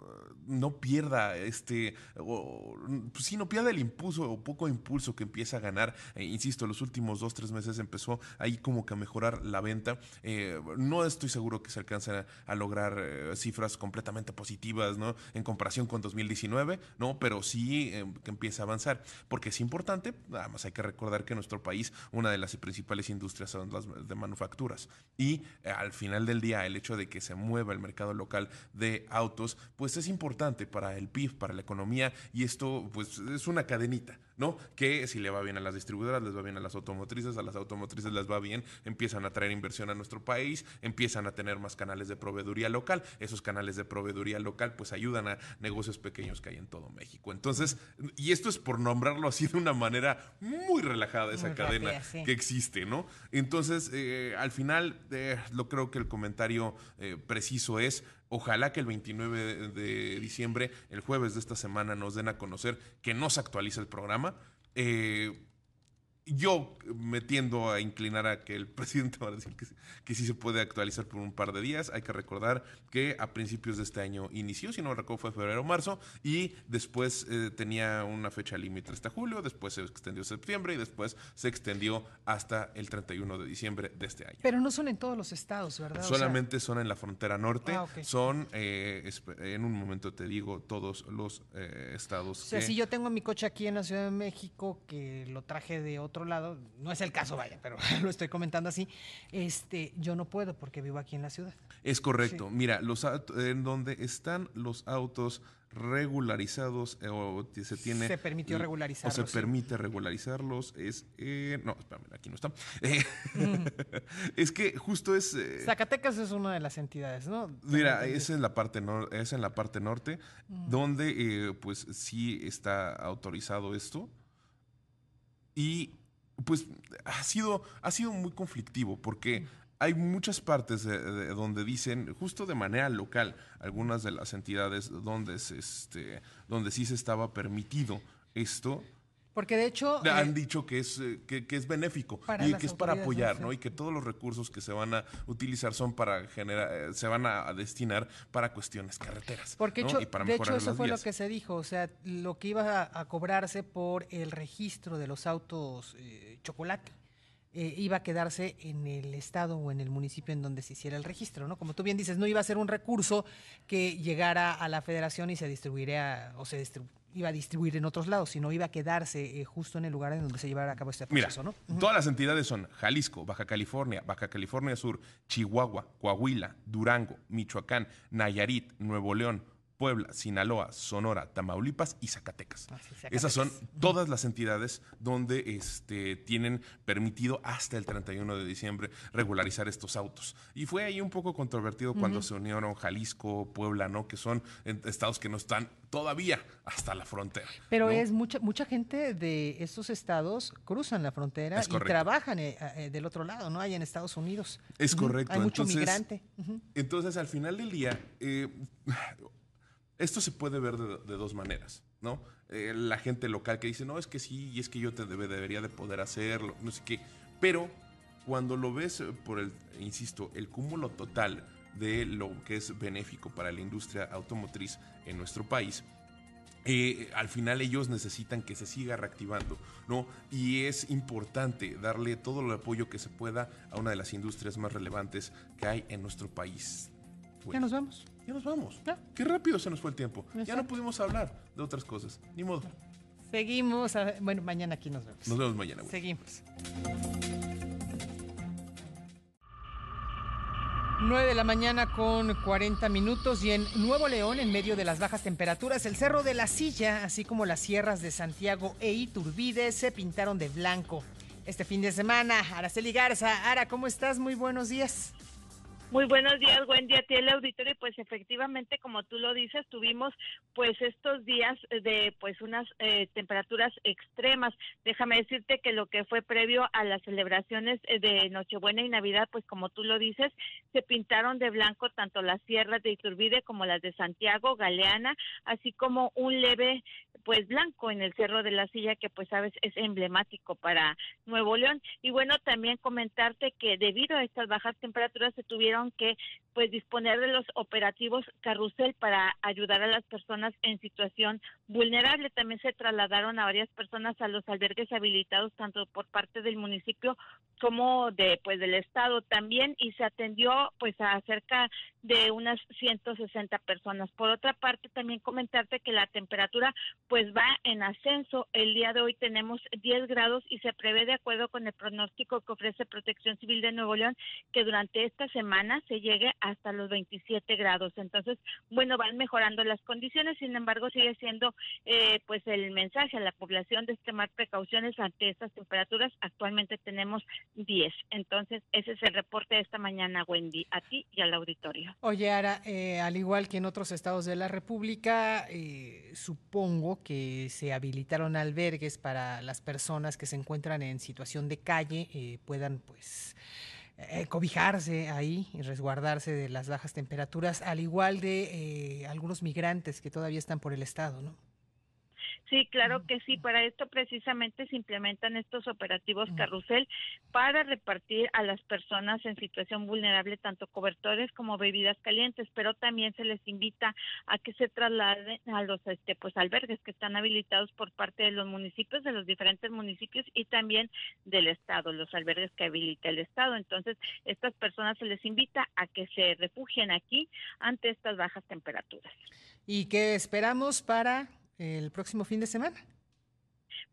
no pierda este o, pues no pierda el impulso o poco impulso que empieza a ganar insisto los últimos dos tres meses empezó ahí como que a mejorar la venta. Eh, no estoy seguro que se alcancen a, lograr eh, cifras completamente positivas no en comparación con 2019 no pero sí eh, que empiece a avanzar. Porque es importante nada más hay que recordar que en nuestro país una de las principales industrias son las de manufacturas. Y eh, al final del día el hecho de que se mueva el mercado local de autos pues es importante para el PIB para la economía. Y esto pues es una cadenita, ¿no? Que si le va bien a las distribuidoras, les va bien a las automotrices, a las automotrices les va bien, empiezan a traer inversión a nuestro país, empiezan a tener más canales de proveeduría local, esos canales de proveeduría local pues ayudan a negocios pequeños que hay en todo México. Entonces, y esto es por nombrarlo así de una manera muy relajada esa Muy cadena rápida, sí. que existe, ¿no? Entonces, eh, al final, eh, lo creo que el comentario eh, preciso es, ojalá que el 29 de, diciembre, el jueves de esta semana, nos den a conocer que no se actualiza el programa. Eh, yo me tiendo a inclinar a que el *laughs* presidente va a decir que, que sí se puede actualizar por un par de días. Hay que recordar que a principios de este año inició, si no recuerdo fue febrero o marzo, y después eh, tenía una fecha límite hasta julio, después se extendió a septiembre y después se extendió hasta el 31 de diciembre de este año. Pero no son en todos los estados, ¿verdad? O sea, Solamente son en la frontera norte, Ah, ok. son, eh, en un momento te digo, todos los eh, estados O sea, que- si yo tengo mi coche aquí en la Ciudad de México, que lo traje de otro lado, no es el caso, vaya, pero *laughs* lo estoy comentando así, este, yo no puedo porque vivo aquí en la ciudad. Es correcto. Mira, los en donde están los autos regularizados eh, o se tiene Se permitió l- o regularizarlos, se sí. permite regularizarlos es eh, no espérame aquí no está *laughs* Eh, *laughs* es que justo es eh, Zacatecas es una de las entidades, ¿no? Mira, Tengo es en la parte nor- es en la parte norte Mm. donde pues sí está autorizado esto y pues ha sido ha sido muy conflictivo porque hay muchas partes de, de donde dicen justo de manera local algunas de las entidades donde se, este donde sí se estaba permitido esto Porque de hecho... le eh, han dicho que es, eh, que, que es benéfico y que es para apoyar, ¿no? Y que todos los recursos que se van a utilizar son para generar, eh, se van a, destinar para cuestiones carreteras. Porque ¿no? hecho- y para de hecho eso fue lo que se dijo, o sea, lo que iba a, a cobrarse por el registro de los autos eh, chocolate. Eh, iba a quedarse en el estado o en el municipio en donde se hiciera el registro, ¿no? Como tú bien dices, no iba a ser un recurso que llegara a la federación y se distribuiría o se distribu- iba a distribuir en otros lados, sino iba a quedarse eh, justo en el lugar en donde se llevara a cabo este Mira, proceso, ¿no? todas las entidades son Jalisco, Baja California, Baja California Sur, Chihuahua, Coahuila, Durango, Michoacán, Nayarit, Nuevo León, Puebla, Sinaloa, Sonora, Tamaulipas y Zacatecas. Esas son todas las entidades donde este, tienen permitido hasta el 31 de diciembre regularizar estos autos. Y fue ahí un poco controvertido cuando se unieron Jalisco, Puebla, ¿no? Que son estados que no están todavía hasta la frontera. Pero ¿no? es mucha mucha gente de estos estados cruzan la frontera Es y correcto. trabajan eh, eh, del otro lado, ¿no? Hay en Estados Unidos. Es correcto. Hay mucho entonces- migrante. Entonces, al final del día, eh, esto se puede ver de, de dos maneras, ¿no? Eh, la gente local que dice, no, es que sí, y es que yo te debe- debería de poder hacerlo, no sé qué. Pero cuando lo ves eh, por el, insisto, el cúmulo total de lo que es benéfico para la industria automotriz en nuestro país, eh, al final ellos necesitan que se siga reactivando, ¿no? Y es importante darle todo el apoyo que se pueda a una de las industrias más relevantes que hay en nuestro país. Ya nos vamos. Ya nos vamos. Qué rápido se nos fue el tiempo. Ya no pudimos hablar de otras cosas. Ni modo. Seguimos. a- bueno, mañana aquí nos vemos. Nos vemos mañana. güey. Seguimos. 9 de la mañana con 40 minutos y en Nuevo León, en medio de las bajas temperaturas, el Cerro de la Silla, así como las sierras de Santiago e Iturbide, se pintaron de blanco. Este fin de semana, Araceli Garza. Ara, ¿cómo estás? Muy buenos días. Muy buenos días, Wendy, a ti el auditorio. Pues efectivamente, como tú lo dices, tuvimos pues estos días de pues unas eh, temperaturas extremas. Déjame decirte que lo que fue previo a las celebraciones eh, de Nochebuena y Navidad, pues como tú lo dices, se pintaron de blanco tanto las sierras de Iturbide como las de Santiago, Galeana, así como un leve pues blanco en el Cerro de la Silla que pues sabes es emblemático para Nuevo León. Y bueno también comentarte que debido a estas bajas temperaturas se tuvieron que pues disponer de los operativos carrusel para ayudar a las personas en situación vulnerable también se trasladaron a varias personas a los albergues habilitados tanto por parte del municipio como de pues del estado también y se atendió pues a cerca de unas 160 personas. Por otra parte, también comentarte que la temperatura pues va en ascenso. El día de hoy tenemos 10 grados y se prevé de acuerdo con el pronóstico que ofrece Protección Civil de Nuevo León que durante esta semana se llegue hasta los 27 grados. Entonces, bueno, van mejorando las condiciones, sin embargo, sigue siendo eh, pues el mensaje a la población de extremar precauciones ante estas temperaturas. Actualmente tenemos 10. Entonces, ese es el reporte de esta mañana, Wendy, a ti y al auditorio. Oye, Ara, eh, al igual que en otros estados de la República, eh, supongo que se habilitaron albergues para las personas que se encuentran en situación de calle, eh, puedan pues eh, cobijarse ahí y resguardarse de las bajas temperaturas, al igual de eh, algunos migrantes que todavía están por el estado, ¿no? Sí, claro que sí. Para esto precisamente se implementan estos operativos carrusel para repartir a las personas en situación vulnerable tanto cobertores como bebidas calientes, pero también se les invita a que se trasladen a los este pues albergues que están habilitados por parte de los municipios de los diferentes municipios y también del estado, los albergues que habilita el estado. Entonces, estas personas se les invita a que se refugien aquí ante estas bajas temperaturas. ¿Y qué esperamos para el próximo fin de semana?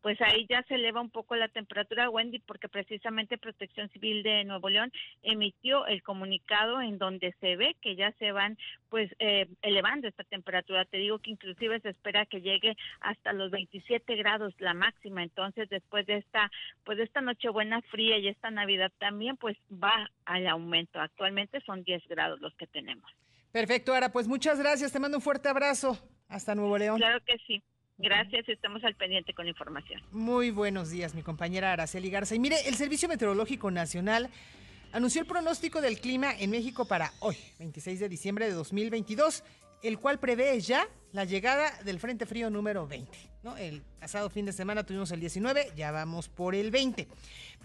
pues ahí ya se eleva un poco la temperatura, Wendy, porque precisamente Protección Civil de Nuevo León emitió el comunicado en donde se ve que ya se van pues eh, elevando esta temperatura. Te digo que inclusive se espera que llegue hasta los 27 grados la máxima. Entonces, después de esta pues de esta Nochebuena fría y esta Navidad también pues va al aumento. Actualmente son 10 grados los que tenemos. Perfecto, Ara, pues muchas gracias. Te mando un fuerte abrazo. Hasta Nuevo León. Claro que sí. Gracias, estamos al pendiente con información. Muy buenos días, mi compañera Araceli Garza. Y mire, el Servicio Meteorológico Nacional anunció el pronóstico del clima en México para hoy, 26 de diciembre de 2022, el cual prevé ya la llegada del Frente Frío número 20. ¿no? El pasado fin de semana tuvimos el 19, ya vamos por el 20.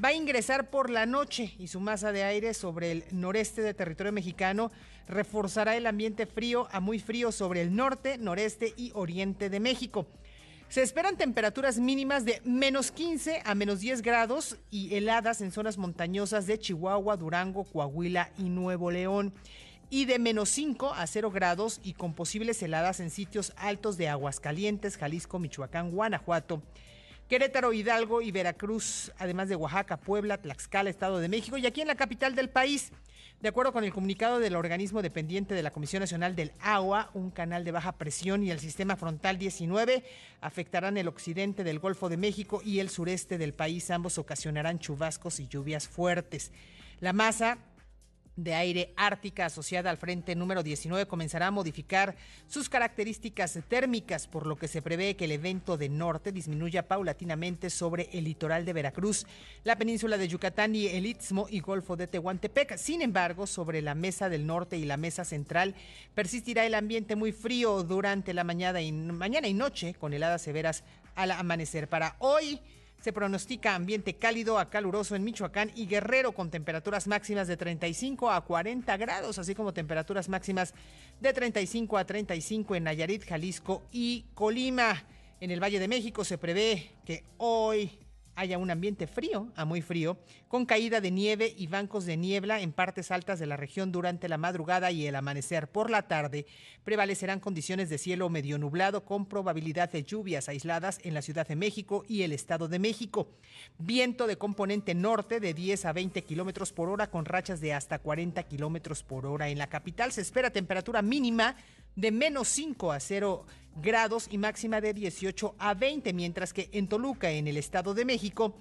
Va a ingresar por la noche y su masa de aire sobre el noreste del territorio mexicano reforzará el ambiente frío a muy frío sobre el norte, noreste y oriente de México. Se esperan temperaturas mínimas de menos 15 a menos 10 grados y heladas en zonas montañosas de Chihuahua, Durango, Coahuila y Nuevo León. Y de menos 5 a 0 grados y con posibles heladas en sitios altos de Aguascalientes, Jalisco, Michoacán, Guanajuato, Querétaro, Hidalgo y Veracruz, además de Oaxaca, Puebla, Tlaxcala, Estado de México y aquí en la capital del país. De acuerdo con el comunicado del organismo dependiente de la Comisión Nacional del Agua, un canal de baja presión y el sistema frontal 19 afectarán el occidente del Golfo de México y el sureste del país. Ambos ocasionarán chubascos y lluvias fuertes. La masa de aire ártica asociada al frente número 19 comenzará a modificar sus características térmicas, por lo que se prevé que el evento de norte disminuya paulatinamente sobre el litoral de Veracruz, la península de Yucatán y el Istmo y Golfo de Tehuantepec. Sin embargo, sobre la mesa del norte y la mesa central persistirá el ambiente muy frío durante la mañana y, mañana y noche, con heladas severas al amanecer. Para hoy, se pronostica ambiente cálido a caluroso en Michoacán y Guerrero con temperaturas máximas de 35 a 40 grados, así como temperaturas máximas de 35 a 35 en Nayarit, Jalisco y Colima. En el Valle de México se prevé que hoy haya un ambiente frío a muy frío, con caída de nieve y bancos de niebla en partes altas de la región durante la madrugada y el amanecer. Por la tarde prevalecerán condiciones de cielo medio nublado con probabilidad de lluvias aisladas en la Ciudad de México y el Estado de México. Viento de componente norte de 10 a 20 kilómetros por hora con rachas de hasta 40 kilómetros por hora. En la capital se espera temperatura mínima de menos 5 a 0 grados y máxima de 18 a 20, mientras que en Toluca, en el Estado de México,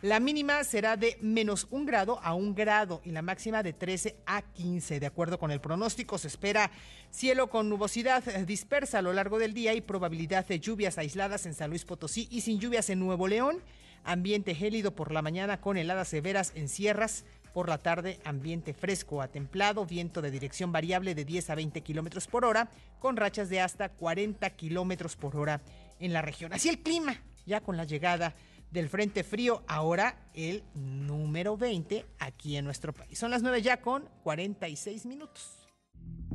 la mínima será de menos 1 grado a 1 grado y la máxima de 13 a 15. De acuerdo con el pronóstico, se espera cielo con nubosidad dispersa a lo largo del día y probabilidad de lluvias aisladas en San Luis Potosí y sin lluvias en Nuevo León. Ambiente gélido por la mañana con heladas severas en sierras, por la tarde, ambiente fresco a templado, viento de dirección variable de 10 a 20 kilómetros por hora, con rachas de hasta 40 kilómetros por hora en la región. Así el clima, ya con la llegada del Frente Frío, ahora el número 20 aquí en nuestro país. Son las 9 ya con 46 minutos.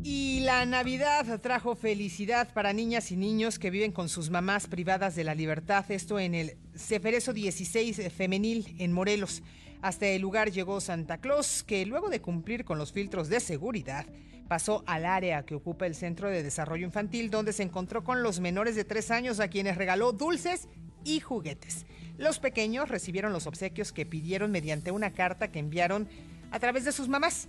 Y la Navidad trajo felicidad para niñas y niños que viven con sus mamás privadas de la libertad. Esto en el Ceferezo 16 Femenil en Morelos. Hasta el lugar llegó Santa Claus, que luego de cumplir con los filtros de seguridad, pasó al área que ocupa el Centro de Desarrollo Infantil, donde se encontró con los menores de tres años a quienes regaló dulces y juguetes. Los pequeños recibieron los obsequios que pidieron mediante una carta que enviaron a través de sus mamás.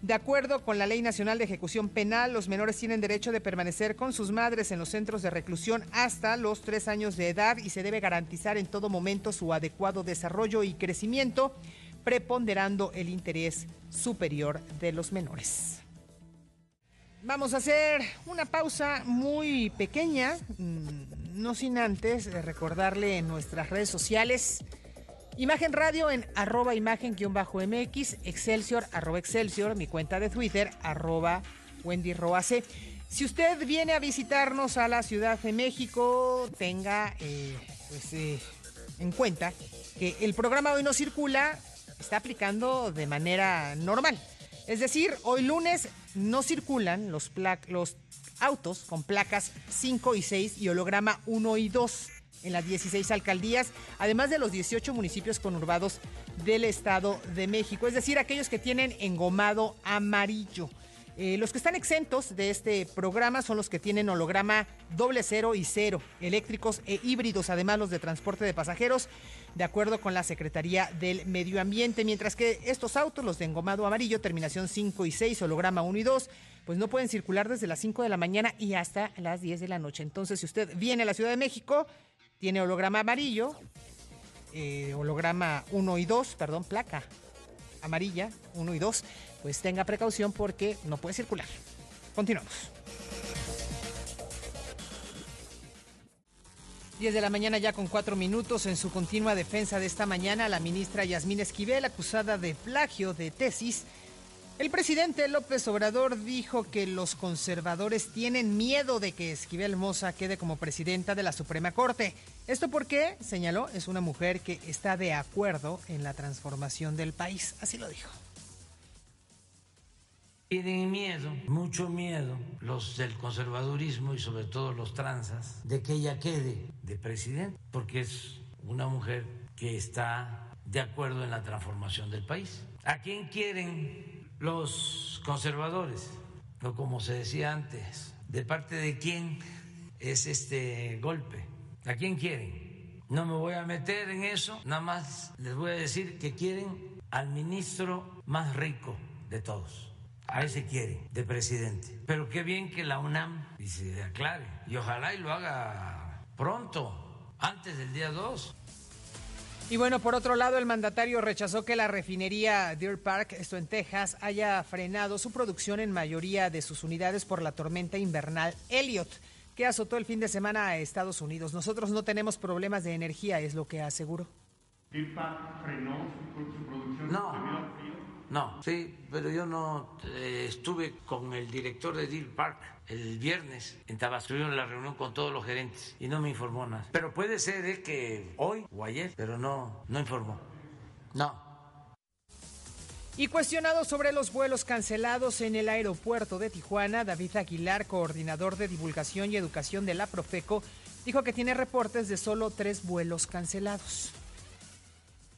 De acuerdo con la Ley Nacional de Ejecución Penal, los menores tienen derecho de permanecer con sus madres en los centros de reclusión hasta los tres años de edad y se debe garantizar en todo momento su adecuado desarrollo y crecimiento, preponderando el interés superior de los menores. Vamos a hacer una pausa muy pequeña, mm, no sin antes recordarle en nuestras redes sociales. Imagen Radio en arroba imagen-mx, Excelsior, arroba Excelsior, mi cuenta de Twitter, arroba Wendy Roace. Si usted viene a visitarnos a la Ciudad de México, tenga eh, pues, eh, en cuenta que el programa Hoy no circula está aplicando de manera normal. Es decir, hoy lunes no circulan los, los autos con placas 5 y 6 y holograma 1 y 2 en las 16 alcaldías, además de los 18 municipios conurbados del Estado de México, es decir, aquellos que tienen engomado amarillo. Eh, los que están exentos de este programa son los que tienen holograma doble cero y cero, eléctricos e híbridos, además los de transporte de pasajeros, de acuerdo con la Secretaría del Medio Ambiente, mientras que estos autos, los de engomado amarillo, terminación 5 y 6, holograma 1 y 2, pues no pueden circular desde las 5 de la mañana y hasta las 10 de la noche. Entonces, si usted viene a la Ciudad de México, tiene holograma amarillo, eh, holograma 1 y 2, perdón, placa amarilla 1 y 2, pues tenga precaución porque no puede circular. Continuamos. 10 de la mañana ya con cuatro minutos en su continua defensa de esta mañana, la ministra Yasmín Esquivel, acusada de plagio de tesis. El presidente López Obrador dijo que los conservadores tienen miedo de que Esquivel Moza quede como presidenta de la Suprema Corte. Esto porque, señaló, es una mujer que está de acuerdo en la transformación del país. Así lo dijo. Tienen miedo, mucho miedo, los del conservadurismo y sobre todo los transas, de que ella quede de presidente, porque es una mujer que está de acuerdo en la transformación del país. ¿A quién quieren los conservadores? O como se decía antes, ¿de parte de quién es este golpe? ¿A quién quieren? No me voy a meter en eso, nada más les voy a decir que quieren al ministro más rico de todos a ese quiere de presidente. Pero qué bien que la UNAM y se aclare. Y ojalá y lo haga pronto, antes del día 2. Y bueno, por otro lado, el mandatario rechazó que la refinería Deer Park, esto en Texas, haya frenado su producción en mayoría de sus unidades por la tormenta invernal Elliot, que azotó el fin de semana a Estados Unidos. Nosotros no tenemos problemas de energía, es lo que aseguró. ¿Deer Park frenó su, producción? No. No, sí, pero yo no eh, estuve con el director de Deer Park el viernes en Tabasco. en la reunión con todos los gerentes y no me informó nada. Pero puede ser que hoy o ayer, pero no, no informó. No. Y cuestionado sobre los vuelos cancelados en el aeropuerto de Tijuana, David Aguilar, coordinador de divulgación y educación de la Profeco, dijo que tiene reportes de solo tres vuelos cancelados.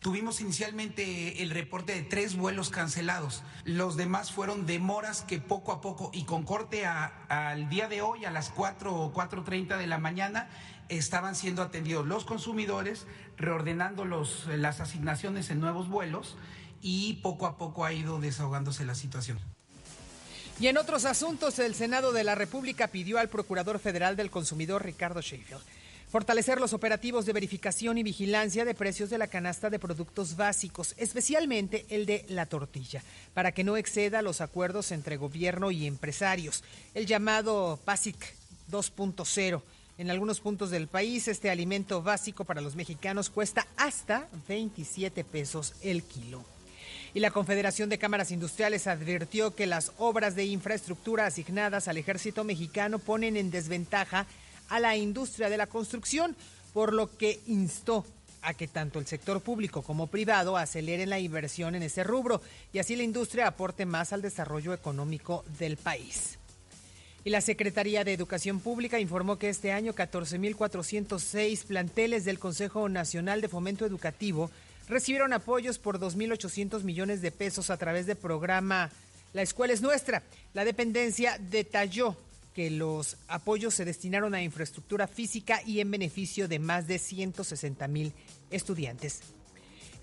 Tuvimos inicialmente el reporte de tres vuelos cancelados. Los demás fueron demoras que poco a poco y con corte al día de hoy a las 4 o 4.30 de la mañana estaban siendo atendidos los consumidores, reordenando las asignaciones en nuevos vuelos y poco a poco ha ido desahogándose la situación. Y en otros asuntos, el Senado de la República pidió al Procurador Federal del Consumidor, Ricardo Sheffield, Fortalecer los operativos de verificación y vigilancia de precios de la canasta de productos básicos, especialmente el de la tortilla, para que no exceda los acuerdos entre gobierno y empresarios. El llamado PASIC 2.0. En algunos puntos del país, este alimento básico para los mexicanos cuesta hasta 27 pesos el kilo. Y la Confederación de Cámaras Industriales advirtió que las obras de infraestructura asignadas al ejército mexicano ponen en desventaja a la industria de la construcción, por lo que instó a que tanto el sector público como privado aceleren la inversión en ese rubro y así la industria aporte más al desarrollo económico del país. Y la Secretaría de Educación Pública informó que este año 14.406 planteles del Consejo Nacional de Fomento Educativo recibieron apoyos por 2.800 millones de pesos a través del programa La Escuela es Nuestra. La dependencia detalló que los apoyos se destinaron a infraestructura física y en beneficio de más de 160 mil estudiantes.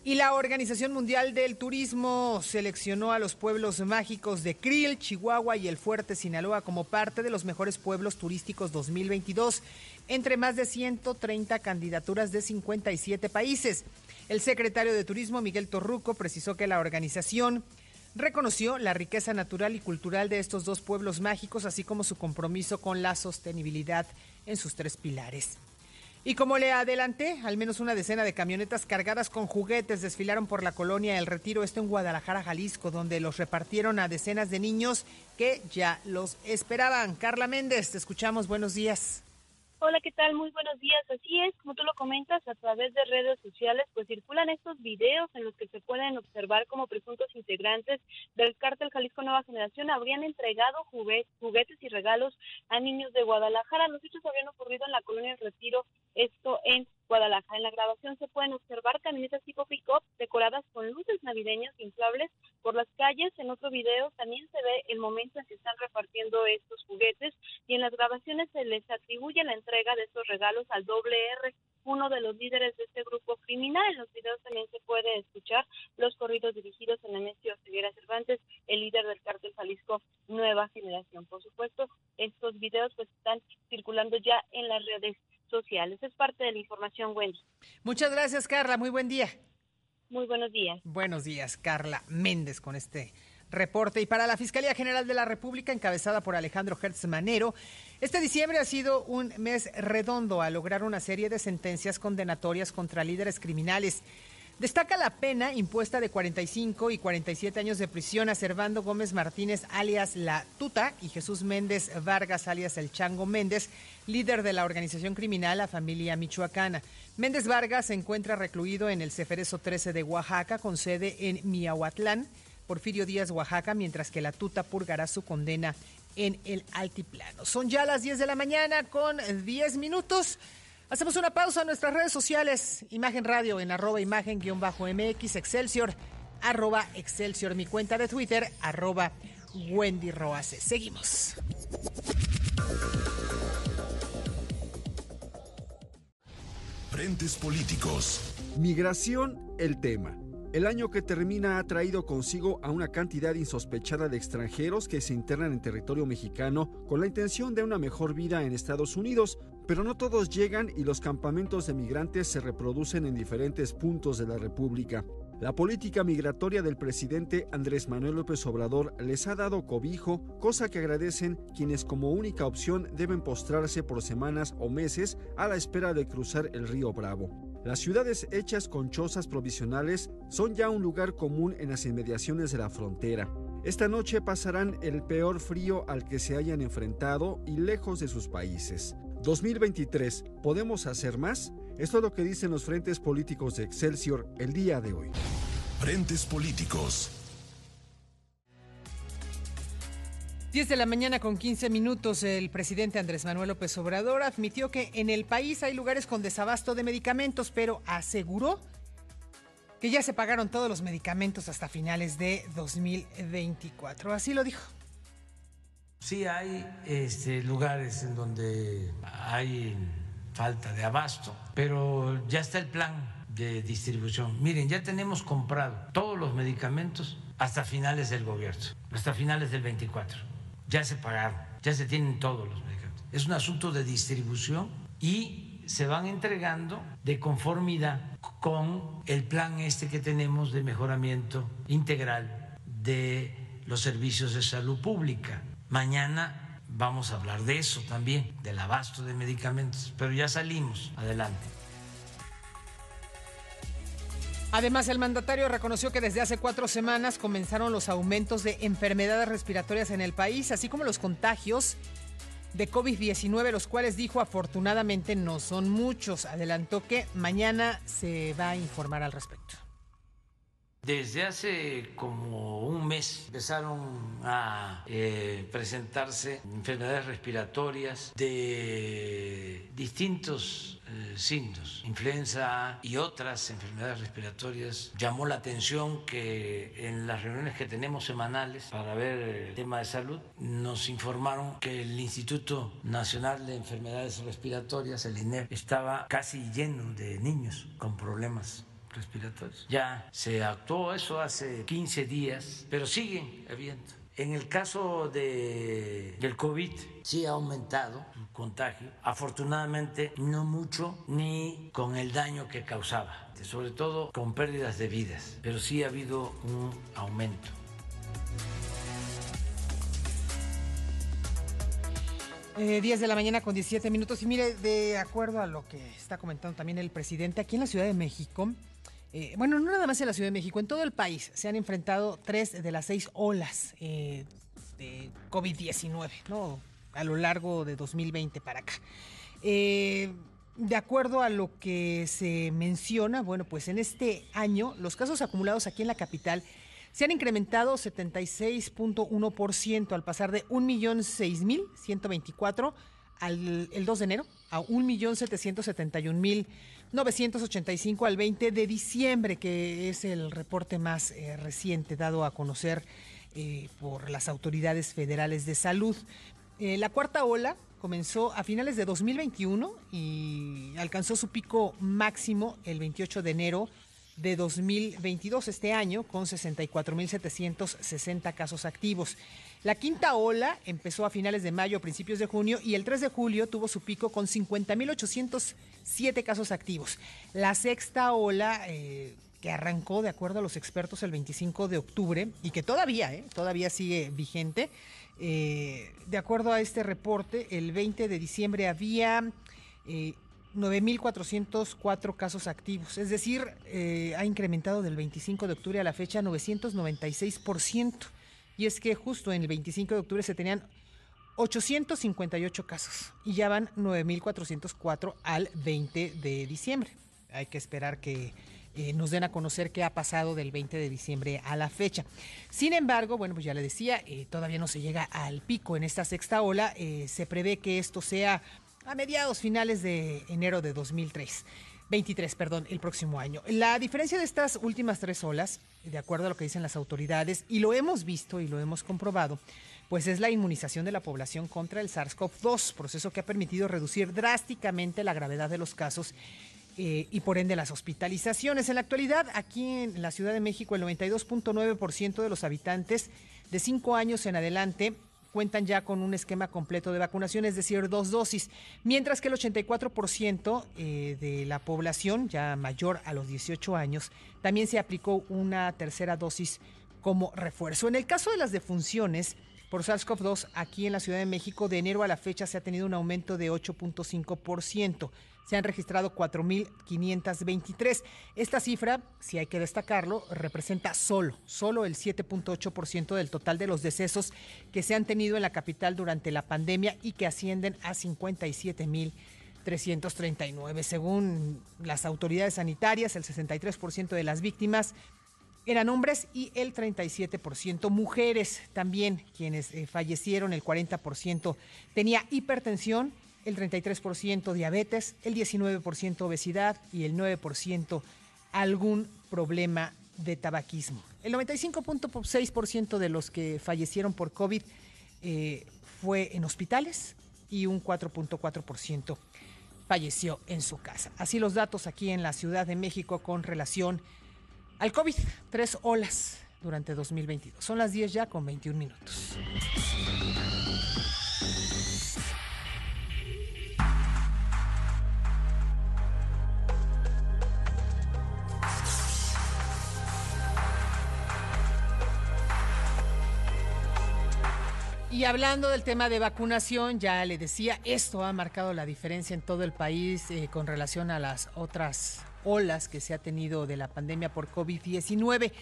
Y la Organización Mundial del Turismo seleccionó a los pueblos mágicos de Krill, Chihuahua y el Fuerte Sinaloa como parte de los mejores pueblos turísticos 2022, entre más de 130 candidaturas de 57 países. El secretario de Turismo, Miguel Torruco, precisó que la organización reconoció la riqueza natural y cultural de estos dos pueblos mágicos, así como su compromiso con la sostenibilidad en sus tres pilares. Y como le adelanté, al menos una decena de camionetas cargadas con juguetes desfilaron por la colonia El Retiro, esto en Guadalajara, Jalisco, donde los repartieron a decenas de niños que ya los esperaban. Carla Méndez, te escuchamos, buenos días. Hola, ¿qué tal? Muy buenos días. Así es, como tú lo comentas, a través de redes sociales, pues circulan estos videos en los que se pueden observar como presuntos integrantes del cártel Jalisco Nueva Generación habrían entregado juguetes y regalos a niños de Guadalajara. Los hechos habrían ocurrido en la colonia del Retiro, esto en Guadalajara. En la grabación se pueden observar camionetas tipo pick-up decoradas con luces navideñas inflables por las calles. En otro video también se ve el momento en que están repartiendo estos juguetes y en las grabaciones se les atribuye la entrega de estos regalos al doble R, uno de los líderes de este grupo criminal. En los videos también se puede escuchar los corridos dirigidos en Nemesio Ceguera Cervantes, el líder del cártel Jalisco Nueva Generación. Por supuesto, estos videos pues están circulando ya en las redes sociales. Es parte de la información, Wendy. Muchas gracias, Carla. Muy buen día. Muy buenos días. Buenos días, Carla Méndez, con este reporte. Y para la Fiscalía General de la República, encabezada por Alejandro Hertz Manero, este diciembre ha sido un mes redondo a lograr una serie de sentencias condenatorias contra líderes criminales. Destaca la pena impuesta de 45 y 47 años de prisión a Servando Gómez Martínez, alias La Tuta, y Jesús Méndez Vargas, alias El Chango Méndez, líder de la organización criminal La Familia Michoacana. Méndez Vargas se encuentra recluido en el Ceferezo 13 de Oaxaca, con sede en Miahuatlán, Porfirio Díaz, Oaxaca, mientras que La Tuta purgará su condena en el altiplano. Son ya las 10 de la mañana con 10 minutos. Hacemos una pausa en nuestras redes sociales, Imagen Radio en arroba imagen-mx, Excelsior, arroba Excelsior, mi cuenta de Twitter, arroba Wendy Roace. Seguimos. Frentes políticos. Migración, el tema. El año que termina ha traído consigo a una cantidad insospechada de extranjeros que se internan en territorio mexicano con la intención de una mejor vida en Estados Unidos, pero no todos llegan y los campamentos de migrantes se reproducen en diferentes puntos de la República. La política migratoria del presidente Andrés Manuel López Obrador les ha dado cobijo, cosa que agradecen quienes como única opción deben postrarse por semanas o meses a la espera de cruzar el río Bravo. Las ciudades hechas con chozas provisionales son ya un lugar común en las inmediaciones de la frontera. Esta noche pasarán el peor frío al que se hayan enfrentado y lejos de sus países. 2023, ¿podemos hacer más? Esto es lo que dicen los frentes políticos de Excelsior el día de hoy. Frentes políticos. 10 de la mañana con 15 minutos, el presidente Andrés Manuel López Obrador admitió que en el país hay lugares con desabasto de medicamentos, pero aseguró que ya se pagaron todos los medicamentos hasta finales de 2024. Así lo dijo. Sí hay este, lugares en donde hay falta de abasto, pero ya está el plan de distribución. Miren, ya tenemos comprado todos los medicamentos hasta finales del gobierno, hasta finales del 24. Ya se pagaron, ya se tienen todos los medicamentos. Es un asunto de distribución y se van entregando de conformidad con el plan este que tenemos de mejoramiento integral de los servicios de salud pública. Mañana vamos a hablar de eso también, del abasto de medicamentos, pero ya salimos adelante. Además, el mandatario reconoció que desde hace cuatro semanas comenzaron los aumentos de enfermedades respiratorias en el país, así como los contagios de COVID-19, los cuales dijo afortunadamente no son muchos. Adelantó que mañana se va a informar al respecto. Desde hace como un mes empezaron a eh, presentarse enfermedades respiratorias de distintos eh, signos, influenza y otras enfermedades respiratorias. Llamó la atención que en las reuniones que tenemos semanales para ver el tema de salud, nos informaron que el Instituto Nacional de Enfermedades Respiratorias, el INEP, estaba casi lleno de niños con problemas respiratorios. Ya se actuó eso hace 15 días, pero sigue habiendo. En el caso de, del COVID, sí ha aumentado el contagio. Afortunadamente, no mucho, ni con el daño que causaba, sobre todo con pérdidas de vidas, pero sí ha habido un aumento. Eh, 10 de la mañana con 17 minutos. Y mire, de acuerdo a lo que está comentando también el presidente, aquí en la Ciudad de México, eh, bueno, no nada más en la Ciudad de México, en todo el país se han enfrentado tres de las seis olas eh, de COVID-19, ¿no? A lo largo de 2020 para acá. Eh, de acuerdo a lo que se menciona, bueno, pues en este año los casos acumulados aquí en la capital se han incrementado 76.1% al pasar de 1.006.124 al el 2 de enero a 1.771.985 al 20 de diciembre, que es el reporte más eh, reciente dado a conocer eh, por las autoridades federales de salud. Eh, la cuarta ola comenzó a finales de 2021 y alcanzó su pico máximo el 28 de enero de 2022, este año, con 64.760 casos activos. La quinta ola empezó a finales de mayo, principios de junio, y el 3 de julio tuvo su pico con 50.807 casos activos. La sexta ola, eh, que arrancó, de acuerdo a los expertos, el 25 de octubre, y que todavía, eh, todavía sigue vigente, eh, de acuerdo a este reporte, el 20 de diciembre había... 9.404 casos activos, es decir, eh, ha incrementado del 25 de octubre a la fecha 996%. Y es que justo en el 25 de octubre se tenían 858 casos y ya van 9.404 al 20 de diciembre. Hay que esperar que eh, nos den a conocer qué ha pasado del 20 de diciembre a la fecha. Sin embargo, bueno, pues ya le decía, eh, todavía no se llega al pico en esta sexta ola. se prevé que esto sea a mediados finales de enero de 2003. 23, perdón, el próximo año. La diferencia de estas últimas tres olas, de acuerdo a lo que dicen las autoridades, y lo hemos visto y lo hemos comprobado, pues es la inmunización de la población contra el SARS-CoV-2, proceso que ha permitido reducir drásticamente la gravedad de los casos eh, y por ende las hospitalizaciones. En la actualidad, aquí en la Ciudad de México, el 92.9% de los habitantes de 5 años en adelante cuentan ya con un esquema completo de vacunación, es decir, dos dosis, mientras que el 84% eh, de la población ya mayor a los 18 años también se aplicó una tercera dosis como refuerzo. En el caso de las defunciones, por SARS-CoV-2 aquí en la Ciudad de México, de enero a la fecha se ha tenido un aumento de 8.5%. Se han registrado 4.523. Esta cifra, si hay que destacarlo, representa solo, solo el 7.8% del total de los decesos que se han tenido en la capital durante la pandemia y que ascienden a 57.339. Según las autoridades sanitarias, el 63% de las víctimas eran hombres y el 37% mujeres también, quienes eh, fallecieron, el 40% tenía hipertensión, el 33% diabetes, el 19% obesidad y el 9% algún problema de tabaquismo. El 95.6% de los que fallecieron por COVID eh, fue en hospitales y un 4.4% falleció en su casa. Así los datos aquí en la Ciudad de México con relación al COVID, tres olas durante 2022. Son las 10 ya con 21 minutos. Y hablando del tema de vacunación, ya le decía, esto ha marcado la diferencia en todo el país eh, con relación a las otras olas que se ha tenido de la pandemia por COVID-19.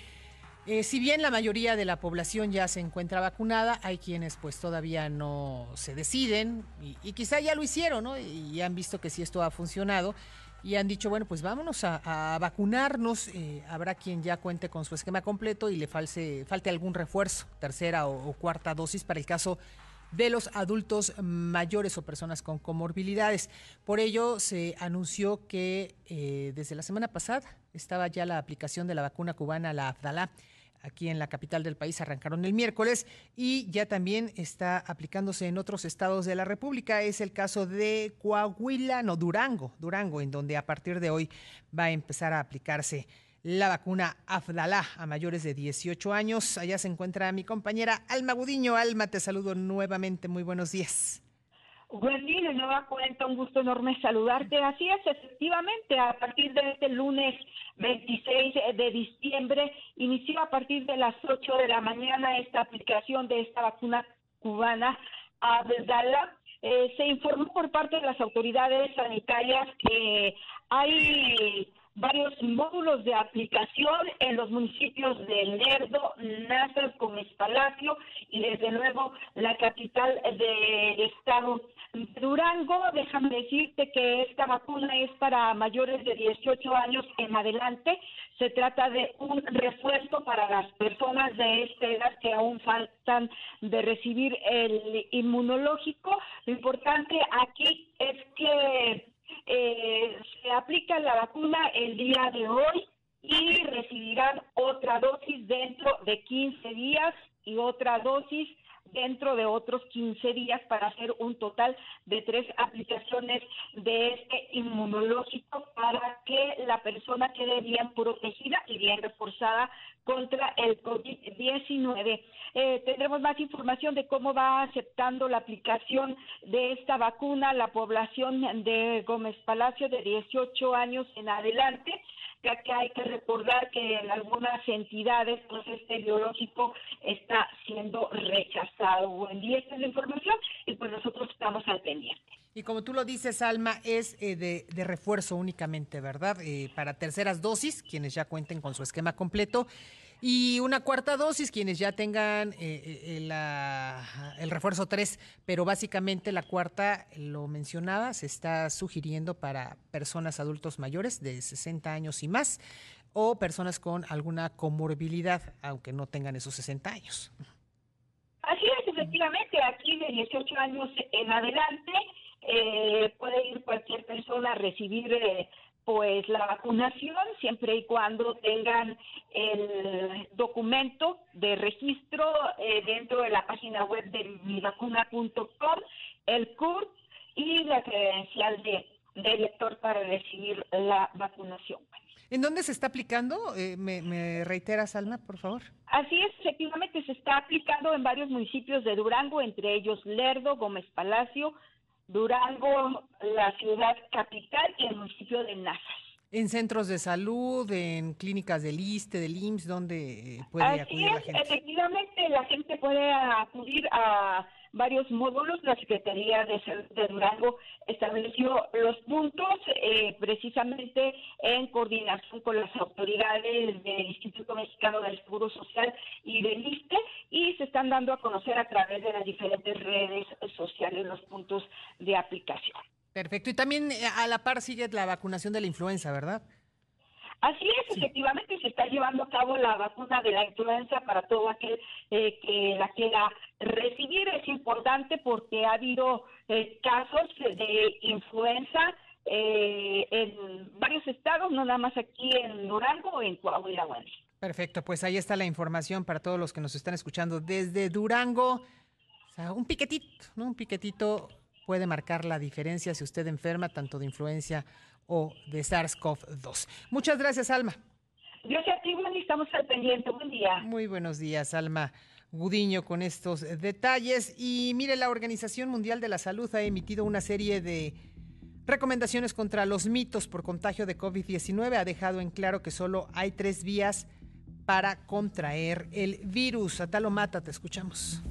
Eh, si bien la mayoría de la población ya se encuentra vacunada, hay quienes pues todavía no se deciden y, quizá ya lo hicieron, ¿no? Y han visto que si esto ha funcionado y han dicho, bueno, pues vámonos a, vacunarnos. Eh, habrá quien ya cuente con su esquema completo y le false, falte algún refuerzo, tercera o cuarta dosis para el caso de los adultos mayores o personas con comorbilidades. Por ello, se anunció que eh, desde la semana pasada estaba ya la aplicación de la vacuna cubana, la Abdalá, aquí en la capital del país arrancaron el miércoles y ya también está aplicándose en otros estados de la República. Es el caso de Coahuila, no, Durango, Durango, en donde a partir de hoy va a empezar a aplicarse la vacuna Afdalá a mayores de 18 años. Allá se encuentra mi compañera Alma Gudiño. Alma, te saludo nuevamente. Muy buenos días. Buen día, de nueva cuenta, un gusto enorme saludarte. Así es, efectivamente, a partir de este lunes 26 de diciembre, inició a partir de las 8 de la mañana esta aplicación de esta vacuna cubana Abdala. Eh, se informó por parte de las autoridades sanitarias que hay varios módulos de aplicación en los municipios de Lerdo, Nazar, Gómez Palacio y desde luego la capital del estado Durango. Déjame decirte que esta vacuna es para mayores de 18 años en adelante. Se trata de un refuerzo para las personas de esta edad que aún faltan de recibir el inmunológico. Lo importante aquí es que eh, se aplica la vacuna el día de hoy y recibirán otra dosis dentro de 15 días y otra dosis dentro de otros 15 días para hacer un total de tres aplicaciones de este inmunológico para que la persona quede bien protegida y bien reforzada contra el COVID-19. Eh, tendremos más información de cómo va aceptando la aplicación de esta vacuna la población de Gómez Palacio de 18 años en adelante ya que hay que recordar que en algunas entidades pues este biológico está siendo rechazado. Buen día, esta es la información y pues nosotros estamos al pendiente. Y como tú lo dices, Alma, es eh, de, de, refuerzo únicamente, ¿verdad? Eh, para terceras dosis, quienes ya cuenten con su esquema completo. Y una cuarta dosis, quienes ya tengan eh, la, el refuerzo 3, pero básicamente la cuarta, lo mencionaba, se está sugiriendo para personas adultos mayores de 60 años y más o personas con alguna comorbilidad, aunque no tengan esos 60 años. Así es, efectivamente, aquí de 18 años en adelante eh, puede ir cualquier persona a recibir eh, pues la vacunación siempre y cuando tengan el documento de registro eh, dentro de la página web de mivacuna.com, el CURP y la credencial de, de lector para recibir la vacunación. ¿En dónde se está aplicando? Eh, me, ¿Me reiteras, Alma, por favor? Así es, efectivamente se está aplicando en varios municipios de Durango, entre ellos Lerdo, Gómez Palacio, Durango, la ciudad capital y el municipio de Nazas. En centros de salud, en clínicas del ISTE, del IMSS, donde eh, puede acudir es, la gente. Efectivamente, la gente puede acudir a varios módulos. La Secretaría de Salud de Durango estableció los puntos eh, precisamente en coordinación con las autoridades del Instituto Mexicano del Seguro Social y del ISTE y se están dando a conocer a través de las diferentes redes sociales los puntos de aplicación. Perfecto. Y también eh, a la par sigue la vacunación de la influenza, ¿verdad? Así es, efectivamente se está llevando a cabo la vacuna de la influenza para todo aquel eh, que la quiera recibir. Es importante porque ha habido eh, casos de influenza eh, en varios estados, no nada más aquí en Durango o en Coahuila. Perfecto, pues ahí está la información para todos los que nos están escuchando desde Durango. O sea, un piquetito, ¿no? Un piquetito puede marcar la diferencia si usted enferma tanto de influencia o de SARS-CoV-2. Muchas gracias, Alma. Gracias a ti, Wendy. Estamos al pendiente. Buen día. Muy buenos días, Alma Gudiño, con estos detalles. Y mire, la Organización Mundial de la Salud ha emitido una serie de recomendaciones contra los mitos por contagio de COVID-19. Ha dejado en claro que solo hay tres vías para contraer el virus. Atalo Mata, te escuchamos.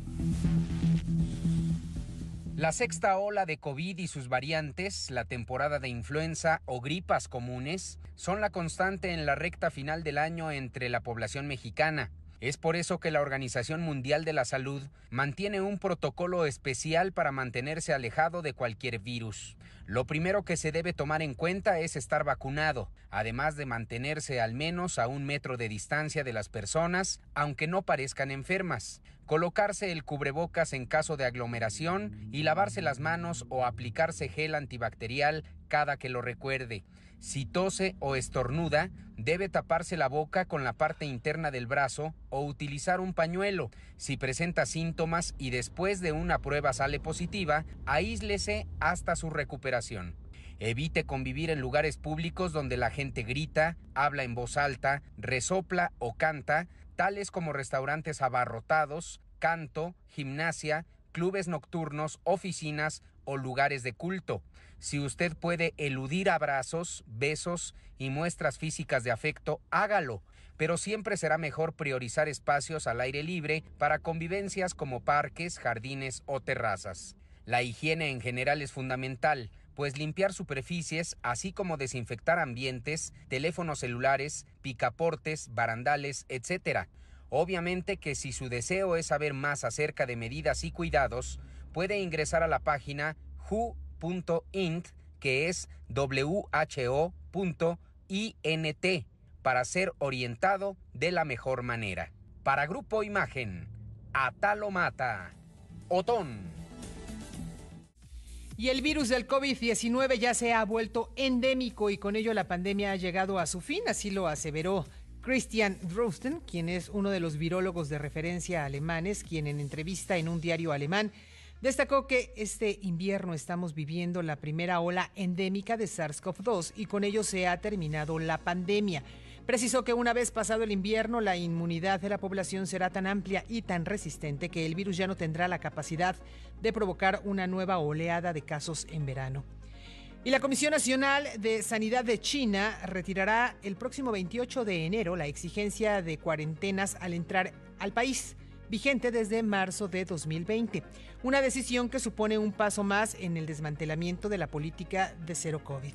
La sexta ola de COVID y sus variantes, la temporada de influenza o gripas comunes, son la constante en la recta final del año entre la población mexicana. Es por eso que la Organización Mundial de la Salud mantiene un protocolo especial para mantenerse alejado de cualquier virus. Lo primero que se debe tomar en cuenta es estar vacunado, además de mantenerse al menos a un metro de distancia de las personas, aunque no parezcan enfermas. colocarse el cubrebocas en caso de aglomeración y lavarse las manos o aplicarse gel antibacterial cada que lo recuerde. Si tose o estornuda, debe taparse la boca con la parte interna del brazo o utilizar un pañuelo. Si presenta síntomas y después de una prueba sale positiva, aíslese hasta su recuperación. Evite convivir en lugares públicos donde la gente grita, habla en voz alta, resopla o canta, tales como restaurantes abarrotados, canto, gimnasia, clubes nocturnos, oficinas o lugares de culto. Si usted puede eludir abrazos, besos y muestras físicas de afecto, hágalo, pero siempre será mejor priorizar espacios al aire libre para convivencias como parques, jardines o terrazas. La higiene en general es fundamental, pues limpiar superficies, así como desinfectar ambientes, teléfonos celulares, picaportes, barandales, etc. Obviamente que si su deseo es saber más acerca de medidas y cuidados, puede ingresar a la página que es who.int, para ser orientado de la mejor manera. Para Grupo Imagen, Atalo Mata, Otón. Y el virus del COVID-19 ya se ha vuelto endémico y con ello la pandemia ha llegado a su fin, así lo aseveró Christian Drosten, quien es uno de los virólogos de referencia alemanes, quien en entrevista en un diario alemán destacó que este invierno estamos viviendo la primera ola endémica de SARS-CoV-2 y con ello se ha terminado la pandemia. Precisó que una vez pasado el invierno, la inmunidad de la población será tan amplia y tan resistente que el virus ya no tendrá la capacidad de provocar una nueva oleada de casos en verano. Y la Comisión Nacional de Sanidad de China retirará el próximo 28 de enero la exigencia de cuarentenas al entrar al país, vigente desde marzo de 2020. Una decisión que supone un paso más en el desmantelamiento de la política de cero COVID.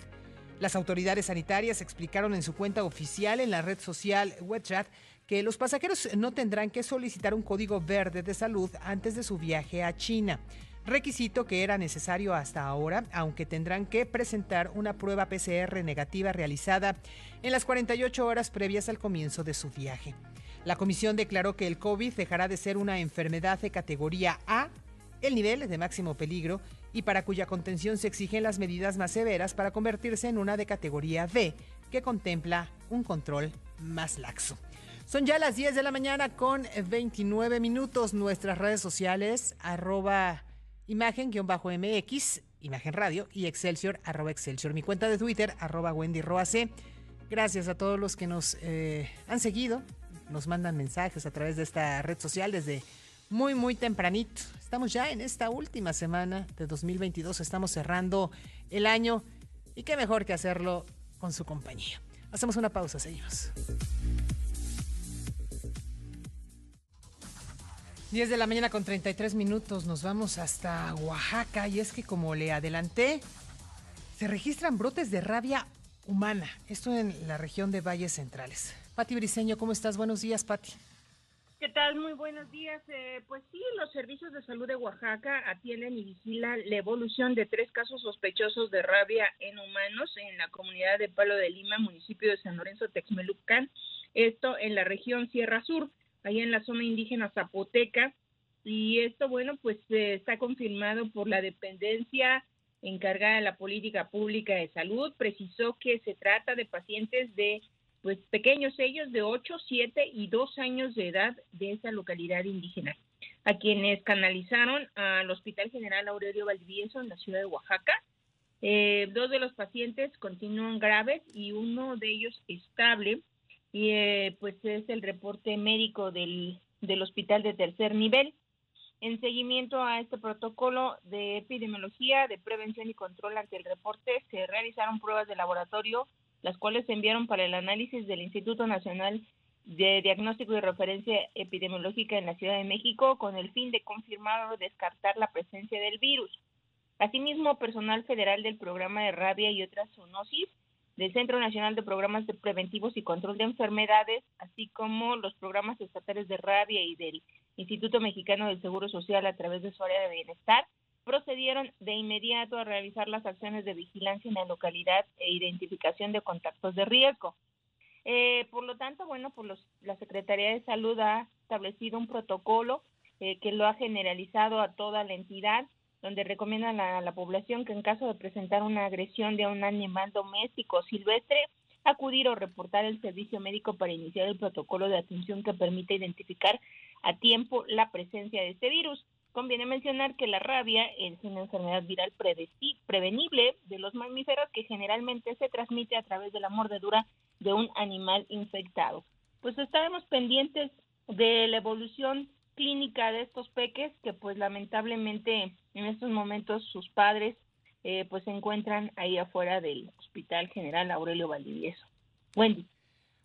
Las autoridades sanitarias explicaron en su cuenta oficial en la red social WeChat que los pasajeros no tendrán que solicitar un código verde de salud antes de su viaje a China, requisito que era necesario hasta ahora, aunque tendrán que presentar una prueba PCR negativa realizada en las 48 horas previas al comienzo de su viaje. La comisión declaró que el COVID dejará de ser una enfermedad de categoría A, el nivel de máximo peligro, y para cuya contención se exigen las medidas más severas para convertirse en una de categoría B, que contempla un control más laxo. Son ya las 10 de la mañana con 29 minutos. Nuestras redes sociales, arroba imagen-mx, imagen radio y excelsior, arroba excelsior. Mi cuenta de Twitter, arroba Wendy. Gracias a todos los que nos eh, han seguido, nos mandan mensajes a través de esta red social desde muy, muy tempranito. Estamos ya en esta última semana de 2022, estamos cerrando el año y qué mejor que hacerlo con su compañía. Hacemos una pausa, seguimos. 10 de la mañana con 33 minutos, nos vamos hasta Oaxaca y es que como le adelanté, se registran brotes de rabia humana, esto en la región de Valles Centrales. Pati Briseño, ¿cómo estás? Buenos días, Pati. ¿Qué tal? Muy buenos días. Eh, pues sí, los servicios de salud de Oaxaca atienden y vigilan la evolución de tres casos sospechosos de rabia en humanos en la comunidad de Palo de Lima, municipio de San Lorenzo Texmelucan, esto en la región Sierra Sur, allá en la zona indígena Zapoteca. Y esto, bueno, pues eh, está confirmado por la dependencia encargada de la política pública de salud. Precisó que se trata de pacientes de pues pequeños ellos de 8, 7 y 2 años de edad de esa localidad indígena, a quienes canalizaron al Hospital General Aurelio Valdivieso en la ciudad de Oaxaca. Eh, dos de los pacientes continúan graves y uno de ellos estable, y eh, pues es el reporte médico del, del hospital de tercer nivel. En seguimiento a este protocolo de epidemiología, de prevención y control ante el reporte, se realizaron pruebas de laboratorio las cuales se enviaron para el análisis del Instituto Nacional de Diagnóstico y Referencia Epidemiológica en la Ciudad de México con el fin de confirmar o descartar la presencia del virus. Asimismo, personal federal del programa de rabia y otras zoonosis del Centro Nacional de Programas de Preventivos y Control de Enfermedades, así como los programas estatales de rabia y del Instituto Mexicano del Seguro Social a través de su área de bienestar, procedieron de inmediato a realizar las acciones de vigilancia en la localidad e identificación de contactos de riesgo. Eh, por lo tanto, bueno, pues los, la Secretaría de Salud ha establecido un protocolo eh, que lo ha generalizado a toda la entidad, donde recomiendan a la población que en caso de presentar una agresión de un animal doméstico silvestre, acudir o reportar el servicio médico para iniciar el protocolo de atención que permite identificar a tiempo la presencia de este virus. Conviene mencionar que la rabia es una enfermedad viral prevenible de los mamíferos que generalmente se transmite a través de la mordedura de un animal infectado. Pues estaremos pendientes de la evolución clínica de estos peques que pues lamentablemente en estos momentos sus padres eh, pues se encuentran ahí afuera del Hospital General Aurelio Valdivieso. Wendy.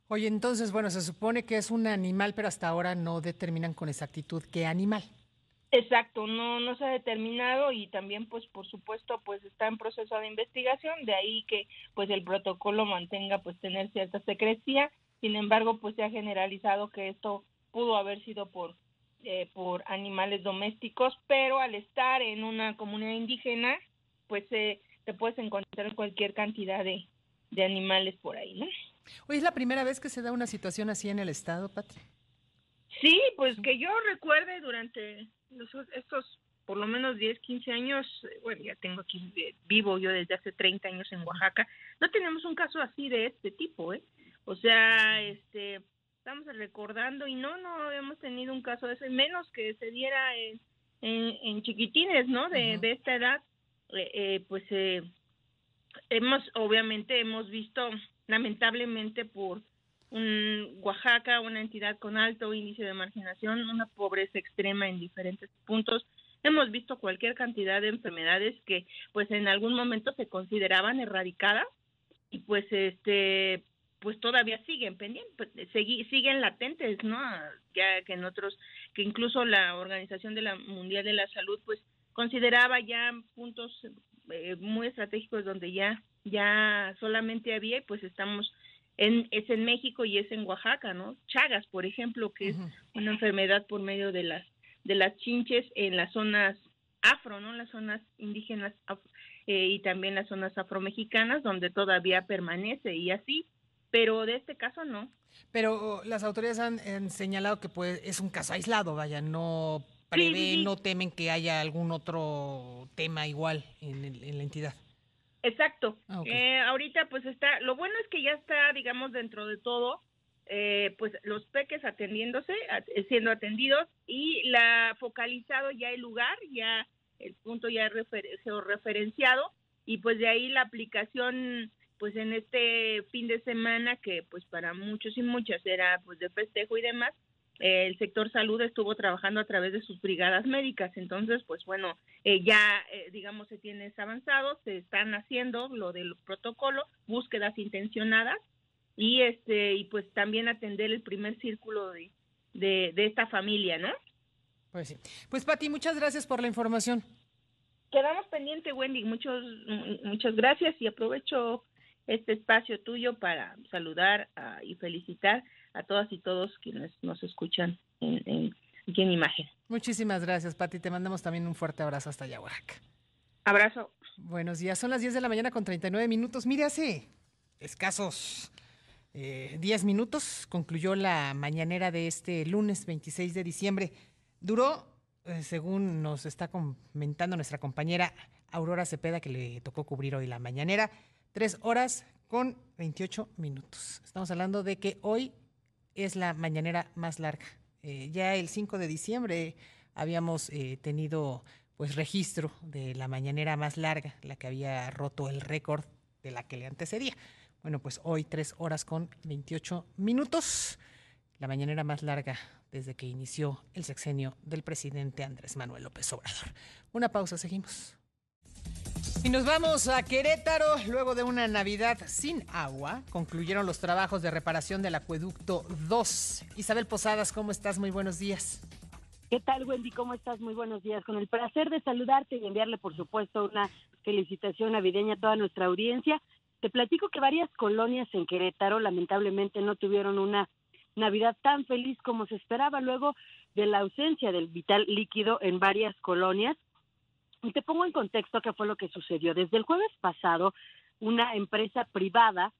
Oye, entonces, bueno, se supone que es un animal, pero hasta ahora no determinan con exactitud qué animal. Exacto, no no se ha determinado y también pues por supuesto pues está en proceso de investigación, de ahí que pues el protocolo mantenga pues tener cierta secrecía. Sin embargo, pues se ha generalizado que esto pudo haber sido por eh, por animales domésticos, pero al estar en una comunidad indígena, pues eh, te puedes encontrar cualquier cantidad de, de animales por ahí, ¿no? Hoy es la primera vez que se da una situación así en el estado, Pati. Sí, pues que yo recuerde durante estos por lo menos 10, 15 años, bueno, ya tengo aquí, eh, vivo yo desde hace 30 años en Oaxaca, no tenemos un caso así de este tipo, ¿eh? O sea, este, estamos recordando y no, no hemos tenido un caso de ese, menos que se diera en, en, chiquitines, ¿no? De, de esta edad, eh, eh pues eh, hemos, obviamente hemos visto, lamentablemente por un Oaxaca, una entidad con alto índice de marginación, una pobreza extrema en diferentes puntos. Hemos visto cualquier cantidad de enfermedades que pues en algún momento se consideraban erradicadas y pues este pues todavía siguen pendientes, pues, siguen latentes, ¿no? Ya que en otros, que incluso la Organización de la Mundial de la Salud, pues consideraba ya puntos eh, muy estratégicos donde ya ya solamente había, pues estamos es en México y es en Oaxaca, ¿no? Chagas, por ejemplo, que es una enfermedad por medio de las de las chinches en las zonas afro, ¿no? Las zonas indígenas eh, y también las zonas afromexicanas donde todavía permanece y así, pero de este caso no. Pero las autoridades han, señalado que pues es un caso aislado, vaya, no prevén, no temen que haya algún otro tema igual en, en la entidad. Exacto. Ah, eh, ahorita pues está, lo bueno es que ya está, digamos, dentro de todo, eh, pues los peques atendiéndose, eh, siendo atendidos y la focalizado ya el lugar, ya el punto ya refer georreferenciado y pues de ahí la aplicación pues en este fin de semana que pues para muchos y muchas era pues de festejo y demás, el sector salud estuvo trabajando a través de sus brigadas médicas. Entonces, pues bueno, eh, ya, eh, digamos, se tiene avanzado, se están haciendo lo del protocolo, búsquedas intencionadas y este y pues también atender el primer círculo de, de, de esta familia, ¿no? Pues sí. Pues Pati, muchas gracias por la información. Quedamos pendiente, Wendy. Muchos, muchas gracias y aprovecho este espacio tuyo para saludar y felicitar a todas y todos quienes nos escuchan en, aquí en imagen. Muchísimas gracias, Pati. Te mandamos también un fuerte abrazo hasta allá, Abrazo. Buenos días. Son las 10 de la mañana con 39 minutos. Mire, hace escasos 10 eh, minutos concluyó la mañanera de este lunes 26 de diciembre. Duró, eh, según nos está comentando nuestra compañera Aurora Cepeda, que le tocó cubrir hoy la mañanera, tres horas con 28 minutos. Estamos hablando de que hoy es la mañanera más larga. Eh, ya el 5 de diciembre habíamos eh, tenido pues registro de la mañanera más larga, la que había roto el récord de la que le antecedía. Bueno, pues hoy tres horas con 28 minutos, la mañanera más larga desde que inició el sexenio del presidente Andrés Manuel López Obrador. Una pausa, seguimos. Y nos vamos a Querétaro. Luego de una Navidad sin agua, concluyeron los trabajos de reparación del acueducto 2. Isabel Posadas, ¿cómo estás? Muy buenos días. ¿Qué tal, Wendy? ¿Cómo estás? Muy buenos días. Con el placer de saludarte y enviarle, por supuesto, una felicitación navideña a toda nuestra audiencia. Te platico que varias colonias en Querétaro lamentablemente no tuvieron una Navidad tan feliz como se esperaba luego de la ausencia del vital líquido en varias colonias. Y te pongo en contexto qué fue lo que sucedió. Desde el jueves pasado, una empresa privada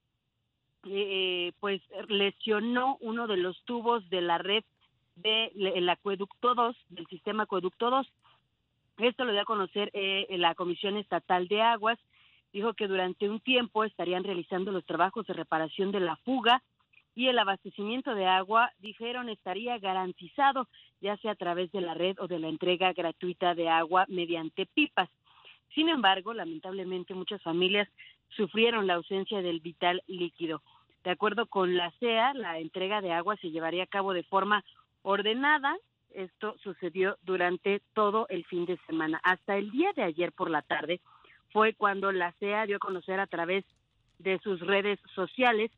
eh, pues lesionó uno de los tubos de la red del acueducto 2, del sistema acueducto 2. Esto lo dio a conocer eh, la Comisión Estatal de Aguas. Dijo que durante un tiempo estarían realizando los trabajos de reparación de la fuga y el abastecimiento de agua, dijeron, estaría garantizado, ya sea a través de la red o de la entrega gratuita de agua mediante pipas. Sin embargo, lamentablemente muchas familias sufrieron la ausencia del vital líquido. De acuerdo con la CEA, la entrega de agua se llevaría a cabo de forma ordenada. Esto sucedió durante todo el fin de semana. Hasta el día de ayer por la tarde fue cuando la CEA dio a conocer a través de sus redes sociales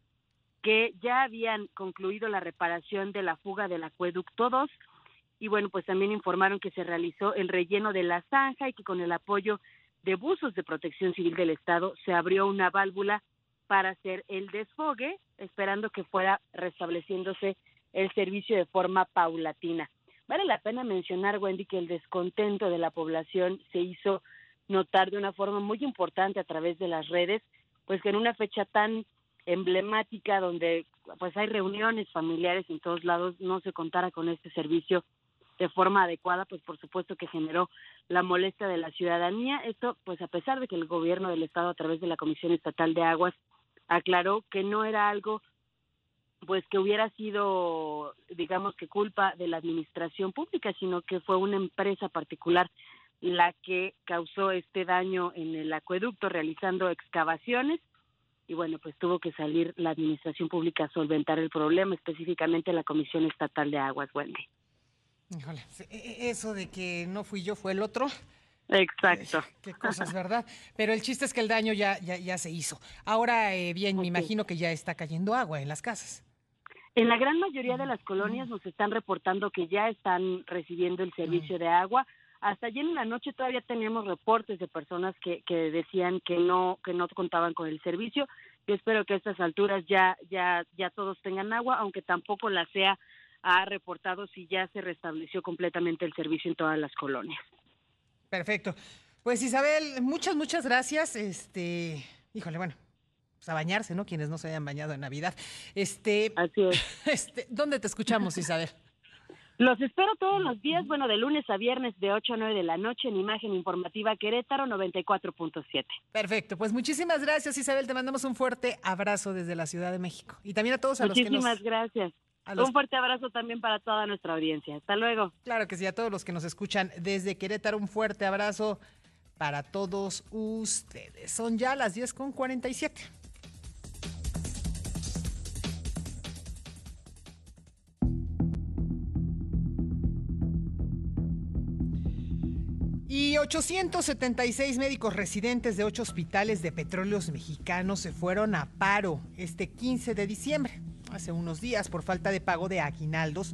que ya habían concluido la reparación de la fuga del acueducto 2 y bueno, pues también informaron que se realizó el relleno de la zanja y que con el apoyo de buzos de protección civil del Estado se abrió una válvula para hacer el desfogue, esperando que fuera restableciéndose el servicio de forma paulatina. Vale la pena mencionar, Wendy, que el descontento de la población se hizo notar de una forma muy importante a través de las redes, pues que en una fecha tan emblemática donde pues hay reuniones familiares en todos lados, no se contara con este servicio de forma adecuada, pues por supuesto que generó la molestia de la ciudadanía. Esto, pues a pesar de que el gobierno del estado a través de la Comisión Estatal de Aguas aclaró que no era algo pues que hubiera sido digamos que culpa de la administración pública, sino que fue una empresa particular la que causó este daño en el acueducto realizando excavaciones y bueno, pues tuvo que salir la administración pública a solventar el problema, específicamente la Comisión Estatal de Aguas, Wendy. Híjole, e, e, eso de que no fui yo, fue el otro. Exacto. Qué cosas, ¿verdad? Pero el chiste es que el daño ya, ya, ya se hizo. Ahora, eh, bien, me imagino que ya está cayendo agua en las casas. En la gran mayoría de las colonias nos están reportando que ya están recibiendo el servicio de agua. Hasta ayer en la noche todavía teníamos reportes de personas que, que decían que no que no contaban con el servicio. Yo espero que a estas alturas ya ya ya todos tengan agua, aunque tampoco la sea ha reportado si ya se restableció completamente el servicio en todas las colonias. Perfecto. Pues Isabel, muchas, muchas gracias. Este, híjole, bueno, pues a bañarse, ¿no? Quienes no se hayan bañado en Navidad. Este, Así es. *laughs* Este, ¿dónde te escuchamos, Isabel? Los espero todos los días, bueno, de lunes a viernes de 8 a 9 de la noche en Imagen Informativa Querétaro 94.7. Perfecto, pues muchísimas gracias Isabel, te mandamos un fuerte abrazo desde la Ciudad de México y también a todos a los que nos... Muchísimas gracias. Un fuerte abrazo también para toda nuestra audiencia. Hasta luego. Claro que sí, a todos los que nos escuchan desde Querétaro, un fuerte abrazo para todos ustedes. Son ya las 10 con 47. 876 médicos residentes de ocho hospitales de petróleos mexicanos se fueron a paro este 15 de diciembre hace unos días por falta de pago de aguinaldos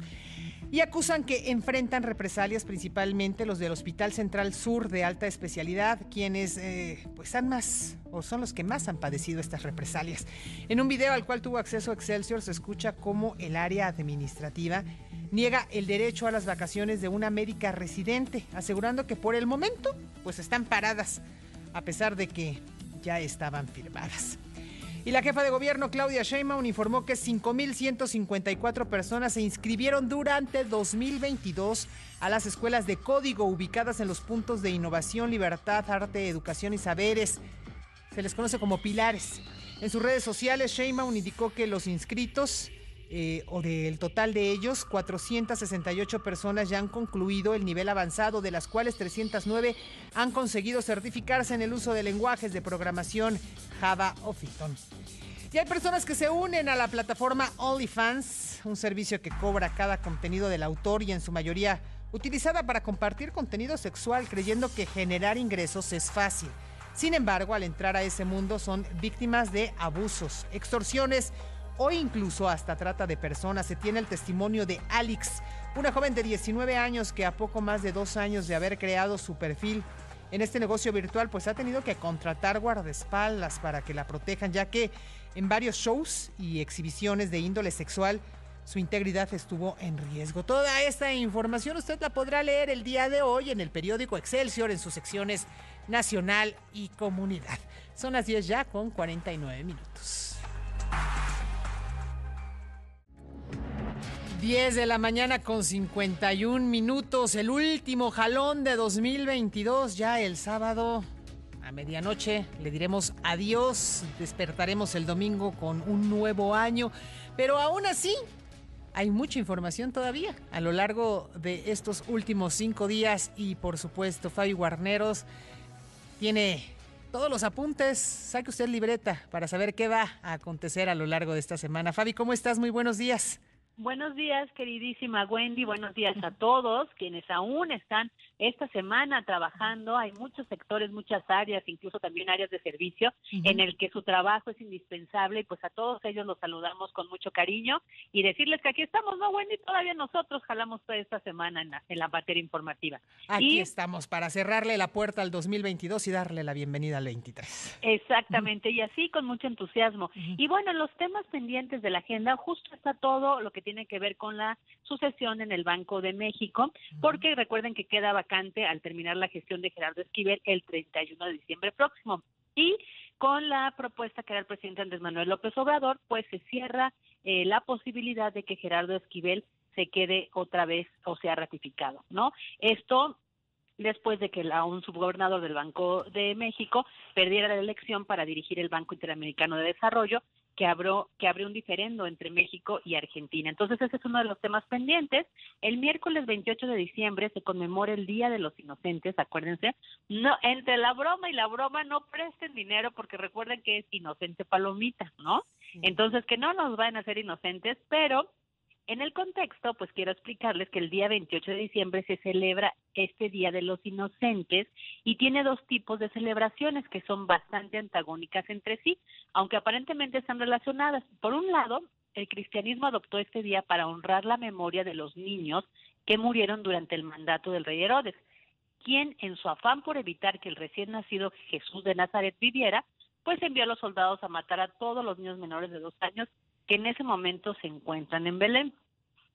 y acusan que enfrentan represalias principalmente los del Hospital Central Sur de alta especialidad, quienes eh, pues han más o son los que más han padecido estas represalias. En un video al cual tuvo acceso Excelsior se escucha cómo el área administrativa niega el derecho a las vacaciones de una médica residente, asegurando que por el momento pues están paradas a pesar de que ya estaban firmadas. Y la jefa de gobierno, Claudia Sheinbaum, informó que 5.154 personas se inscribieron durante 2022 a las escuelas de código ubicadas en los puntos de innovación, libertad, arte, educación y saberes. Se les conoce como pilares. En sus redes sociales, Sheinbaum indicó que los inscritos eh, o del total de ellos, 468 personas ya han concluido el nivel avanzado, de las cuales 309 han conseguido certificarse en el uso de lenguajes de programación Java o Python. Y hay personas que se unen a la plataforma OnlyFans, un servicio que cobra cada contenido del autor y en su mayoría utilizada para compartir contenido sexual creyendo que generar ingresos es fácil. Sin embargo, al entrar a ese mundo son víctimas de abusos, extorsiones, o incluso hasta trata de personas. Se tiene el testimonio de Alex, una joven de 19 años que a poco más de dos años de haber creado su perfil en este negocio virtual, pues ha tenido que contratar guardaespaldas para que la protejan, ya que en varios shows y exhibiciones de índole sexual su integridad estuvo en riesgo. Toda esta información usted la podrá leer el día de hoy en el periódico Excelsior en sus secciones Nacional y Comunidad. Son las 10 ya con 49 minutos. 10 de la mañana con 51 minutos, el último jalón de 2022, ya el sábado a medianoche le diremos adiós, despertaremos el domingo con un nuevo año, pero aún así hay mucha información todavía a lo largo de estos últimos cinco días y por supuesto Fabi Guarneros tiene todos los apuntes, saque usted libreta para saber qué va a acontecer a lo largo de esta semana. Fabi, ¿cómo estás? Muy buenos días. Buenos días, queridísima Wendy. Buenos días a todos quienes aún están esta semana trabajando. Hay muchos sectores, muchas áreas, incluso también áreas de servicio, en el que su trabajo es indispensable y pues a todos ellos los saludamos con mucho cariño y decirles que aquí estamos, ¿no, Wendy? Todavía nosotros jalamos toda esta semana en la, en la materia informativa. Aquí estamos para cerrarle la puerta al 2022 y darle la bienvenida al 23. Exactamente, y así con mucho entusiasmo. Y bueno, en los temas pendientes de la agenda justo está todo lo que tiene que ver con la sucesión en el Banco de México, porque recuerden que queda al terminar la gestión de Gerardo Esquivel el 31 de diciembre próximo. Y con la propuesta que era el presidente Andrés Manuel López Obrador, pues se cierra eh, la posibilidad de que Gerardo Esquivel se quede otra vez o sea ratificado, ¿no? Esto después de que la, un subgobernador del Banco de México perdiera la elección para dirigir el Banco Interamericano de Desarrollo, que abrió, que abrió un diferendo entre México y Argentina. Entonces, ese es uno de los temas pendientes. El miércoles 28 de diciembre se conmemora el Día de los Inocentes, acuérdense. No, entre la broma y la broma no presten dinero porque recuerden que es inocente palomita, ¿no? Entonces, que no nos vayan a ser inocentes, pero en el contexto, pues quiero explicarles que el día 28 de diciembre se celebra este Día de los Inocentes y tiene dos tipos de celebraciones que son bastante antagónicas entre sí, aunque aparentemente están relacionadas. Por un lado, el cristianismo adoptó este día para honrar la memoria de los niños que murieron durante el mandato del rey Herodes, quien en su afán por evitar que el recién nacido Jesús de Nazaret viviera, pues envió a los soldados a matar a todos los niños menores de dos años que en ese momento se encuentran en Belén.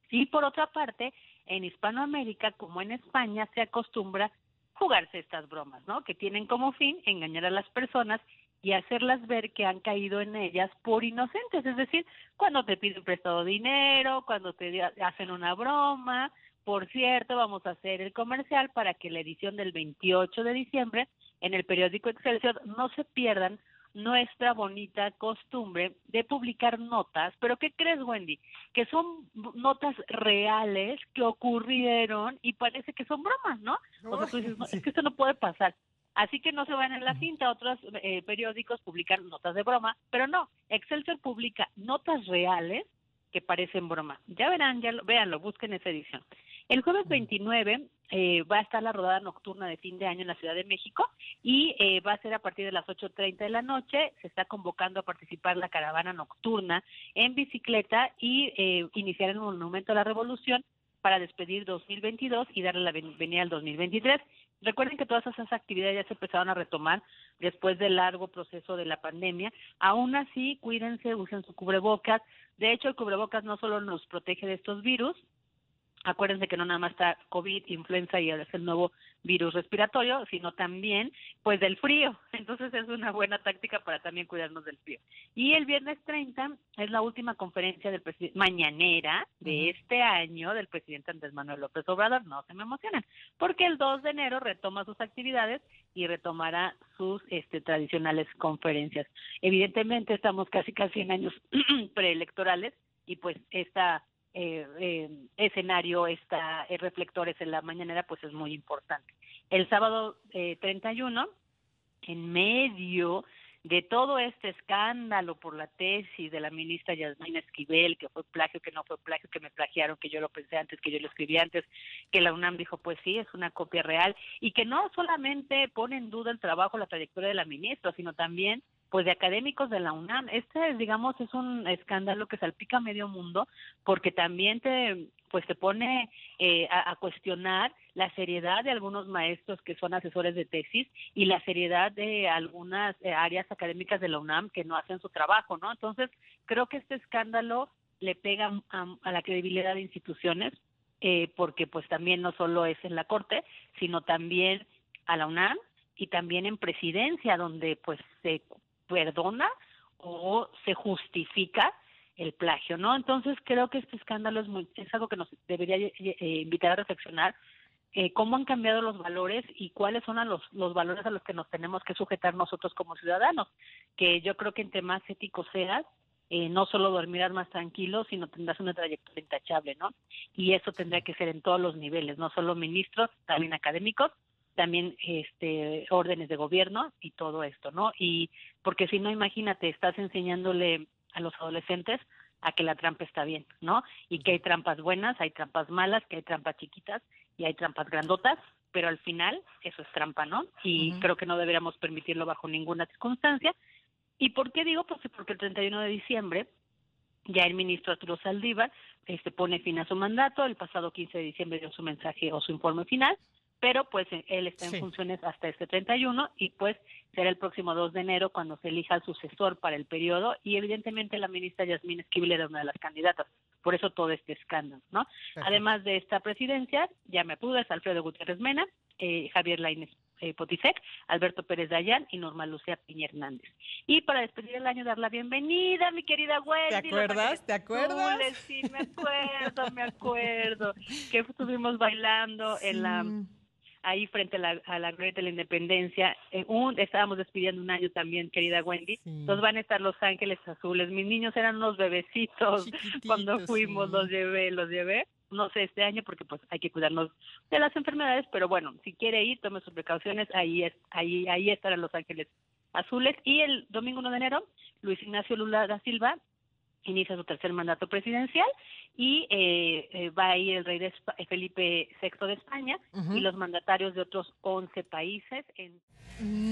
Y por otra parte, en Hispanoamérica como en España se acostumbra jugarse estas bromas, ¿no? Que tienen como fin engañar a las personas y hacerlas ver que han caído en ellas por inocentes, es decir, cuando te piden prestado dinero, cuando te hacen una broma. Por cierto, vamos a hacer el comercial para que la edición del 28 de diciembre en el periódico Excelsior no se pierdan nuestra bonita costumbre de publicar notas, pero ¿qué crees, Wendy? Que son notas reales que ocurrieron y parece que son bromas, ¿no? O sea, tú dices, no, es que esto no puede pasar. Así que no se van en la cinta, otros eh, periódicos publican notas de broma, pero no, Excelsior publica notas reales que parecen broma. Ya verán, ya lo, véanlo, busquen esa edición. El jueves 29 eh, va a estar la rodada nocturna de fin de año en la Ciudad de México y eh, va a ser a partir de las 8.30 de la noche. Se está convocando a participar la caravana nocturna en bicicleta y eh, iniciar el Monumento a la Revolución para despedir 2022 y darle la bienvenida al 2023. Recuerden que todas esas actividades ya se empezaron a retomar después del largo proceso de la pandemia. Aún así, cuídense, usen su cubrebocas. De hecho, el cubrebocas no solo nos protege de estos virus, Acuérdense que no nada más está COVID, influenza y es el nuevo virus respiratorio, sino también pues del frío. *laughs* Entonces es una buena táctica para también cuidarnos del frío. Y el viernes 30 es la última conferencia del mañanera de este año del presidente Andrés Manuel López Obrador. No se me emocionen, porque el 2 de enero retoma sus actividades y retomará sus este, tradicionales conferencias. Evidentemente estamos casi casi en años *clears throat* preelectorales y pues esta eh, eh, escenario, esta eh, reflectores en la mañanera, pues es muy importante. El sábado eh, 31, en medio de todo este escándalo por la tesis de la ministra Yasmina Esquivel, que fue plagio, que no fue plagio, que me plagiaron, que yo lo pensé antes, que yo lo escribí antes, que la UNAM dijo, pues sí, es una copia real, y que no solamente pone en duda el trabajo, la trayectoria de la ministra, sino también pues de académicos de la UNAM. Este, digamos, es un escándalo que salpica a medio mundo porque también te pues te pone eh, a, cuestionar la seriedad de algunos maestros que son asesores de tesis y la seriedad de algunas eh, áreas académicas de la UNAM que no hacen su trabajo, ¿no? Entonces, creo que este escándalo le pega a, la credibilidad de instituciones eh, porque pues también no solo es en la Corte, sino también a la UNAM y también en presidencia, donde pues se perdona o se justifica el plagio, ¿no? Entonces creo que este escándalo es, muy, es algo que nos debería eh, invitar a reflexionar eh, cómo han cambiado los valores y cuáles son los, los valores a los que nos tenemos que sujetar nosotros como ciudadanos, que yo creo que entre más éticos seas, eh, no solo dormirás más tranquilo, sino tendrás una trayectoria intachable, ¿no? Y eso tendría que ser en todos los niveles, no solo ministros, también académicos, también este órdenes de gobierno y todo esto, ¿no? Y porque si no, imagínate, estás enseñándole a los adolescentes a que la trampa está bien, ¿no? Y que hay trampas buenas, hay trampas malas, que hay trampas chiquitas y hay trampas grandotas, pero al final eso es trampa, ¿no? Y creo que no deberíamos permitirlo bajo ninguna circunstancia. ¿Y por qué digo? Pues porque el 31 de diciembre ya el ministro Arturo Saldívar este, pone fin a su mandato, el pasado 15 de diciembre dio su mensaje o su informe final, pero pues él está en funciones hasta este 31 y pues será el próximo 2 de enero cuando se elija el sucesor para el periodo y evidentemente la ministra Yasmín Esquivel era una de las candidatas, por eso todo este escándalo, ¿no? Además de esta presidencia, ya me es Alfredo Gutiérrez Mena, eh, Javier Lainez eh, Potisek, Alberto Pérez Dayán y Norma Lucía Piña Hernández. Y para despedir el año, dar la bienvenida, mi querida Wendy. ¿Te acuerdas? ¿Te acuerdas? Sí, me acuerdo, me acuerdo. Que estuvimos bailando en la ahí frente a la, a la de la Independencia. Eh, un, estábamos despidiendo un año también, querida Wendy. Entonces van a estar Los Ángeles Azules. Mis niños eran unos bebecitos cuando fuimos, los llevé, los llevé. No sé este año porque pues hay que cuidarnos de las enfermedades, pero bueno, si quiere ir, tome sus precauciones. Ahí es, ahí, ahí estarán Los Ángeles Azules. Y el domingo 1 de enero, Luis Ignacio Lula da Silva inicia su tercer mandato presidencial y eh, eh, va a ir el rey de eh, Felipe VI de España y los mandatarios de otros 11 países. En...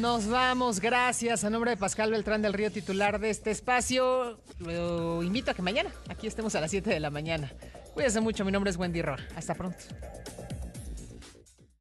Nos vamos, gracias. A nombre de Pascal Beltrán del Río, titular de este espacio, lo invito a que mañana aquí estemos a las 7 de la mañana. Cuídense mucho, mi nombre es Wendy Roa. Hasta pronto.